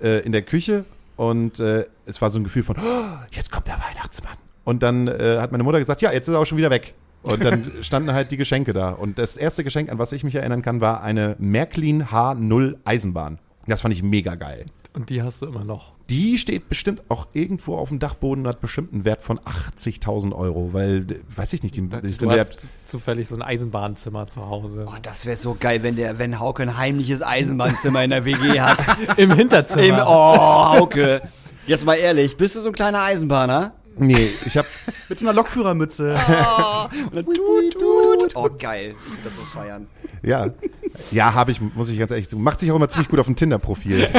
äh, in der Küche und äh, es war so ein Gefühl von, oh, jetzt kommt der Weihnachtsmann. Und dann äh, hat meine Mutter gesagt, ja, jetzt ist er auch schon wieder weg. Und dann (laughs) standen halt die Geschenke da. Und das erste Geschenk, an was ich mich erinnern kann, war eine Märklin H0 Eisenbahn. Das fand ich mega geil. Und die hast du immer noch. Die steht bestimmt auch irgendwo auf dem Dachboden und hat bestimmt einen Wert von 80.000 Euro, weil, weiß ich nicht, die, die Du hast zufällig so ein Eisenbahnzimmer zu Hause. Oh, das wäre so geil, wenn der, wenn Hauke ein heimliches Eisenbahnzimmer in der WG hat. (laughs) Im Hinterzimmer. Im, oh, Hauke. Jetzt mal ehrlich, bist du so ein kleiner Eisenbahner? Nee, ich habe (laughs) Mit so einer Lokführermütze. (laughs) Und dann tut, tut. Oh, geil. Ich will das so feiern. ja, ja, habe ich, muss ich ganz ehrlich sagen, macht sich auch immer ziemlich gut auf dem Tinder-Profil. (laughs)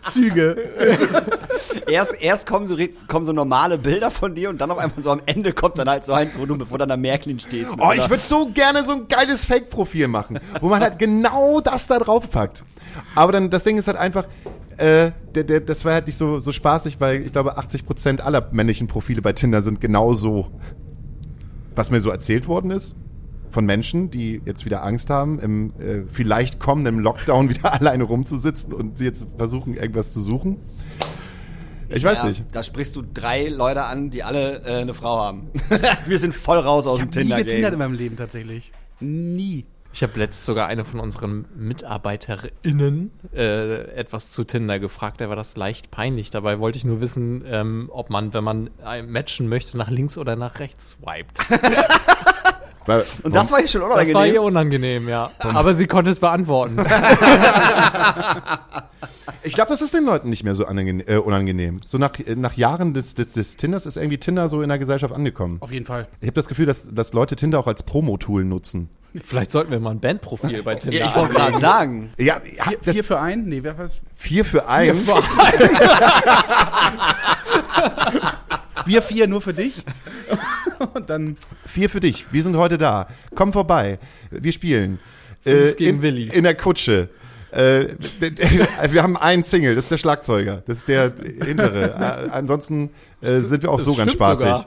Züge. Erst, erst kommen, so, kommen so normale Bilder von dir und dann auf einmal so am Ende kommt dann halt so eins, wo du vor deiner Märklin stehst. Oh, ich würde so gerne so ein geiles Fake-Profil machen, wo man halt genau das da drauf packt. Aber dann, das Ding ist halt einfach, äh, der, der, das war halt nicht so, so spaßig, weil ich glaube, 80% aller männlichen Profile bei Tinder sind genau so, was mir so erzählt worden ist. Von Menschen, die jetzt wieder Angst haben, im äh, vielleicht kommenden Lockdown (laughs) wieder alleine rumzusitzen und sie jetzt versuchen, irgendwas zu suchen. Ich weiß Ja, nicht. Da sprichst du drei Leute an, die alle äh, eine Frau haben. (laughs) Wir sind voll raus aus Ich dem habe nie getindert in meinem Leben tatsächlich. Nie. Ich habe letztens sogar eine von unseren MitarbeiterInnen äh, etwas zu Tinder gefragt. Da war das leicht peinlich. Dabei wollte ich nur wissen, ähm, ob man, wenn man ein matchen möchte, nach links oder nach rechts swiped. (laughs) Weil, Und das war hier schon Das war unangenehm. ihr unangenehm, ja. Aber sie konnte es beantworten. (laughs) Ich glaube, das ist den Leuten nicht mehr so äh, unangenehm. So nach, äh, nach Jahren des, des, des Tinders ist irgendwie Tinder so in der Gesellschaft angekommen. Auf jeden Fall. Ich habe das Gefühl, dass, dass Leute Tinder auch als Promo-Tool nutzen. Vielleicht sollten wir mal ein Bandprofil bei Tinder Ja, ich wollte gerade sagen. Ja, Vier, das, vier für einen? Nee, wer was? vier für einen. (laughs) (laughs) Wir vier nur für dich. (laughs) Und dann. Vier für dich. Wir sind heute da. Komm vorbei. Wir spielen. Äh, in, Willi. in der Kutsche. Äh, wir haben einen Single, das ist der Schlagzeuger, das ist der hintere. Äh, ansonsten äh, sind wir auch so ganz spaßig.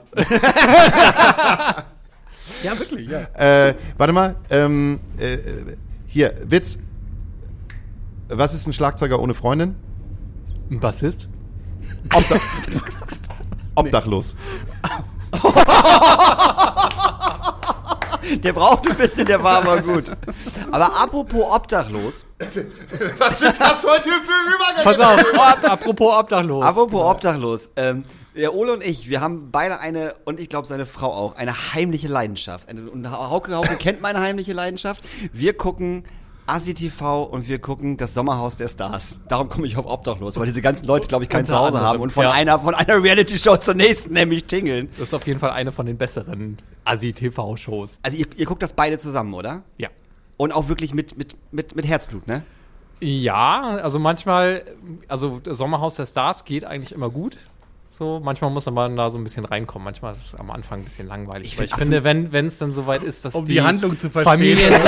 Ja, wirklich, ja. Äh, warte mal, ähm, äh, äh, hier, Witz. Was ist ein Schlagzeuger ohne Freundin? Ein Bassist? Obdach Obdachlos. Der braucht ein bisschen, der war aber gut. Aber apropos obdachlos, Was sind das heute für Übergänge? Pass auf, apropos Obdachlos. apropos obdachlos, ähm, der Ole und ich, wir haben beide eine, und ich glaube seine Frau auch, eine heimliche Leidenschaft. Eine, und Hauke, Hauke (laughs) kennt meine heimliche Leidenschaft. Wir gucken Asi TV und wir gucken das Sommerhaus der Stars. Darum komme ich auf obdachlos, weil diese ganzen Leute, glaube ich, kein Unter Zuhause anderem, haben und von ja. einer von einer Reality-Show zur nächsten nämlich tingeln. Das ist auf jeden Fall eine von den besseren Asi-TV-Shows. Also ihr, ihr guckt das beide zusammen, oder? Ja. Und auch wirklich mit, mit, mit, mit Herzblut, ne? Ja, also manchmal, also das Sommerhaus der Stars geht eigentlich immer gut. So, manchmal muss man da so ein bisschen reinkommen. Manchmal ist es am Anfang ein bisschen langweilig. Ich ich find- finde, wenn es dann soweit ist, dass Um die Handlung zu verstehen. Familien (laughs)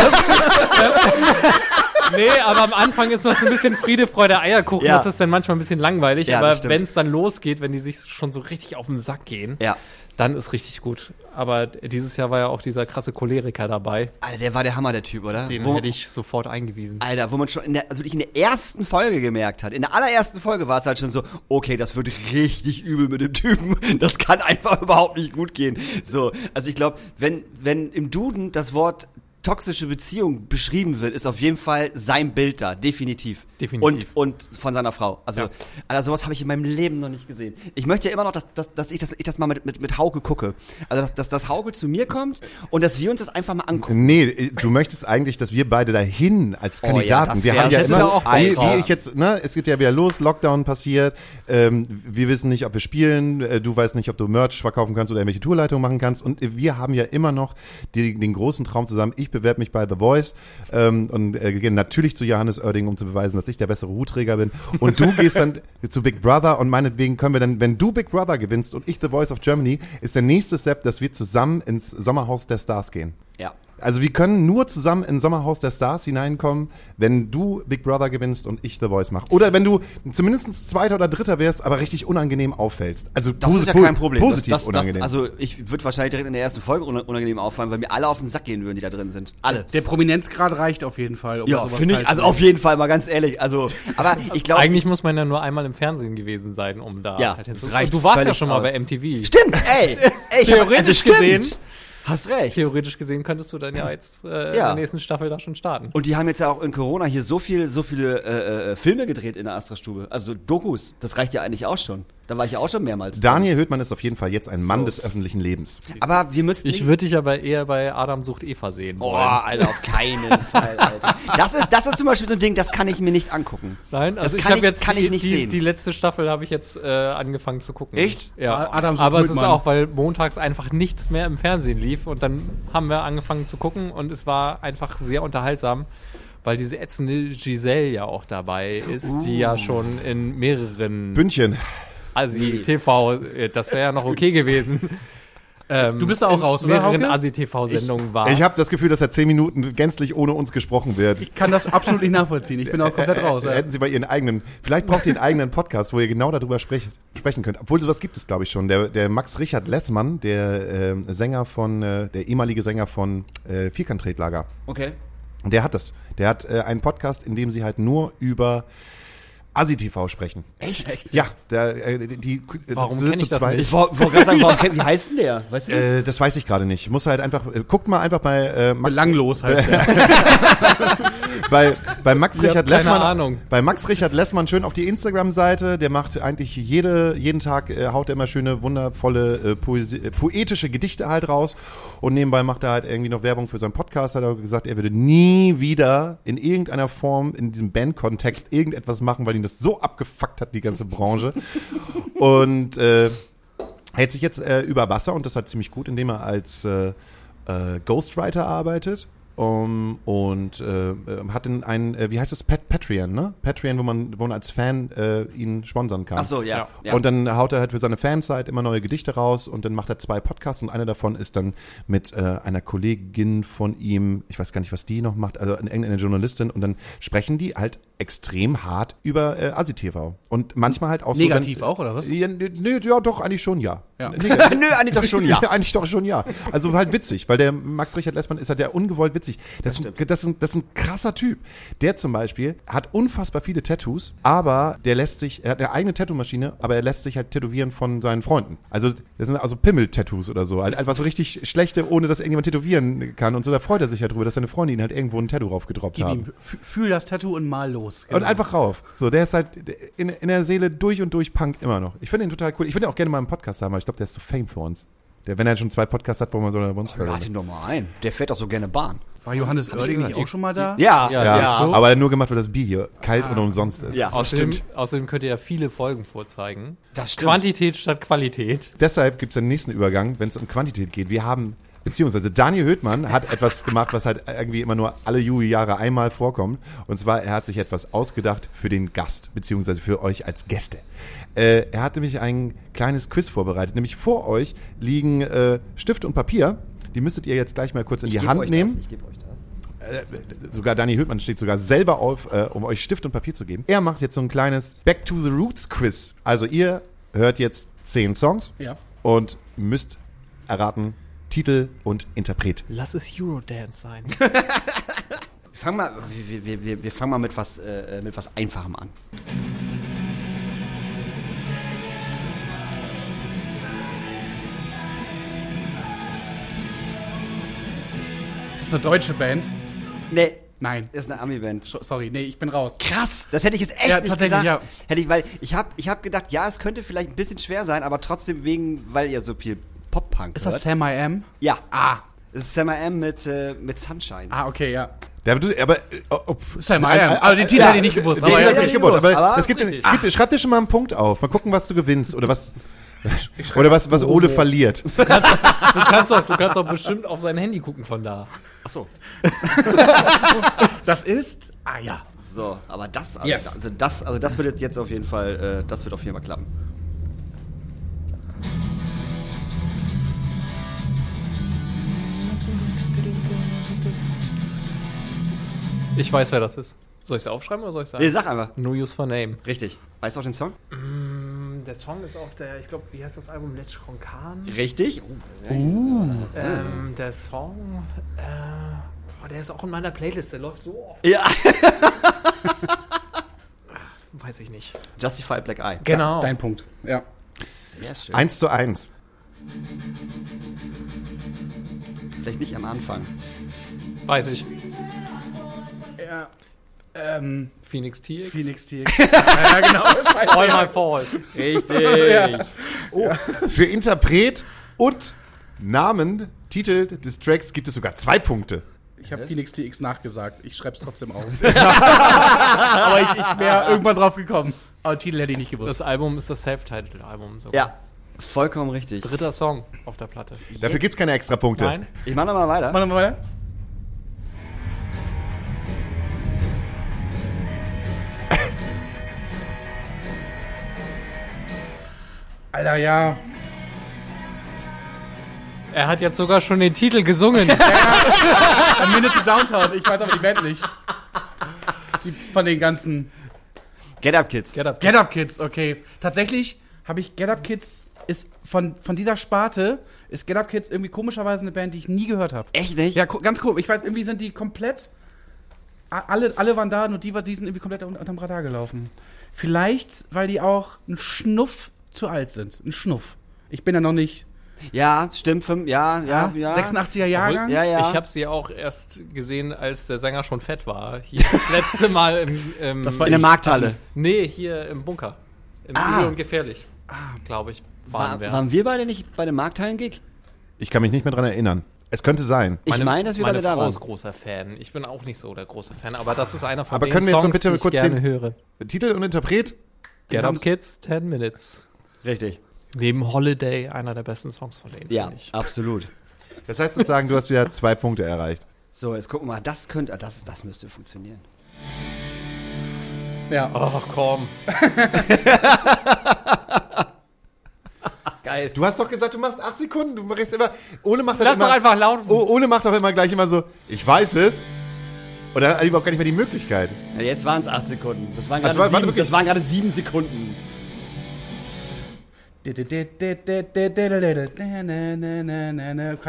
Nee, aber am Anfang ist noch so ein bisschen Friede, Freude, Eierkuchen. Ja. Das ist dann manchmal ein bisschen langweilig. Ja, aber das wenn es dann losgeht, wenn die sich schon so richtig auf den Sack gehen, Ja. Dann ist richtig gut. Aber dieses Jahr war ja auch dieser krasse Choleriker dabei. Alter, der war der Hammer, der Typ, oder? Den Wo- hätte ich sofort eingewiesen. Alter, wo man schon in der, also wirklich in der ersten Folge gemerkt hat. In der allerersten Folge war es halt schon so, okay, das wird richtig übel mit dem Typen. Das kann einfach (laughs) überhaupt nicht gut gehen. So, also ich glaube, wenn, wenn im Duden das Wort toxische Beziehung beschrieben wird, ist auf jeden Fall sein Bild da, definitiv. Definitiv. Und, und von seiner Frau. Also, Ja. Alter, sowas habe ich in meinem Leben noch nicht gesehen. Ich möchte ja immer noch, dass, dass, dass, ich, das, ich das mal mit, mit, mit Hauke gucke. Also, dass, dass, dass Hauke zu mir kommt und dass wir uns das einfach mal angucken. Nee, äh, du möchtest eigentlich, dass wir beide dahin als Oh ja, Kandidaten. wir haben ja immer, wie, wie ich jetzt, ne, es geht ja wieder los, Lockdown passiert, ähm, wir wissen nicht, ob wir spielen, äh, du weißt nicht, ob du Merch verkaufen kannst oder irgendwelche Tourleitungen machen kannst und wir haben ja immer noch die, den großen Traum zusammen. Ich ich bewerbe mich bei The Voice ähm, und äh, gehe natürlich zu Johannes Oerding, um zu beweisen, dass ich der bessere Hutträger bin. Und du gehst dann (laughs) zu Big Brother und meinetwegen können wir dann, wenn du Big Brother gewinnst und ich The Voice of Germany, ist der nächste Step, dass wir zusammen ins Sommerhaus der Stars gehen. Ja. Also wir können nur zusammen ins Sommerhaus der Stars hineinkommen, wenn du Big Brother gewinnst und ich The Voice mache. Oder wenn du zumindest Zweiter oder Dritter wärst, aber richtig unangenehm auffällst. Also Das ist ja kein Problem. Positiv das, das, unangenehm. Das, also ich würde wahrscheinlich direkt in der ersten Folge una- unangenehm auffallen, weil mir alle auf den Sack gehen würden, die da drin sind. Alle. Der Prominenzgrad reicht auf jeden Fall. Um Ja, finde ich, also auf jeden Fall mal ganz ehrlich. Also, aber (laughs) ich glaube. Eigentlich muss man ja nur einmal im Fernsehen gewesen sein, um da Ja, halt das reicht Und Du warst ja schon mal aus. bei MTV. Stimmt, ey! ey ich hab- Theoretisch stimmt. gesehen- Hast recht. Theoretisch gesehen könntest du dann ja jetzt äh, in Ja. der nächsten Staffel da schon starten. Und die haben jetzt ja auch in Corona hier so viel, so viele äh, äh, Filme gedreht in der Astra-Stube. Also Dokus. Das reicht ja eigentlich auch schon. Da war ich ja auch schon mehrmals. drin. Daniel Höhtmann ist auf jeden Fall jetzt ein Mann des öffentlichen Lebens. Aber wir müssten. Ich würde dich aber eher bei Adam sucht Eva sehen Oh, wollen. Alter, auf keinen Fall, Alter. Das ist, das ist zum Beispiel so ein Ding, das kann ich mir nicht angucken. Nein, also Das ich kann habe ich- jetzt kann die, ich nicht die, sehen. die letzte Staffel habe ich jetzt äh, angefangen zu gucken. Echt? Ja. Adam sucht Aber es ist auch, weil montags einfach nichts mehr im Fernsehen lief und dann haben wir angefangen zu gucken und es war einfach sehr unterhaltsam, weil diese ätzende Giselle ja auch dabei ist, die ja schon in mehreren Bündchen. Asi TV, äh, das wäre ja noch okay gewesen. Ähm, Du bist da auch raus, oder, mehreren Hauke? Asi TV Sendungen war. Ich habe das Gefühl, dass er zehn Minuten gänzlich ohne uns gesprochen wird. Ich kann das absolut nicht nachvollziehen. Ich bin auch komplett raus. Ja. Hätten Sie bei Ihren eigenen, vielleicht braucht ihr einen eigenen Podcast, wo ihr genau darüber sprech, sprechen könnt. Obwohl sowas gibt es, glaube ich, schon. Der, der Max Richard Lessmann, der ähm, Sänger von, äh, der ehemalige Sänger von äh, Vierkant-Tretlager, Okay. Der hat das. Der hat äh, einen Podcast, in dem sie halt nur über Asi-TV sprechen. Echt? Ja, der, äh, die, die Warum sind zu das zweit. nicht? Ich wollte sagen, warum, (laughs) wie heißt denn der? Weißt du das? Äh, das weiß ich gerade nicht. Muss halt einfach, äh, guckt mal einfach bei äh, Max, Belanglos (laughs) heißt er. (laughs) bei, bei Max Richard keine Lessmann, Ahnung. bei Max Richard Lessmann schön auf die Instagram-Seite. Der macht eigentlich jede, jeden Tag äh, haut er immer schöne, wundervolle, äh, Poesie, äh, poetische Gedichte halt raus. Und nebenbei macht er halt irgendwie noch Werbung für seinen Podcast. Hat er gesagt, er würde nie wieder in irgendeiner Form in diesem Band-Kontext irgendetwas machen, weil ihn das so abgefuckt hat, die ganze Branche. Und äh, hält sich jetzt äh, über Wasser und das hat ziemlich gut, indem er als äh, äh, Ghostwriter arbeitet. Um, und äh, äh, hat in ein, äh, wie heißt es, Pat Patreon, ne? Patreon, wo man, wo man als Fan äh, ihn sponsern kann. Ach so, ja. ja. Und dann haut er halt für seine Fanzeit immer neue Gedichte raus und dann macht er zwei Podcasts und einer davon ist dann mit äh, einer Kollegin von ihm, ich weiß gar nicht, was die noch macht, also eine, eine Journalistin und dann sprechen die halt extrem hart über äh, Asi-TV. Und manchmal halt auch so. Negativ wenn- auch, oder was? Ja, nö, ja, doch, eigentlich schon ja. Ja. (laughs) Nö, eigentlich doch schon ja. (laughs) eigentlich doch schon ja. Also halt witzig, weil der Max Richard Lessmann ist halt der ungewollt witzig. Das, ist, ein- das, ist, ein- das ist ein krasser Typ. Der zum Beispiel hat unfassbar viele Tattoos, aber der lässt sich, er hat eine eigene Tattoo-Maschine, aber er lässt sich halt tätowieren von seinen Freunden. Also das sind also Pimmel-Tattoos oder so. Halt einfach so richtig schlechte, ohne dass irgendjemand tätowieren kann. Und so, da freut er sich halt drüber, dass seine Freunde ihn halt irgendwo ein Tattoo drauf gedroppt Gib haben. ihm, fühl das Tattoo und mal los. Und einfach rauf. So, der ist halt in, in der Seele durch und durch Punk immer noch. Ich finde ihn total cool. Ich würde ihn auch gerne mal im Podcast haben, aber ich glaube, der ist zu fame für uns. Der, wenn er schon zwei Podcasts hat, wo man so eine Monster. Lade ihn doch mal ein. Der fährt doch so gerne Bahn. War Johannes Oerding nicht auch schon mal da? Ja, Ja, ja, ja. so. aber nur gemacht, weil das Bier hier kalt und umsonst ist. Ja, außerdem, außerdem könnt ihr ja viele Folgen vorzeigen. Das stimmt. Quantität statt Qualität. Deshalb gibt es den nächsten Übergang, wenn es um Quantität geht. Wir haben, beziehungsweise Daniel Höhtmann hat etwas gemacht, was halt irgendwie immer nur alle Juli-Jahre einmal vorkommt. Und zwar, er hat sich etwas ausgedacht für den Gast, beziehungsweise für euch als Gäste. Äh, er hat nämlich ein kleines Quiz vorbereitet. Nämlich vor euch liegen äh, Stift und Papier. Die müsstet ihr jetzt gleich mal kurz in die Ich geb Hand euch nehmen. Das, ich gebe euch das. sogar Dani Höhtmann steht sogar selber auf, äh, um euch Stift und Papier zu geben. Er macht jetzt so ein kleines Back to the Roots Quiz. Also ihr hört jetzt zehn Songs Ja. und müsst erraten Titel und Interpret. Lass es Eurodance sein. (laughs) Wir fangen mal, wir, wir, wir, wir fangen mal mit was, äh, mit was Einfachem an. Ist das eine deutsche Band? Nee, Nein. ist eine Ami-Band. So- Sorry, nee, ich bin raus. Krass, das hätte ich jetzt echt Ja, nicht tatsächlich, gedacht. ja. Hätte ich, weil ich habe ich hab gedacht, ja, es könnte vielleicht ein bisschen schwer sein, aber trotzdem wegen, weil ihr so viel Pop-Punk Ist hört. das Sam I Am? Ja, Ah, es ist Sam I Am mit, äh, mit Sunshine. ah, okay, ja. Ja, aber, du, aber äh, oh, Sam I Am. Aber den Titel ja, hätte ich nicht gewusst. den Aber hätte ja, ich ja, nicht gewusst, aber aber es gibt, richtig. es gibt, schreib dir schon mal einen Punkt auf. Mal gucken, was du gewinnst oder was oder was, was Ole verliert. Du kannst, auch, du kannst auch bestimmt auf sein Handy gucken von da. Achso. (laughs) Das ist, ah ja. So, aber das, also, Yes. also das, also das wird jetzt auf jeden Fall, äh, das wird auf jeden Fall klappen. Ich weiß, wer das ist. Soll ich es aufschreiben oder soll ich sagen? Nee, sag einfach. No Use for Name. Richtig. Weißt du auch den Song? Der Song ist auf der, ich glaube, wie heißt das Album? Let's Khan. Richtig. Ähm, der Song, äh, oh, der ist auch in meiner Playlist, der läuft so oft. Ja. (laughs) Weiß ich nicht. Justify Black Eye. Genau. Dein Punkt. Ja. Sehr schön. Eins zu eins. Vielleicht nicht am Anfang. Weiß ich. Ja. Ähm, Phoenix TX. Phoenix TX. ja, (laughs) ja, genau. All My Fault. Richtig. Für Interpret und Namen, Titel des Tracks gibt es sogar zwei Punkte. Ich habe Phoenix TX nachgesagt. Ich schreib's trotzdem auf. (laughs) Aber ich, ich wäre irgendwann drauf gekommen. Aber Titel hätte ich nicht gewusst. Das Album ist das Self-Titled-Album. So. Ja, vollkommen richtig. Dritter Song auf der Platte. Dafür gibt es keine extra Punkte. Nein? Ich mach nochmal weiter. Machen wir mal weiter. Alter, ja. Er hat jetzt sogar schon den Titel gesungen. (laughs) A Minute to Downtown. Ich weiß aber die Band nicht. Die, von den ganzen Get Up Kids. Get up. Get Up Kids, okay. Tatsächlich habe ich Get Up Kids ist von, von dieser Sparte ist Get Up Kids irgendwie komischerweise eine Band, die ich nie gehört habe. Echt nicht? Ja, ganz komisch. Ich weiß, irgendwie sind die komplett. Alle, alle waren da, nur die, die sind irgendwie komplett un- unterm Radar gelaufen. Vielleicht, weil die auch ein Schnuff zu alt sind. Ein Schnuff. Ich bin ja noch nicht. Ja, stimmt. Fünf, ja, ja, ja. 86er Jahrgang. Ja, ja. Ich habe sie auch erst gesehen, als der Sänger schon fett war. Hier das letzte Mal im, im Das war In der. Markthalle. Nee, hier im Bunker. Im Ah. Übel und gefährlich. Glaube ich. Waren War, wir. waren wir beide nicht bei dem Markthallen-Gig? Ich kann mich nicht mehr dran erinnern. Es könnte sein. Ich meine, dass wir meine beide da Frau waren. ist großer Fan. Ich bin auch nicht so der große Fan, aber das ist einer von Aber den können wir jetzt Songs, so bitte die ich kurz gerne den- höre. Titel und Interpret? Get Up Kids, 10 Minutes. Richtig. Neben Holiday, einer der besten Songs von denen, Ja, ich. absolut. Das heißt sozusagen, du hast wieder zwei Punkte erreicht. So, jetzt gucken wir mal. Das könnte, das, das müsste funktionieren. Ja. Ach komm. (laughs) Geil. Du hast doch gesagt, du machst acht Sekunden. Du machst immer. Ole macht Lass immer, doch einfach laut. O- Ole macht doch immer gleich immer so, ich weiß es. Und dann hat er überhaupt gar nicht mehr die Möglichkeit. Ja, jetzt waren es acht Sekunden. Das waren Also gerade warte, sieben, wirklich? das waren gerade sieben Sekunden.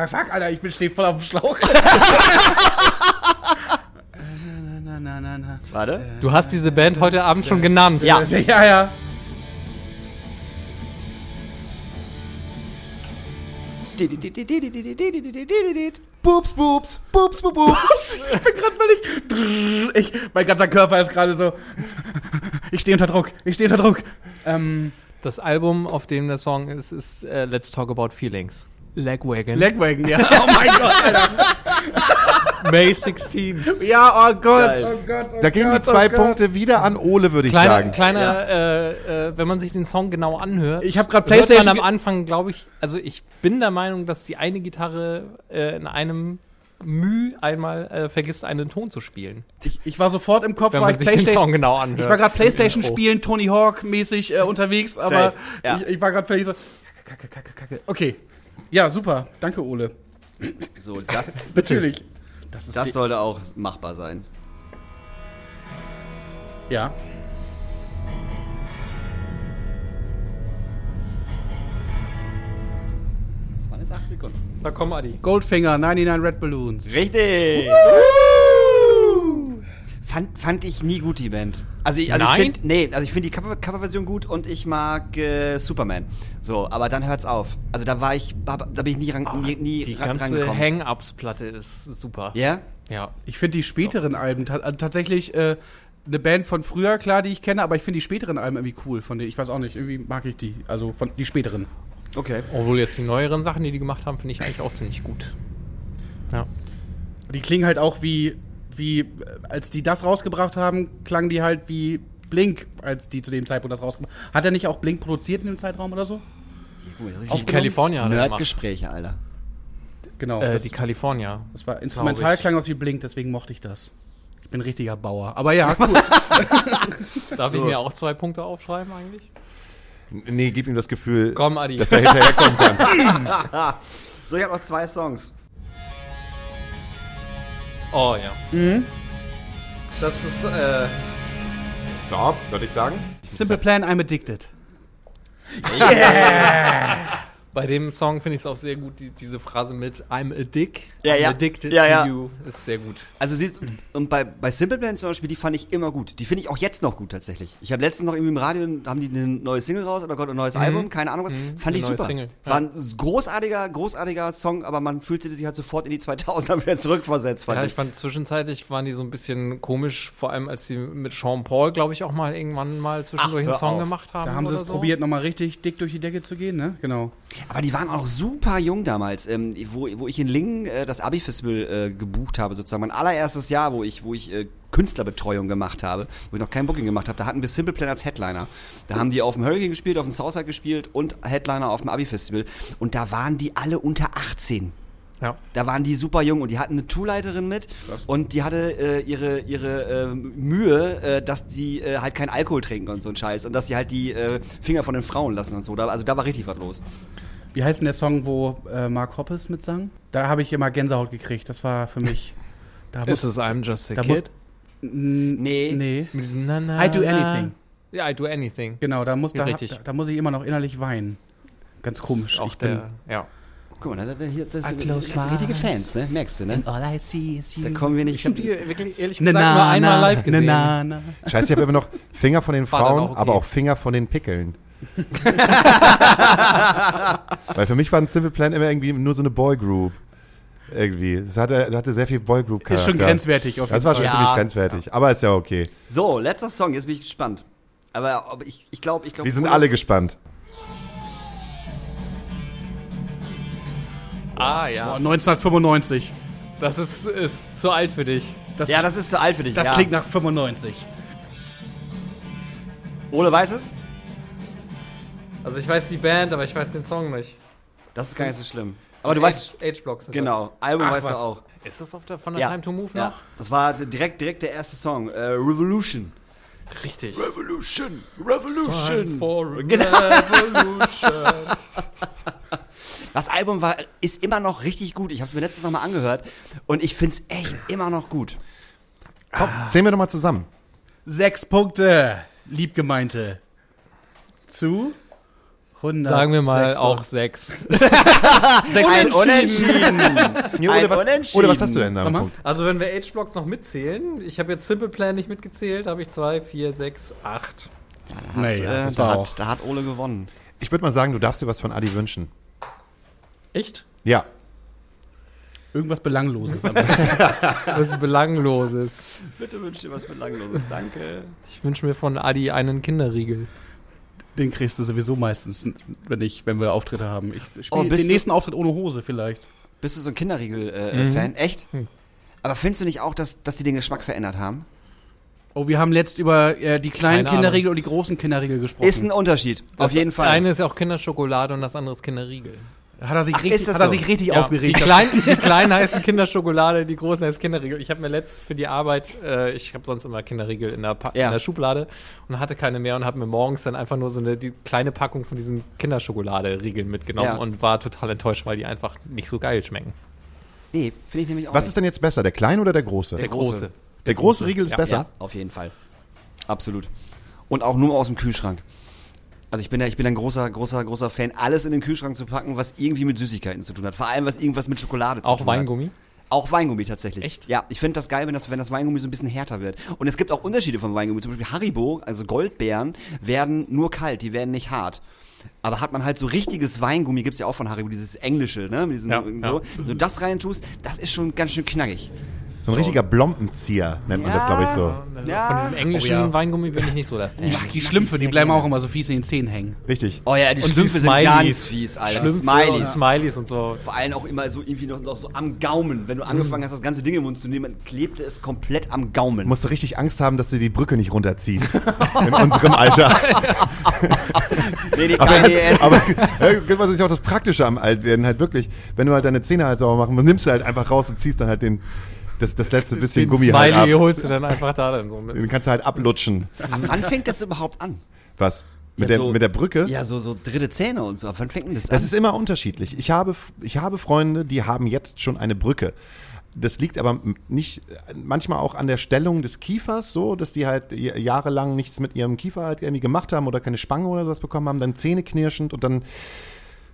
Fuck, Alter, ich bin stehe voll auf dem Schlauch. (laughs) Warte. Du hast diese Band heute Abend schon genannt. Ja. Ja, ja. Pups, pups, pups, pups, pups. Ich bin gerade völlig. Ich, mein ganzer Körper ist gerade so. Ich stehe unter Druck. Ich stehe unter Druck. Ähm, Das Album, auf dem der Song ist, ist äh, Let's Talk About Feelings. Legwagon. Legwagon, ja. (laughs) Oh mein Gott, Alter. May 16. Ja, oh Gott. Oh Gott. Oh Da gehen die Gott, zwei oh Gott. Punkte wieder an Ole, würde ich Kleiner, sagen. kleiner äh, äh, wenn man sich den Song genau anhört. Ich habe gerade hört man PlayStation. am Anfang, glaube ich, also ich bin der Meinung, dass die eine Gitarre äh, in einem Müh einmal äh, vergisst, einen Ton zu spielen. Ich, ich war sofort im Kopf, Wenn war man ich sich den Song PlayStation. genau anhört. Ich war gerade PlayStation Intro. spielen, Tony Hawk mäßig äh, unterwegs, aber ja. ich, ich war gerade völlig so. Kacke, kacke, kacke. Okay. Ja, super. Danke, Ole. So, das, (laughs) Natürlich. Das ist das sollte auch machbar sein. ja. Das waren jetzt acht Sekunden. Da komm, Adi. Goldfinger, 99 Red Balloons. Richtig. Fand, fand ich nie gut, die Band. Also ich, also ich Nein? finde nee, also ich finde die Cover- Coverversion gut und ich mag äh, Superman. So, aber dann hört's auf. Also da war ich, da bin ich nie, ran, nie, nie Ah, Die ran, ganze. Hang-Ups-Platte ist super. Ja? Ja. Ich finde die späteren Alben ta also tatsächlich äh, eine Band von früher, klar, die ich kenne, aber ich finde die späteren Alben irgendwie cool. Von denen, ich weiß auch nicht, irgendwie mag ich die. Also von die späteren. Okay. Obwohl jetzt die neueren Sachen, die die gemacht haben, finde ich eigentlich auch ziemlich gut. Ja. Die klingen halt auch wie, wie, als die das rausgebracht haben, klangen die halt wie Blink, als die zu dem Zeitpunkt das rausgebracht haben. Hat er nicht auch Blink produziert in dem Zeitraum oder so? Auf California hat er. Nerdgespräche, Alter. Genau. Äh, das, die California. das war instrumental ich. klang aus wie Blink, deswegen mochte ich das. Ich bin ein richtiger Bauer. Aber ja, (laughs) cool. Darf ich So. mir auch zwei Punkte aufschreiben eigentlich? Nee, gib ihm das Gefühl, Komm, Adi. dass er hinterherkommen kann. (laughs) So, ich habe noch zwei Songs. Oh ja. Mhm. Das ist, äh, Stop, würde ich sagen. Simple Plan, I'm addicted. (laughs) bei dem Song finde ich es auch sehr gut, die, diese Phrase mit I'm a dick, Ja, I'm ja. addicted Ja, to ja. you ist sehr gut. Also siehst, und bei, bei Simple Plan zum Beispiel, die fand ich immer gut. Die finde ich auch jetzt noch gut tatsächlich. Ich habe letztens noch irgendwie im Radio, haben die eine neue Single raus oder Gott, ein neues Album, keine Ahnung was. Fand eine ich neue super. Single, ja. War ein großartiger, großartiger Song, aber man fühlte sich halt sofort in die 2000er wieder zurückversetzt, fand Ja, ich. ich fand zwischenzeitlich waren die so ein bisschen komisch, vor allem als sie mit Sean Paul, glaube ich, auch mal irgendwann mal zwischendurch hör einen Song auf. gemacht haben. Da haben sie es so. probiert, nochmal richtig dick durch die Decke zu gehen, ne? Genau. Aber die waren auch super jung damals, ähm, wo, wo ich in Lingen äh, das Abi-Festival äh, gebucht habe, sozusagen. Mein allererstes Jahr, wo ich, wo ich äh, Künstlerbetreuung gemacht habe, wo ich noch kein Booking gemacht habe, da hatten wir Simple Plan als Headliner. Da haben die auf dem Hurricane gespielt, auf dem Southside gespielt und Headliner auf dem Abi-Festival. Und da waren die alle unter 18. Ja. Da waren die super jung und die hatten eine Tourleiterin mit und die hatte äh, ihre, ihre äh, Mühe, äh, dass die äh, halt keinen Alkohol trinken und so ein Scheiß und dass die halt die äh, Finger von den Frauen lassen und so. Da, also da war richtig was los. Wie heißt denn der Song, wo äh, Mark Hoppes mitsang? Da habe ich immer Gänsehaut gekriegt. Das war für mich. Da Ist es I'm just a da muss, kid? Nee. nee. Mit diesem na, na, I do na. anything. Ja, I do anything. Genau, da muss, da, Richtig. da, da muss ich immer noch innerlich weinen. Ganz komisch. Auch ich bin, der, ja. Guck mal, da, da, hier, das sind richtige. Fans, ne? Merkst du, ne? all I see is you. Da kommen wir nicht. Ich habe die wirklich ehrlich Na, gesagt nur einmal live gesehen. Na, na, na. Scheiße, ich habe immer noch Finger von den Frauen, auch okay. aber auch Finger von den Pickeln. (laughs) Weil für mich war ein Simple Plan immer irgendwie nur so eine Boygroup. Irgendwie. Es hatte, das hatte sehr viel boygroup Ist schon grenzwertig auf jeden Das war schon Ja. ziemlich grenzwertig. Aber ist ja okay. So, letzter Song, jetzt bin ich gespannt. Aber ob ich, ich glaube, ich glaube. Wir sind alle gespannt. Ah, Boah, ja. 1995. Das ist, ist zu alt für dich. Das, Ja, das ist zu alt für dich. das ja. klingt nach 95. Ole weiß es? Also ich weiß die Band, aber ich weiß den Song nicht. Das ist gar nicht so schlimm. Aber du weißt. H-Blocks. Genau, Album Ach, weißt was. du auch. Ist das auf der, von der Time to Move ja. noch? Das war direkt, direkt der erste Song. Äh, Revolution. Richtig. Revolution. Revolution. For Genau. Revolution. (laughs) Das Album war, ist immer noch richtig gut. Ich habe es mir letztens nochmal angehört und ich finde es echt immer noch gut. Komm, zählen wir doch mal zusammen. Sechs Punkte, liebgemeinte. Zu 100. Sagen wir mal auch (laughs) sechs. Ein Unentschieden. Nee, Ein oder, was, Unentschieden. oder was hast du denn da? Punkt? Also wenn wir H-Blocks noch mitzählen, ich habe jetzt Simple Plan nicht mitgezählt, habe ich zwei, vier, sechs, acht. Nee, ja, Äh, das da, war auch. hat, da hat Ole gewonnen. Ich würde mal sagen, du darfst dir was von Adi wünschen. Echt? Ja. Irgendwas Belangloses. (laughs) Aber Was Belangloses. Bitte wünsch dir was Belangloses. Danke. Ich wünsche mir von Adi einen Kinderriegel. Den kriegst du sowieso meistens, wenn, ich, wenn wir Auftritte haben. Ich Oh, spiele bist den du- nächsten Auftritt ohne Hose vielleicht. Bist du so ein Kinderriegel-Fan? Echt? Hm. Aber findest du nicht auch, dass, dass die den Geschmack verändert haben? Oh, wir haben letzt über äh, die kleinen Keine Kinderriegel und die großen Kinderriegel gesprochen. Ist ein Unterschied. Auf Das jeden Fall. eine ist ja auch Kinderschokolade und das andere ist Kinderriegel. Hat er sich Ach, richtig, hat er so? sich richtig Ja, aufgeregt. Die kleinen, die kleinen heißen Kinderschokolade, die großen heißen Kinderriegel. Ich habe mir letzt für die Arbeit, äh, ich habe sonst immer Kinderriegel in der, pa Ja. in der Schublade und hatte keine mehr und habe mir morgens dann einfach nur so eine die kleine Packung von diesen Kinderschokolade-Riegeln mitgenommen Ja. und war total enttäuscht, weil die einfach nicht so geil schmecken. nee, finde ich nämlich auch Was nicht. ist denn jetzt besser, der kleine oder der große? Der große. Der große Riegel ist Ja, besser. Ja, auf jeden Fall. Absolut. Und auch nur aus dem Kühlschrank. Also ich bin ja, ich bin ein großer, großer, großer Fan, alles in den Kühlschrank zu packen, was irgendwie mit Süßigkeiten zu tun hat. Vor allem, was irgendwas mit Schokolade zu Auch tun Weingummi? hat. Auch Weingummi tatsächlich. Echt? Ja, ich finde das geil, wenn das, wenn das Weingummi so ein bisschen härter wird. Und es gibt auch Unterschiede vom Weingummi. Zum Beispiel Haribo, also Goldbeeren, werden nur kalt, die werden nicht hart. Aber hat man halt so richtiges Weingummi, gibt's ja auch von Haribo, dieses englische, ne? Mit diesem, Ja, so. Wenn du das reintust, das ist schon ganz schön knackig. So ein richtiger Blompenzieher nennt man das, glaube ich, so. Ja. Von diesem englischen Oh ja. Weingummi bin ich nicht so der Fan. Ach, die Schlümpfe, die bleiben auch immer so fies in den Zähnen hängen. Richtig. Oh ja, die Und die Schlümpfe sind Smileys. ganz fies, Alter. Schlümpfe Smileys. und Smileys und so. Vor allem auch immer so irgendwie noch, noch so am Gaumen. Wenn du angefangen hast, das ganze Ding im Mund zu nehmen, klebte es komplett am Gaumen. Musst du richtig Angst haben, dass du die Brücke nicht runterziehst. (laughs) In unserem Alter. (laughs) Nee, die Aber, KDS. aber ja, das ist ja auch das Praktische am Altwerden halt wirklich, wenn du halt deine Zähne halt sauber machen, dann nimmst du halt einfach raus und ziehst dann halt den, das, das letzte bisschen Den Gummi halt Smiley ab. holst du dann einfach da dann so mit. Den kannst du halt ablutschen. Ab wann fängt das überhaupt an? Was? Mit, Ja, der, so- mit der Brücke? Ja, so, so dritte Zähne und so. Ab wann fängt denn das, Das an? ist immer unterschiedlich. Ich habe, ich habe Freunde, die haben jetzt schon eine Brücke. Das liegt aber nicht, manchmal auch an der Stellung des Kiefers, so, dass die halt jahrelang nichts mit ihrem Kiefer halt irgendwie gemacht haben oder keine Spange oder sowas bekommen haben, dann Zähne knirschend und dann,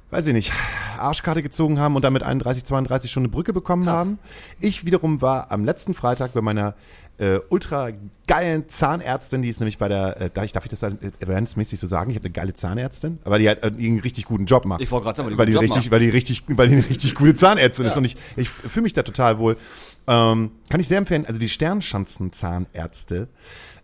weiß ich nicht, Arschkarte gezogen haben und dann mit 31, 32 schon eine Brücke bekommen haben. Ich wiederum war am letzten Freitag bei meiner äh, ultra geilen Zahnärztin, die ist nämlich bei der, äh, darf ich, darf ich das erwähnungsmäßig so sagen? Ich habe eine geile Zahnärztin, aber die hat äh, einen richtig guten Job macht. Ich wollte gerade sagen, weil die richtig, macht. weil die richtig, weil die eine richtig gute Zahnärztin ist und ich, ich fühle mich da total wohl. Ähm, kann ich sehr empfehlen. Also die Sternschanzen-Zahnärzte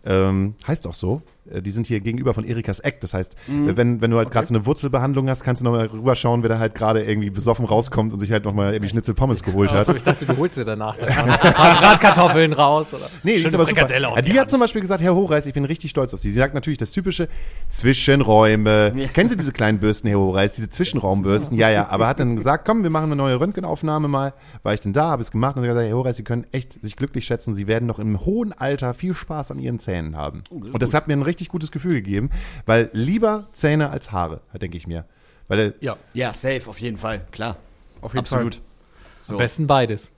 ähm, heißt auch so. Äh, Die sind hier gegenüber von Erikas Eck. Das heißt, Mhm. wenn, wenn du halt gerade so eine Wurzelbehandlung hast, kannst du nochmal rüberschauen, wer da halt gerade irgendwie besoffen rauskommt und sich halt nochmal irgendwie Schnitzel Pommes geholt hat. Also ich dachte, du holst dir danach dann (laughs) Bratkartoffeln raus. Oder Nee, die ist aber super. Ja, die die hat zum Beispiel gesagt, Herr Hochreis, ich bin richtig stolz auf Sie. Sie sagt natürlich das typische Zwischenräume. Kennen Sie diese kleinen Bürsten, Herr Hochreis, diese Zwischenraumbürsten? Ja, ja, aber hat dann gesagt, komm, wir machen eine neue Röntgenaufnahme mal. War ich denn da, habe es gemacht und hat gesagt, Herr Hochreis, Sie können echt sich glücklich schätzen. Sie werden noch im hohen Alter viel Spaß an Ihren Zähnen haben. und das hat mir ein richtig gutes Gefühl gegeben, weil lieber Zähne als Haare, denke ich mir. Weil äh, Ja, Ja, safe, auf jeden Fall, klar. auf jeden Absolut. Fall. Am besten beides.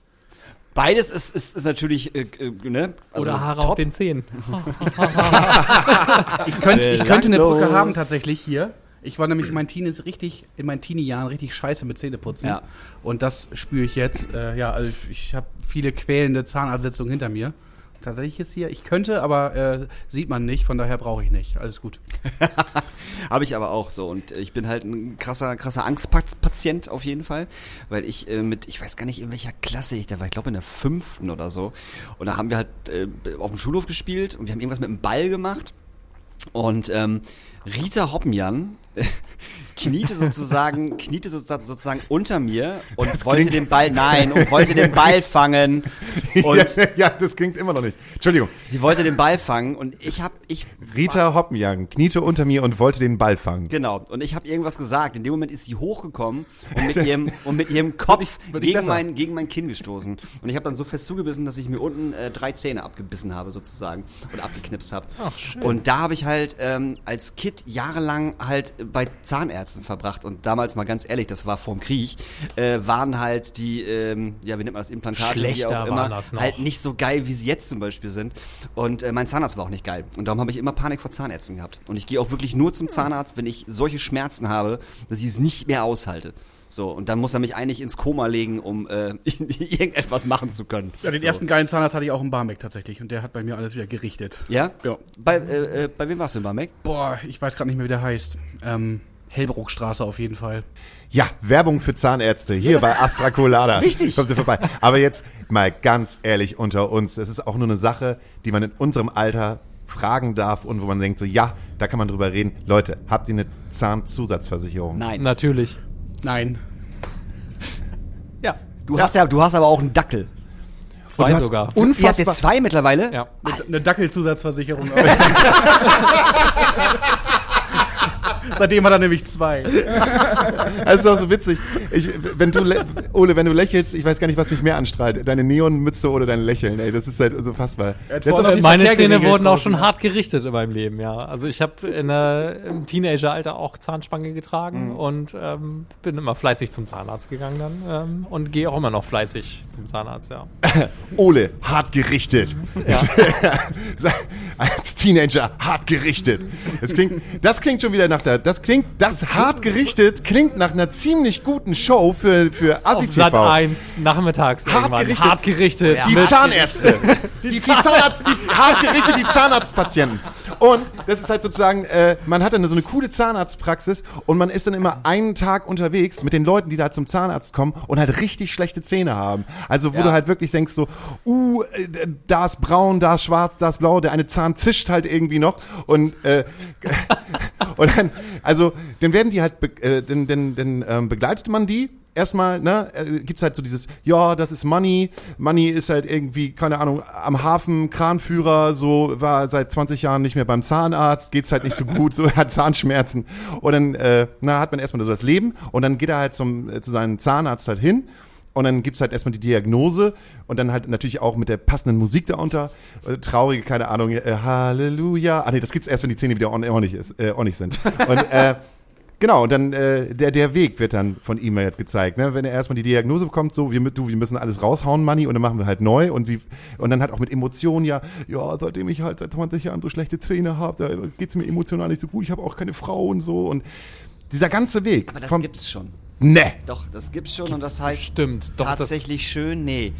Beides ist, ist, ist natürlich, äh, äh, ne? Also Oder Haare top. auf den Zähnen. (laughs) Ich könnte, ich könnte eine. Brücke haben tatsächlich hier. Ich war nämlich in meinen Teenies richtig, in meinen Teenie-Jahren richtig scheiße mit Zähneputzen. Ja. Und das spüre ich jetzt. Äh, ja, also ich habe viele quälende Zahnarztsitzungen hinter mir. Tatsächlich ist hier, ich könnte, aber äh, sieht man nicht, von daher brauche ich nicht. Alles gut. (laughs) Habe ich aber auch so. Und äh, ich bin halt ein krasser, krasser Angstpatient auf jeden Fall. Weil ich äh, mit, ich weiß gar nicht, in welcher Klasse ich da war. Ich glaube in der fünften oder so. Und da haben wir halt äh, auf dem Schulhof gespielt und wir haben irgendwas mit dem Ball gemacht. Und ähm, Rita Hoppenjan (laughs) kniete sozusagen, kniete sozusagen, unter mir und wollte klingt- den Ball, nein, und wollte den Ball fangen. (laughs) Und ja, ja, das klingt immer noch nicht. Entschuldigung. sie wollte den Ball fangen und ich hab, ich Rita Hoppenjagen kniete unter mir und wollte den Ball fangen. Genau, und ich habe irgendwas gesagt. In dem Moment ist sie hochgekommen und mit (laughs) ihrem, und mit ihrem Kopf gegen, besser. mein, gegen mein Kinn gestoßen. Und ich habe dann so fest zugebissen, dass ich mir unten äh, drei Zähne abgebissen habe, sozusagen, und abgeknipst habe. Und da habe ich halt ähm, als Kind jahrelang halt bei Zahnärzten verbracht. Und damals mal ganz ehrlich, das war vorm Krieg, äh, waren halt die, ähm, ja, wie nennt man das, Implantate, Schlechter auch waren immer, das noch. halt nicht so geil, wie sie jetzt zum Beispiel sind. Und äh, mein Zahnarzt war auch nicht geil. Und darum habe ich immer Panik vor Zahnärzten gehabt. Und ich gehe auch wirklich nur zum Zahnarzt, wenn ich solche Schmerzen habe, dass ich es nicht mehr aushalte. So, und dann muss er mich eigentlich ins Koma legen, um äh, (laughs) irgendetwas machen zu können. Ja, den so. ersten geilen Zahnarzt hatte ich auch in Barmbek tatsächlich und der hat bei mir alles wieder gerichtet. Ja? Ja. Bei, äh, äh, bei wem warst du, bei Mac? Boah, ich weiß gerade nicht mehr, wie der heißt. Ähm, Hellbruckstraße auf jeden Fall. Ja, Werbung für Zahnärzte hier bei Astra Colada. (laughs) Richtig. Kommt sie vorbei. Aber jetzt mal ganz ehrlich unter uns. Es ist auch nur eine Sache, die man in unserem Alter fragen darf und wo man denkt so, ja, da kann man drüber reden. Leute, habt ihr eine Zahnzusatzversicherung? Nein. Natürlich. Nein. Ja, Du hast ja, du hast aber auch einen Dackel. zwei du hast sogar. Ihr habt Unfassbar. jetzt zwei mittlerweile? Ja. Eine Dackelzusatzversicherung. (laughs) (laughs) Seitdem hat er nämlich zwei. Das (laughs) ist auch so witzig. Ich, wenn du, Ole, wenn du lächelst, ich weiß gar nicht, was mich mehr anstrahlt. Deine Neonmütze oder dein Lächeln. Ey, das ist halt so fassbar. Meine Zähne wurden auch schon ja. hart gerichtet in meinem Leben, ja. Also ich habe im Teenageralter auch Zahnspange getragen und ähm, bin immer fleißig zum Zahnarzt gegangen dann ähm, und gehe auch immer noch fleißig zum Zahnarzt, ja. (laughs) Ole, hart gerichtet. (laughs) Als Teenager hart gerichtet. Das klingt, das klingt schon wieder nach der, das klingt, das hart gerichtet klingt nach einer ziemlich guten Show für, für Auf Assi Sat TV. 1 nachmittags Hart irgendwann. gerichtet. Hart gerichtet. Die Zahnärzte. (laughs) Die, die, Zahnarzt, die hart gerichtet, die Zahnarztpatienten. Und das ist halt sozusagen, äh, man hat dann so eine coole Zahnarztpraxis und man ist dann immer einen Tag unterwegs mit den Leuten, die da zum Zahnarzt kommen und halt richtig schlechte Zähne haben. Also wo Ja. du halt wirklich denkst so, uh, äh, da ist braun, da ist schwarz, da ist blau, der eine Zahn zischt halt irgendwie noch und äh, (laughs) und dann, also dann werden die halt, be äh, dann, dann, dann ähm, begleitet man die erstmal, ne, äh, gibt's halt so dieses, ja, das ist Money. Money ist halt irgendwie, keine Ahnung, am Hafen, Kranführer, so, war seit 20 Jahren nicht mehr beim Zahnarzt, geht's halt nicht so gut, so, (laughs) hat Zahnschmerzen. Und dann, äh, na, hat man erstmal so das Leben und dann geht er halt zum, äh, zu seinem Zahnarzt halt hin. Und dann gibt's halt erstmal die Diagnose und dann halt natürlich auch mit der passenden Musik darunter. Äh, traurige, keine Ahnung, äh, Halleluja. Ah nee, das gibt's erst, wenn die Zähne wieder ordentlich, ist, äh, ordentlich sind. Und äh, Genau, und dann äh, der, der Weg wird dann von ihm halt gezeigt. Ne? Wenn er erstmal die Diagnose bekommt, so, wir, du, wir müssen alles raushauen, Money, und dann machen wir halt neu. Und, wie, und dann halt auch mit Emotionen, ja, ja, seitdem ich halt seit 20 Jahren so schlechte Zähne habe, da geht's mir emotional nicht so gut, ich habe auch keine Frau und so. Und dieser ganze Weg. Aber das vom, gibt's schon. Ne. Doch, das gibt's schon und das heißt Stimmt, doch, das, tatsächlich schön, nee.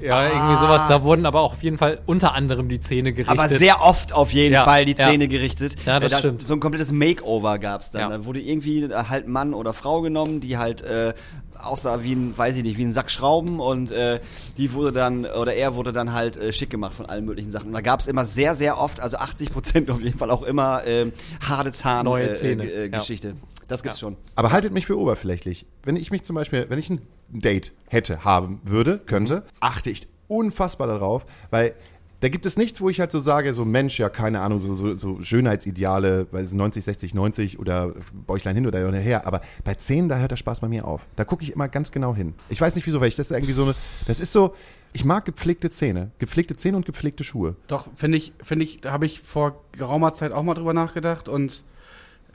ja, irgendwie sowas. Da wurden aber auch auf jeden Fall unter anderem die Zähne gerichtet. Aber sehr oft auf jeden Ja, Fall die ja. Zähne gerichtet. Ja, das Äh, da, stimmt. So ein komplettes Makeover gab's dann. Ja. Da wurde irgendwie äh, halt Mann oder Frau genommen, die halt äh, aussah wie ein, weiß ich nicht, wie ein Sack Schrauben und äh, die wurde dann, oder er wurde dann halt äh, schick gemacht von allen möglichen Sachen. Und da gab's immer sehr, sehr oft, also 80 Prozent (laughs) auf jeden Fall auch immer ähm, harte Zahn Neue äh, Zähne, äh, ja. Geschichte. Das gibt's Ja. schon. Aber haltet mich für oberflächlich. Wenn ich mich zum Beispiel, wenn ich ein Date hätte, haben würde, könnte, achte ich unfassbar darauf, weil da gibt es nichts, wo ich halt so sage, so Mensch, ja, keine Ahnung, so, so, so Schönheitsideale, weil es 90, 60, 90 oder Bäuchlein hin oder her, aber bei 10, da hört der Spaß bei mir auf. Da gucke ich immer ganz genau hin. Ich weiß nicht wieso, weil ich das ist irgendwie so eine, das ist so, ich mag gepflegte Zähne. Gepflegte Zähne und gepflegte Schuhe. Doch, finde ich, finde ich, da habe ich vor geraumer Zeit auch mal drüber nachgedacht und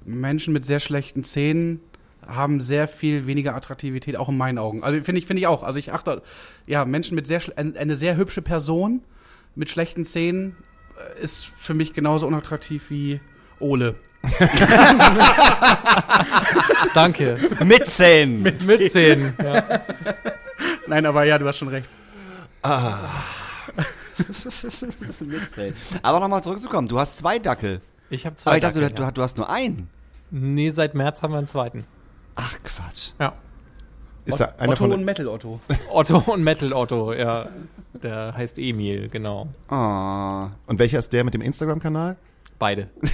Menschen mit sehr schlechten Zähnen haben sehr viel weniger Attraktivität, auch in meinen Augen. Also finde ich, finde ich auch. Also ich achte, ja, Menschen mit sehr, eine sehr hübsche Person mit schlechten Zähnen äh, ist für mich genauso unattraktiv wie Ole. (laughs) Danke. Mit Zähnen. Mit Zähnen. (laughs) Ja. Nein, aber ja, du hast schon recht. (laughs) Mit Zähnen. Aber nochmal zurückzukommen, du hast zwei Dackel. Ich habe zwei. Aber ich dachte, du, du, du hast nur einen. Nee, seit März haben wir einen zweiten. Ach Quatsch. Ja. Ist da einer Otto von und Metal Otto. (laughs) Otto und Metal Otto, ja. Der heißt Emil, genau. Oh. und welcher ist der mit dem Instagram-Kanal? Beide. (laughs)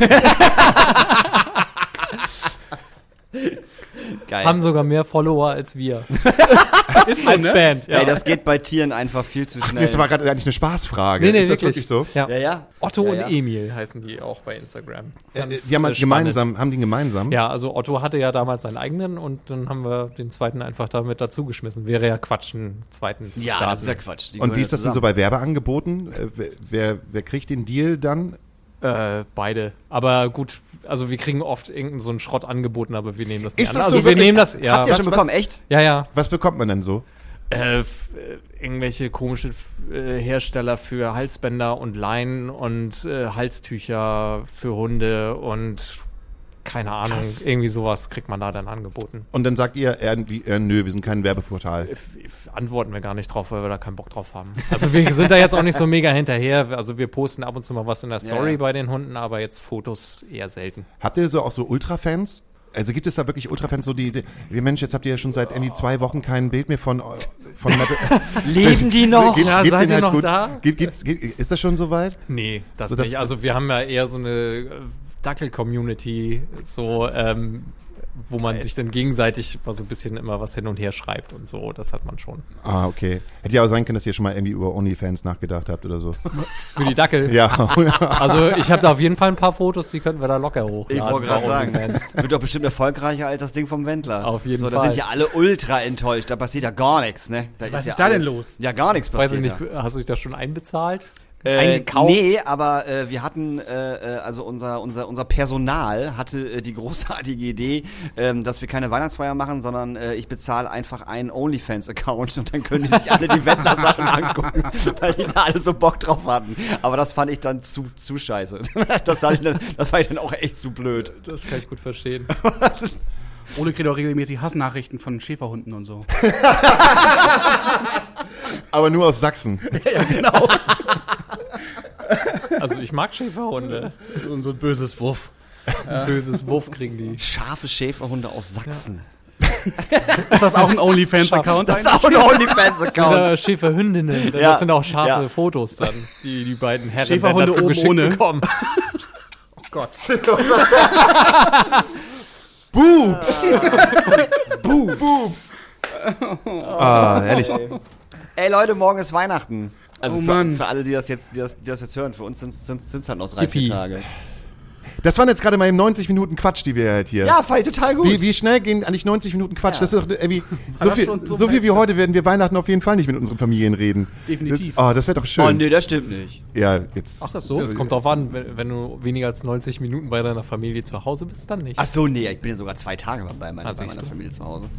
(laughs) Geil. Haben sogar mehr Follower als wir. (laughs) Ist so, als ne? Band, ja. Ey, das geht bei Tieren einfach viel zu schnell. Das war gerade eigentlich eine Spaßfrage. nee, nee, ist das wirklich. wirklich so? Ja. ja, ja. Otto ja, und. Emil heißen die auch bei Instagram. Äh, Ganz, die haben halt äh, gemeinsam, haben die gemeinsam? Ja, also Otto hatte ja damals seinen eigenen und dann haben wir den zweiten einfach damit dazugeschmissen. Wäre ja Quatsch, einen zweiten zu Ja, starten. das ist ja Quatsch. Die Und wie ist das denn so zusammen. bei Werbeangeboten? Äh, wer, wer, wer kriegt den Deal dann? Äh, beide. Aber gut, also wir kriegen oft irgendeinen so einen Schrott angeboten, aber wir nehmen das nicht Ist an. das Also so wir wirklich? nehmen das, ja. Habt ihr Was- schon was- bekommen? Echt? ja, ja. Was bekommt man denn so? Äh, f- äh, irgendwelche komische f- äh, Hersteller für Halsbänder und Leinen und äh, Halstücher für Hunde und keine Ahnung, Krass. irgendwie sowas kriegt man da dann angeboten. Und dann sagt ihr, irgendwie, äh, nö, wir sind kein Werbeportal. F- f- Antworten wir gar nicht drauf, weil wir da keinen Bock drauf haben. Also wir sind da jetzt auch nicht so mega hinterher. Also wir posten ab und zu mal was in der Story ja. bei den Hunden, aber jetzt Fotos eher selten. Habt ihr so auch so Ultra-Fans? Also gibt es da wirklich Ultra-Fans, so die, die, wie Mensch, jetzt habt ihr ja schon seit irgendwie zwei Wochen kein Bild mehr von, von Metal. (laughs) Leben die noch? Geht's- Ja, geht's seid Ihnen ihr noch da? Gibt, gibt's, gibt, ist das schon soweit? Nee, das So, das- nicht. Also wir haben ja eher so eine äh, Dackel-Community, so ähm, wo man sich dann gegenseitig mal so ein bisschen immer was hin und her schreibt und so. Das hat man schon. Ah, okay. Hätte ja auch sein können, dass ihr schon mal irgendwie über OnlyFans nachgedacht habt oder so. Für die Dackel. Ja. (laughs) Also ich habe da auf jeden Fall ein paar Fotos, die könnten wir da locker hochladen. Ich wollte gerade sagen, OnlyFans. wird doch bestimmt erfolgreicher als das Ding vom Wendler. Auf jeden so, Da Fall. sind ja alle ultra enttäuscht. Da passiert ja gar nichts, ne? Da Was ja ist da alle- denn los? Ja, gar nichts Weiß ich passiert. nicht, da. hast du dich da schon einbezahlt? Äh, Eingekauft? nee, aber äh, wir hatten, äh, äh, also unser, unser, unser Personal hatte äh, die großartige Idee, ähm, dass wir keine Weihnachtsfeier machen, sondern äh, ich bezahle einfach einen OnlyFans-Account und dann können die sich alle die Wendler-Sachen angucken, (laughs) weil die da alle so Bock drauf hatten. Aber das fand ich dann zu, zu scheiße. (laughs) Das, fand ich dann, das war ich dann auch echt zu blöd. Das kann ich gut verstehen. (laughs) Das ist, Ole kriegt auch regelmäßig Hassnachrichten von Schäferhunden und so. Aber nur aus Sachsen. ja, genau. Also ich mag Schäferhunde. so, so ein böses Wuff. Ein böses Wuff kriegen die. scharfe Schäferhunde aus Sachsen. Ist das auch ein OnlyFans-Account? Das ist auch ein OnlyFans-Account. Oder Schäferhündinnen. Ja, Das sind auch scharfe ja. Fotos dann, die die beiden Herren Schäferhunde dazu oben geschickt ohne. bekommen. Boobs! Boobs! Boobs! Ah, ehrlich. Ey Leute, morgen ist Weihnachten. Also Oh für, Mann. für alle, die das jetzt, die das, die das jetzt hören, für uns sind es halt noch drei, Yippie. vier Tage. Das waren jetzt gerade mal eben 90 Minuten Quatsch, die wir halt hier. Ja, fand ich total gut. Wie, wie schnell gehen eigentlich 90 Minuten Quatsch? Ja. Das ist doch irgendwie (laughs) so Aber viel, so so viel wie heute werden wir Weihnachten auf jeden Fall nicht mit unseren Familien reden. Definitiv. Das, oh, das wäre doch schön. oh nee, das stimmt nicht. Ja, jetzt. Ach, das so? Das kommt drauf an, wenn, wenn du weniger als 90 Minuten bei deiner Familie zu Hause bist, dann nicht. Ach so, nee, ich bin ja sogar zwei Tage bei meiner, Ah, bei siehst meiner. Familie zu Hause.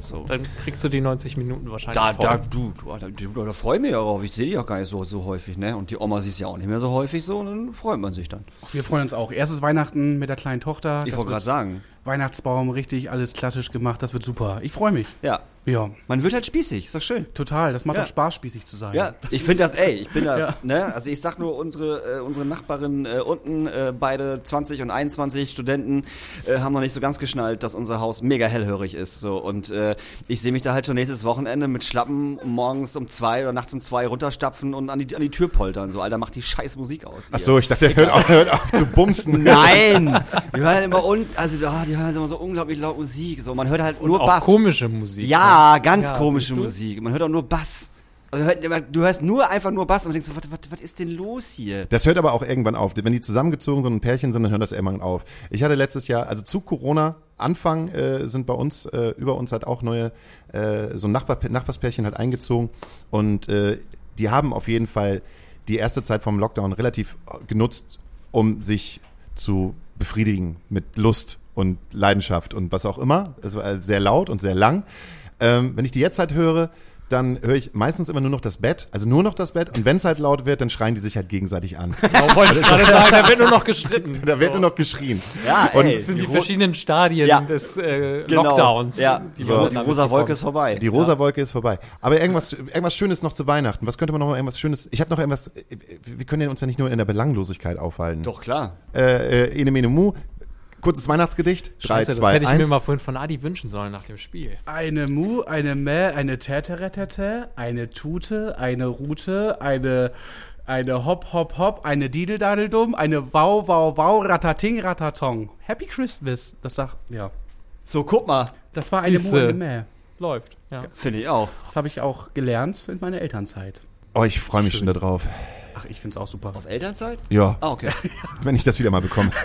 So. Dann kriegst du die 90 Minuten wahrscheinlich Da, voll. da, du, du, da, du, da freue ich mich ja drauf. Ich sehe die auch gar nicht so, so häufig, ne? Und die Oma sieht ja auch nicht mehr so häufig so, und dann freut man sich dann. Wir freuen uns auch. Erstes Weihnachten mit der kleinen Tochter. Ich wollte gerade sagen. Weihnachtsbaum, richtig alles klassisch gemacht. Das wird super. Ich freue mich. Ja. Ja, Man wird halt spießig, ist doch schön. total. Das macht Ja. auch Spaß, spießig zu sein. Ja, Das ich finde das, ey, ich bin (laughs) da, Ja. ne, also ich sag nur, unsere, äh, unsere Nachbarin äh, unten, äh, beide 20 und 21 Studenten, äh, haben noch nicht so ganz geschnallt, dass unser Haus mega hellhörig ist, so, und äh, ich sehe mich da halt schon nächstes Wochenende mit Schlappen morgens um zwei oder nachts um zwei runterstapfen und an die, an die Tür poltern, so, Alter, macht die scheiß Musik aus. Ach so, ich dachte, hört auf, hört auf zu bumsen. (laughs) Nein! Die hören halt immer un, also ah, die hören halt immer so unglaublich laut Musik. So, man hört halt nur auch Bass. komische Musik. Ja, ganz Ja, komische? Musik. Man hört auch nur Bass. Also du hörst nur einfach nur Bass und denkst so, was, was, was ist denn los hier? Das hört aber auch irgendwann auf. Wenn die zusammengezogen sind und ein Pärchen sind, dann hört das irgendwann auf. Ich hatte letztes Jahr, also zu Corona, Anfang äh, sind bei uns, äh, über uns halt auch neue, äh, so ein Nachbar, Nachbarspärchen halt eingezogen und äh, die haben auf jeden Fall die erste Zeit vom Lockdown relativ genutzt, um sich zu befriedigen mit Lust und Leidenschaft und was auch immer. Es war sehr laut und sehr lang. Ähm, wenn ich die jetzt halt höre, dann höre ich meistens immer nur noch das Bett, also nur noch das Bett. Und wenn es halt laut wird, dann schreien die sich halt gegenseitig an. (laughs) Genau, wollte ich gerade (laughs) sagen, da wird nur noch gestritten. Da wird So. nur noch geschrien. Ja, Und ey, Das sind die, Ro- verschiedenen Stadien Ja. des äh, genau. Lockdowns. Ja, die so, die rosa Wolke ist vorbei. Die rosa Wolke ist vorbei. Aber irgendwas, irgendwas Schönes noch zu Weihnachten. Was könnte man noch mal irgendwas Schönes? Ich habe noch irgendwas. Wir können ja uns ja nicht nur in der Belanglosigkeit aufhalten. Doch, klar. Äh, äh, Ene Mene Mu. Kurzes Weihnachtsgedicht. 3, Scheiße, das 2, hätte ich 1. mir mal vorhin von Adi wünschen sollen nach dem Spiel. Eine Mu, eine Mä, eine Täteretete, eine Tute, eine Rute, eine, eine Hop, Hop, Hop, eine Didedadeldum, eine Wow, Wow, Wow, Ratating, Ratatong. Happy Christmas. Das sagt, ja. So, guck mal. Das war eine Mu, Siehste. eine Mä. Läuft, ja. Finde ich auch. Das habe ich auch gelernt in meiner Elternzeit. Oh, ich freue mich schon darauf. Ach, ich find's auch super. Auf Elternzeit? Ja, Ah, okay. (laughs) wenn ich das wieder mal bekomme. (laughs)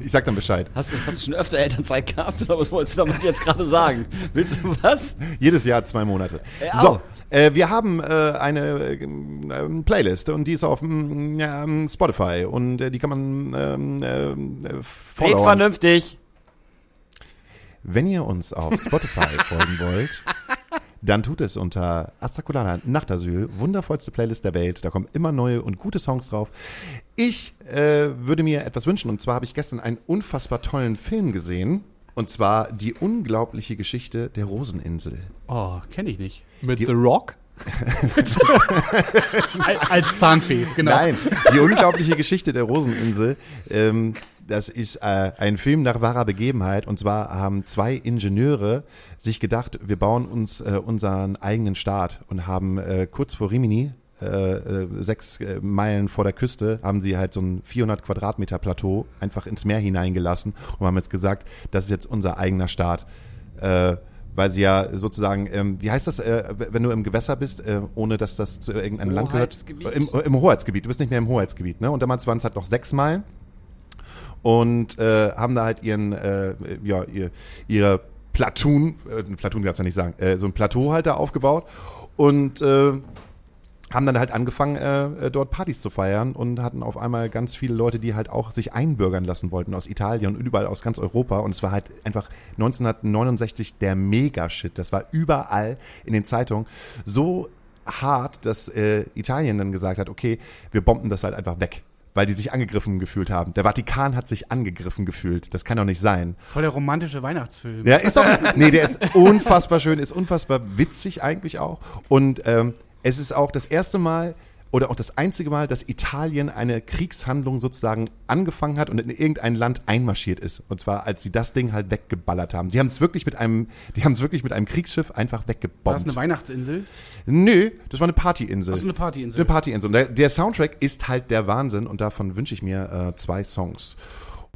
Ich sag dann Bescheid. Hast du, hast du schon öfter Elternzeit gehabt oder was wolltest du damit jetzt gerade sagen? Willst du was? Jedes Jahr zwei Monate. Ja, so, äh, wir haben äh, eine äh, ähm, Playlist und die ist auf mm, ähm, Spotify und äh, die kann man ähm, äh, äh, Red vernünftig. Wenn ihr uns auf Spotify folgen wollt, (laughs) dann tut es unter Astrakulana Nachtasyl, wundervollste Playlist der Welt. Da kommen immer neue und gute Songs drauf. Ich äh, würde mir etwas wünschen und zwar habe ich gestern einen unfassbar tollen Film gesehen und zwar die unglaubliche Geschichte der Roseninsel. Oh, kenne ich nicht. Mit The Rock? (laughs) Als, als Zahnfee, genau. Nein, die unglaubliche Geschichte der Roseninsel. Ähm, das ist äh, ein Film nach wahrer Begebenheit. Und zwar haben zwei Ingenieure sich gedacht, wir bauen uns äh, unseren eigenen Staat und haben äh, kurz vor Rimini, äh, äh, sechs äh, Meilen vor der Küste, haben sie halt so ein 400 Quadratmeter Plateau einfach ins Meer hineingelassen und haben jetzt gesagt, das ist jetzt unser eigener Staat. Weil sie ja sozusagen, ähm, wie heißt das, äh, wenn du im Gewässer bist, äh, ohne dass das zu irgendeinem Land gehört? Im, im Hoheitsgebiet. Du bist nicht mehr im Hoheitsgebiet, ne? Und damals waren es halt noch sechs Meilen und äh, haben da halt ihren, äh, ja, ihr, ihre Platoon, äh, Platoon kannst du ja nicht sagen, äh, so ein Plateau halt da aufgebaut und äh, haben dann halt angefangen, äh, äh, dort Partys zu feiern und hatten auf einmal ganz viele Leute, die halt auch sich einbürgern lassen wollten aus Italien und überall aus ganz Europa. Und es war halt einfach 1969 der Mega-Shit. Das war überall in den Zeitungen so hart, dass äh, Italien dann gesagt hat, okay, wir bomben das halt einfach weg. Weil die sich angegriffen gefühlt haben. Der Vatikan hat sich angegriffen gefühlt. Das kann doch nicht sein. Voll der romantische Weihnachtsfilm. Ja, ist doch. Nee, der ist unfassbar schön, ist unfassbar witzig eigentlich auch. Und ähm, es ist auch das erste Mal oder auch das einzige Mal, dass Italien eine Kriegshandlung sozusagen angefangen hat und in irgendein Land einmarschiert ist. Und zwar, als sie das Ding halt weggeballert haben. Die haben es wirklich mit einem, die haben es wirklich mit einem Kriegsschiff einfach War das weggebombt. eine Weihachtsinsel? Nö, das war eine Partyinsel. Das ist eine Partyinsel. Eine Partyinsel. Und der, der Soundtrack ist halt der Wahnsinn und davon wünsche ich mir äh, zwei Songs.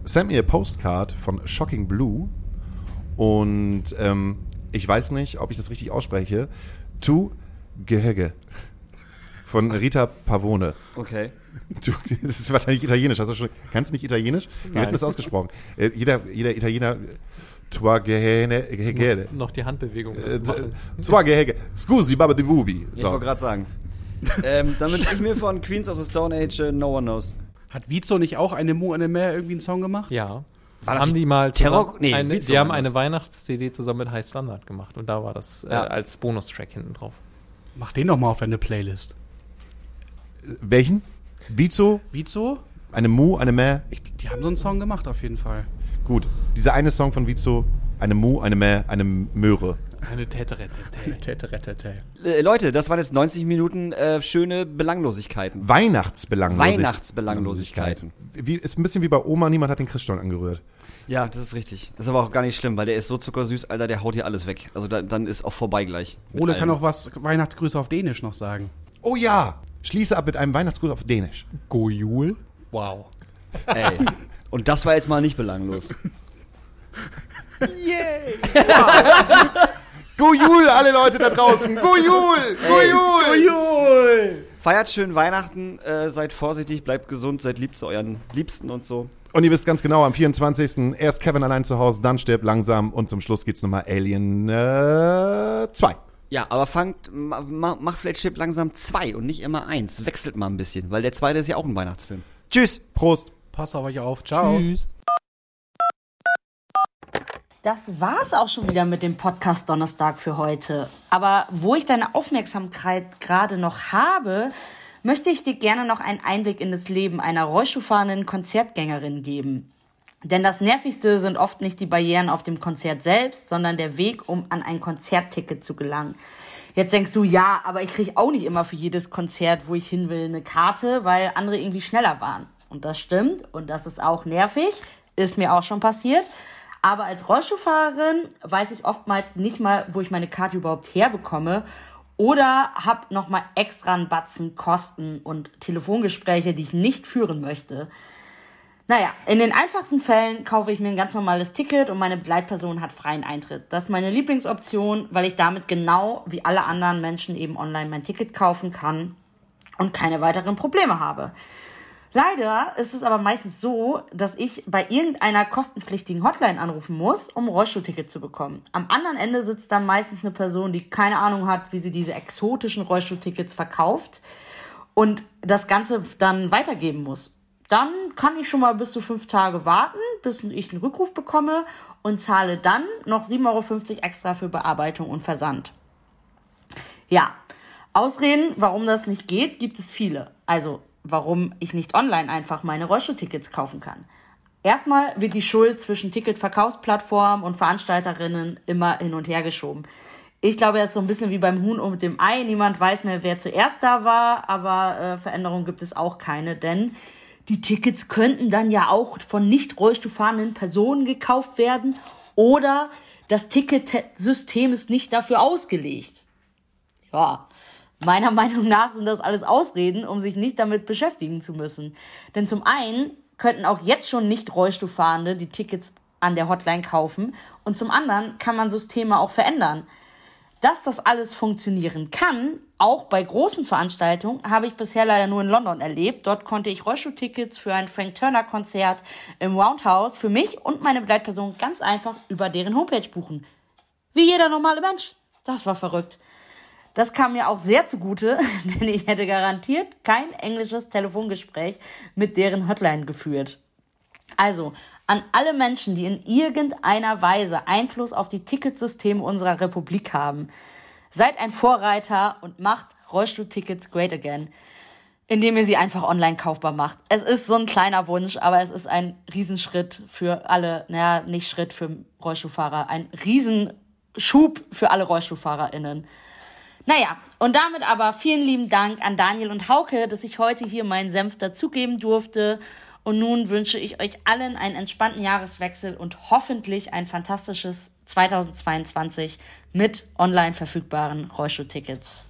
Send me a Postcard von Shocking Blue und ähm, ich weiß nicht, ob ich das richtig ausspreche, Tu Gehege von Rita Pavone. Okay. Du, das ist wahrscheinlich italienisch. Hast du schon, kannst du nicht italienisch? Wie wird das ausgesprochen? Äh, jeder, jeder Italiener, Tua noch die Handbewegung Äh. Tua Gehege. Scusi, Baba di Bubi. Ich wollte gerade sagen. ähm, dann wünsche ich mir von Queens of the Stone Age äh, No One Knows. Hat Vizo nicht auch eine Mu, eine Mehr irgendwie einen Song gemacht? Ja. War das haben die mal Terror- nee, eine, die haben eine? Weihnachts-CD zusammen mit High Standard gemacht und da war das äh, Ja. als Bonustrack hinten drauf. Mach den doch mal auf deine Playlist. Welchen? Vizo, Vizo? eine Mu, eine Mä. Ich, die haben so einen Song gemacht auf jeden Fall. Gut. Dieser eine Song von Vizo, eine Mu, eine Mä, eine Möhre. Eine Täterette. Tete, tete, tete. Äh, Leute, das waren jetzt 90 Minuten äh, schöne Belanglosigkeiten. Weihnachtsbelanglosigkeit. Weihnachtsbelanglosigkeiten. Wie, ist ein bisschen wie bei Oma, niemand hat den Christstollen angerührt. Ja, das ist richtig. Das ist aber auch gar nicht schlimm, weil der ist so zuckersüß, Alter, der haut hier alles weg. Also da, dann ist auch vorbei gleich. Ole kann auch was Weihnachtsgrüße auf Dänisch noch sagen. Oh ja! Schließe ab mit einem Weihnachtsgruß auf Dänisch. Gojul. Wow. Ey. Und das war jetzt mal nicht belanglos. Gujul, alle Leute da draußen! Gujul! Gujul! Feiert schön Weihnachten, äh, seid vorsichtig, bleibt gesund, seid lieb zu euren Liebsten und so. Und ihr wisst ganz genau, am 24. erst Kevin allein zu Hause, dann stirbt langsam und zum Schluss geht's nochmal Alien äh, 2. Ja, aber fangt, ma, ma, macht vielleicht Chip langsam zwei und nicht immer eins. Wechselt mal ein bisschen, weil der zweite ist ja auch ein Weihnachtsfilm. Tschüss! Prost! Passt auf euch auf. Ciao. Tschüss. Das war's auch schon wieder mit dem Podcast Donnerstag für heute. Aber wo ich deine Aufmerksamkeit gerade noch habe, möchte ich dir gerne noch einen Einblick in das Leben einer rollstuhlfahrenden Konzertgängerin geben. Denn das Nervigste sind oft nicht die Barrieren auf dem Konzert selbst, sondern der Weg, um an ein Konzertticket zu gelangen. Jetzt denkst du, ja, aber ich kriege auch nicht immer für jedes Konzert, wo ich hin will, eine Karte, weil andere irgendwie schneller waren. Und das stimmt und das ist auch nervig, ist mir auch schon passiert. Aber als Rollstuhlfahrerin weiß ich oftmals nicht mal, wo ich meine Karte überhaupt herbekomme oder habe nochmal extra einen Batzen Kosten und Telefongespräche, die ich nicht führen möchte. Naja, in den einfachsten Fällen kaufe ich mir ein ganz normales Ticket und meine Begleitperson hat freien Eintritt. Das ist meine Lieblingsoption, weil ich damit genau wie alle anderen Menschen eben online mein Ticket kaufen kann und keine weiteren Probleme habe. Leider ist es aber meistens so, dass ich bei irgendeiner kostenpflichtigen Hotline anrufen muss, um Rollstuhlticket zu bekommen. Am anderen Ende sitzt dann meistens eine Person, die keine Ahnung hat, wie sie diese exotischen Rollstuhltickets verkauft und das Ganze dann weitergeben muss. Dann kann ich schon mal bis zu fünf Tage warten, bis ich einen Rückruf bekomme und zahle dann noch 7,50 Euro extra für Bearbeitung und Versand. Ja, Ausreden, warum das nicht geht, gibt es viele. Also, warum ich nicht online einfach meine Rollstuhltickets kaufen kann. Erstmal wird die Schuld zwischen Ticketverkaufsplattformen und Veranstalterinnen immer hin und her geschoben. Ich glaube, das ist so ein bisschen wie beim Huhn und dem Ei. Niemand weiß mehr, wer zuerst da war, aber äh, Veränderung gibt es auch keine, denn die Tickets könnten dann ja auch von nicht rollstuhlfahrenden Personen gekauft werden oder das Ticketsystem ist nicht dafür ausgelegt. Ja, meiner (laughs) Meinung nach sind das alles Ausreden, um sich nicht damit beschäftigen zu müssen. Denn zum einen könnten auch jetzt schon nicht Rollstuhlfahrende die Tickets an der Hotline kaufen und zum anderen kann man Systeme auch verändern. Dass das alles funktionieren kann, auch bei großen Veranstaltungen, habe ich bisher leider nur in London erlebt. Dort konnte ich Rollstuhltickets für ein Frank Turner Konzert im Roundhouse für mich und meine Begleitperson ganz einfach über deren Homepage buchen. Wie jeder normale Mensch. Das war verrückt. Das kam mir auch sehr zugute, (laughs) denn ich hätte garantiert kein englisches Telefongespräch mit deren Hotline geführt. Also, an alle Menschen, die in irgendeiner Weise Einfluss auf die Ticketsysteme unserer Republik haben, seid ein Vorreiter und macht Rollstuhltickets great again, indem ihr sie einfach online kaufbar macht. Es ist so ein kleiner Wunsch, aber es ist ein Riesenschritt für alle, naja, nicht Schritt für Rollstuhlfahrer, ein Riesenschub für alle RollstuhlfahrerInnen. Naja, und damit aber vielen lieben Dank an Daniel und Hauke, dass ich heute hier meinen Senf dazugeben durfte. Und nun wünsche ich euch allen einen entspannten Jahreswechsel und hoffentlich ein fantastisches 2022 mit online verfügbaren Rollstuhltickets.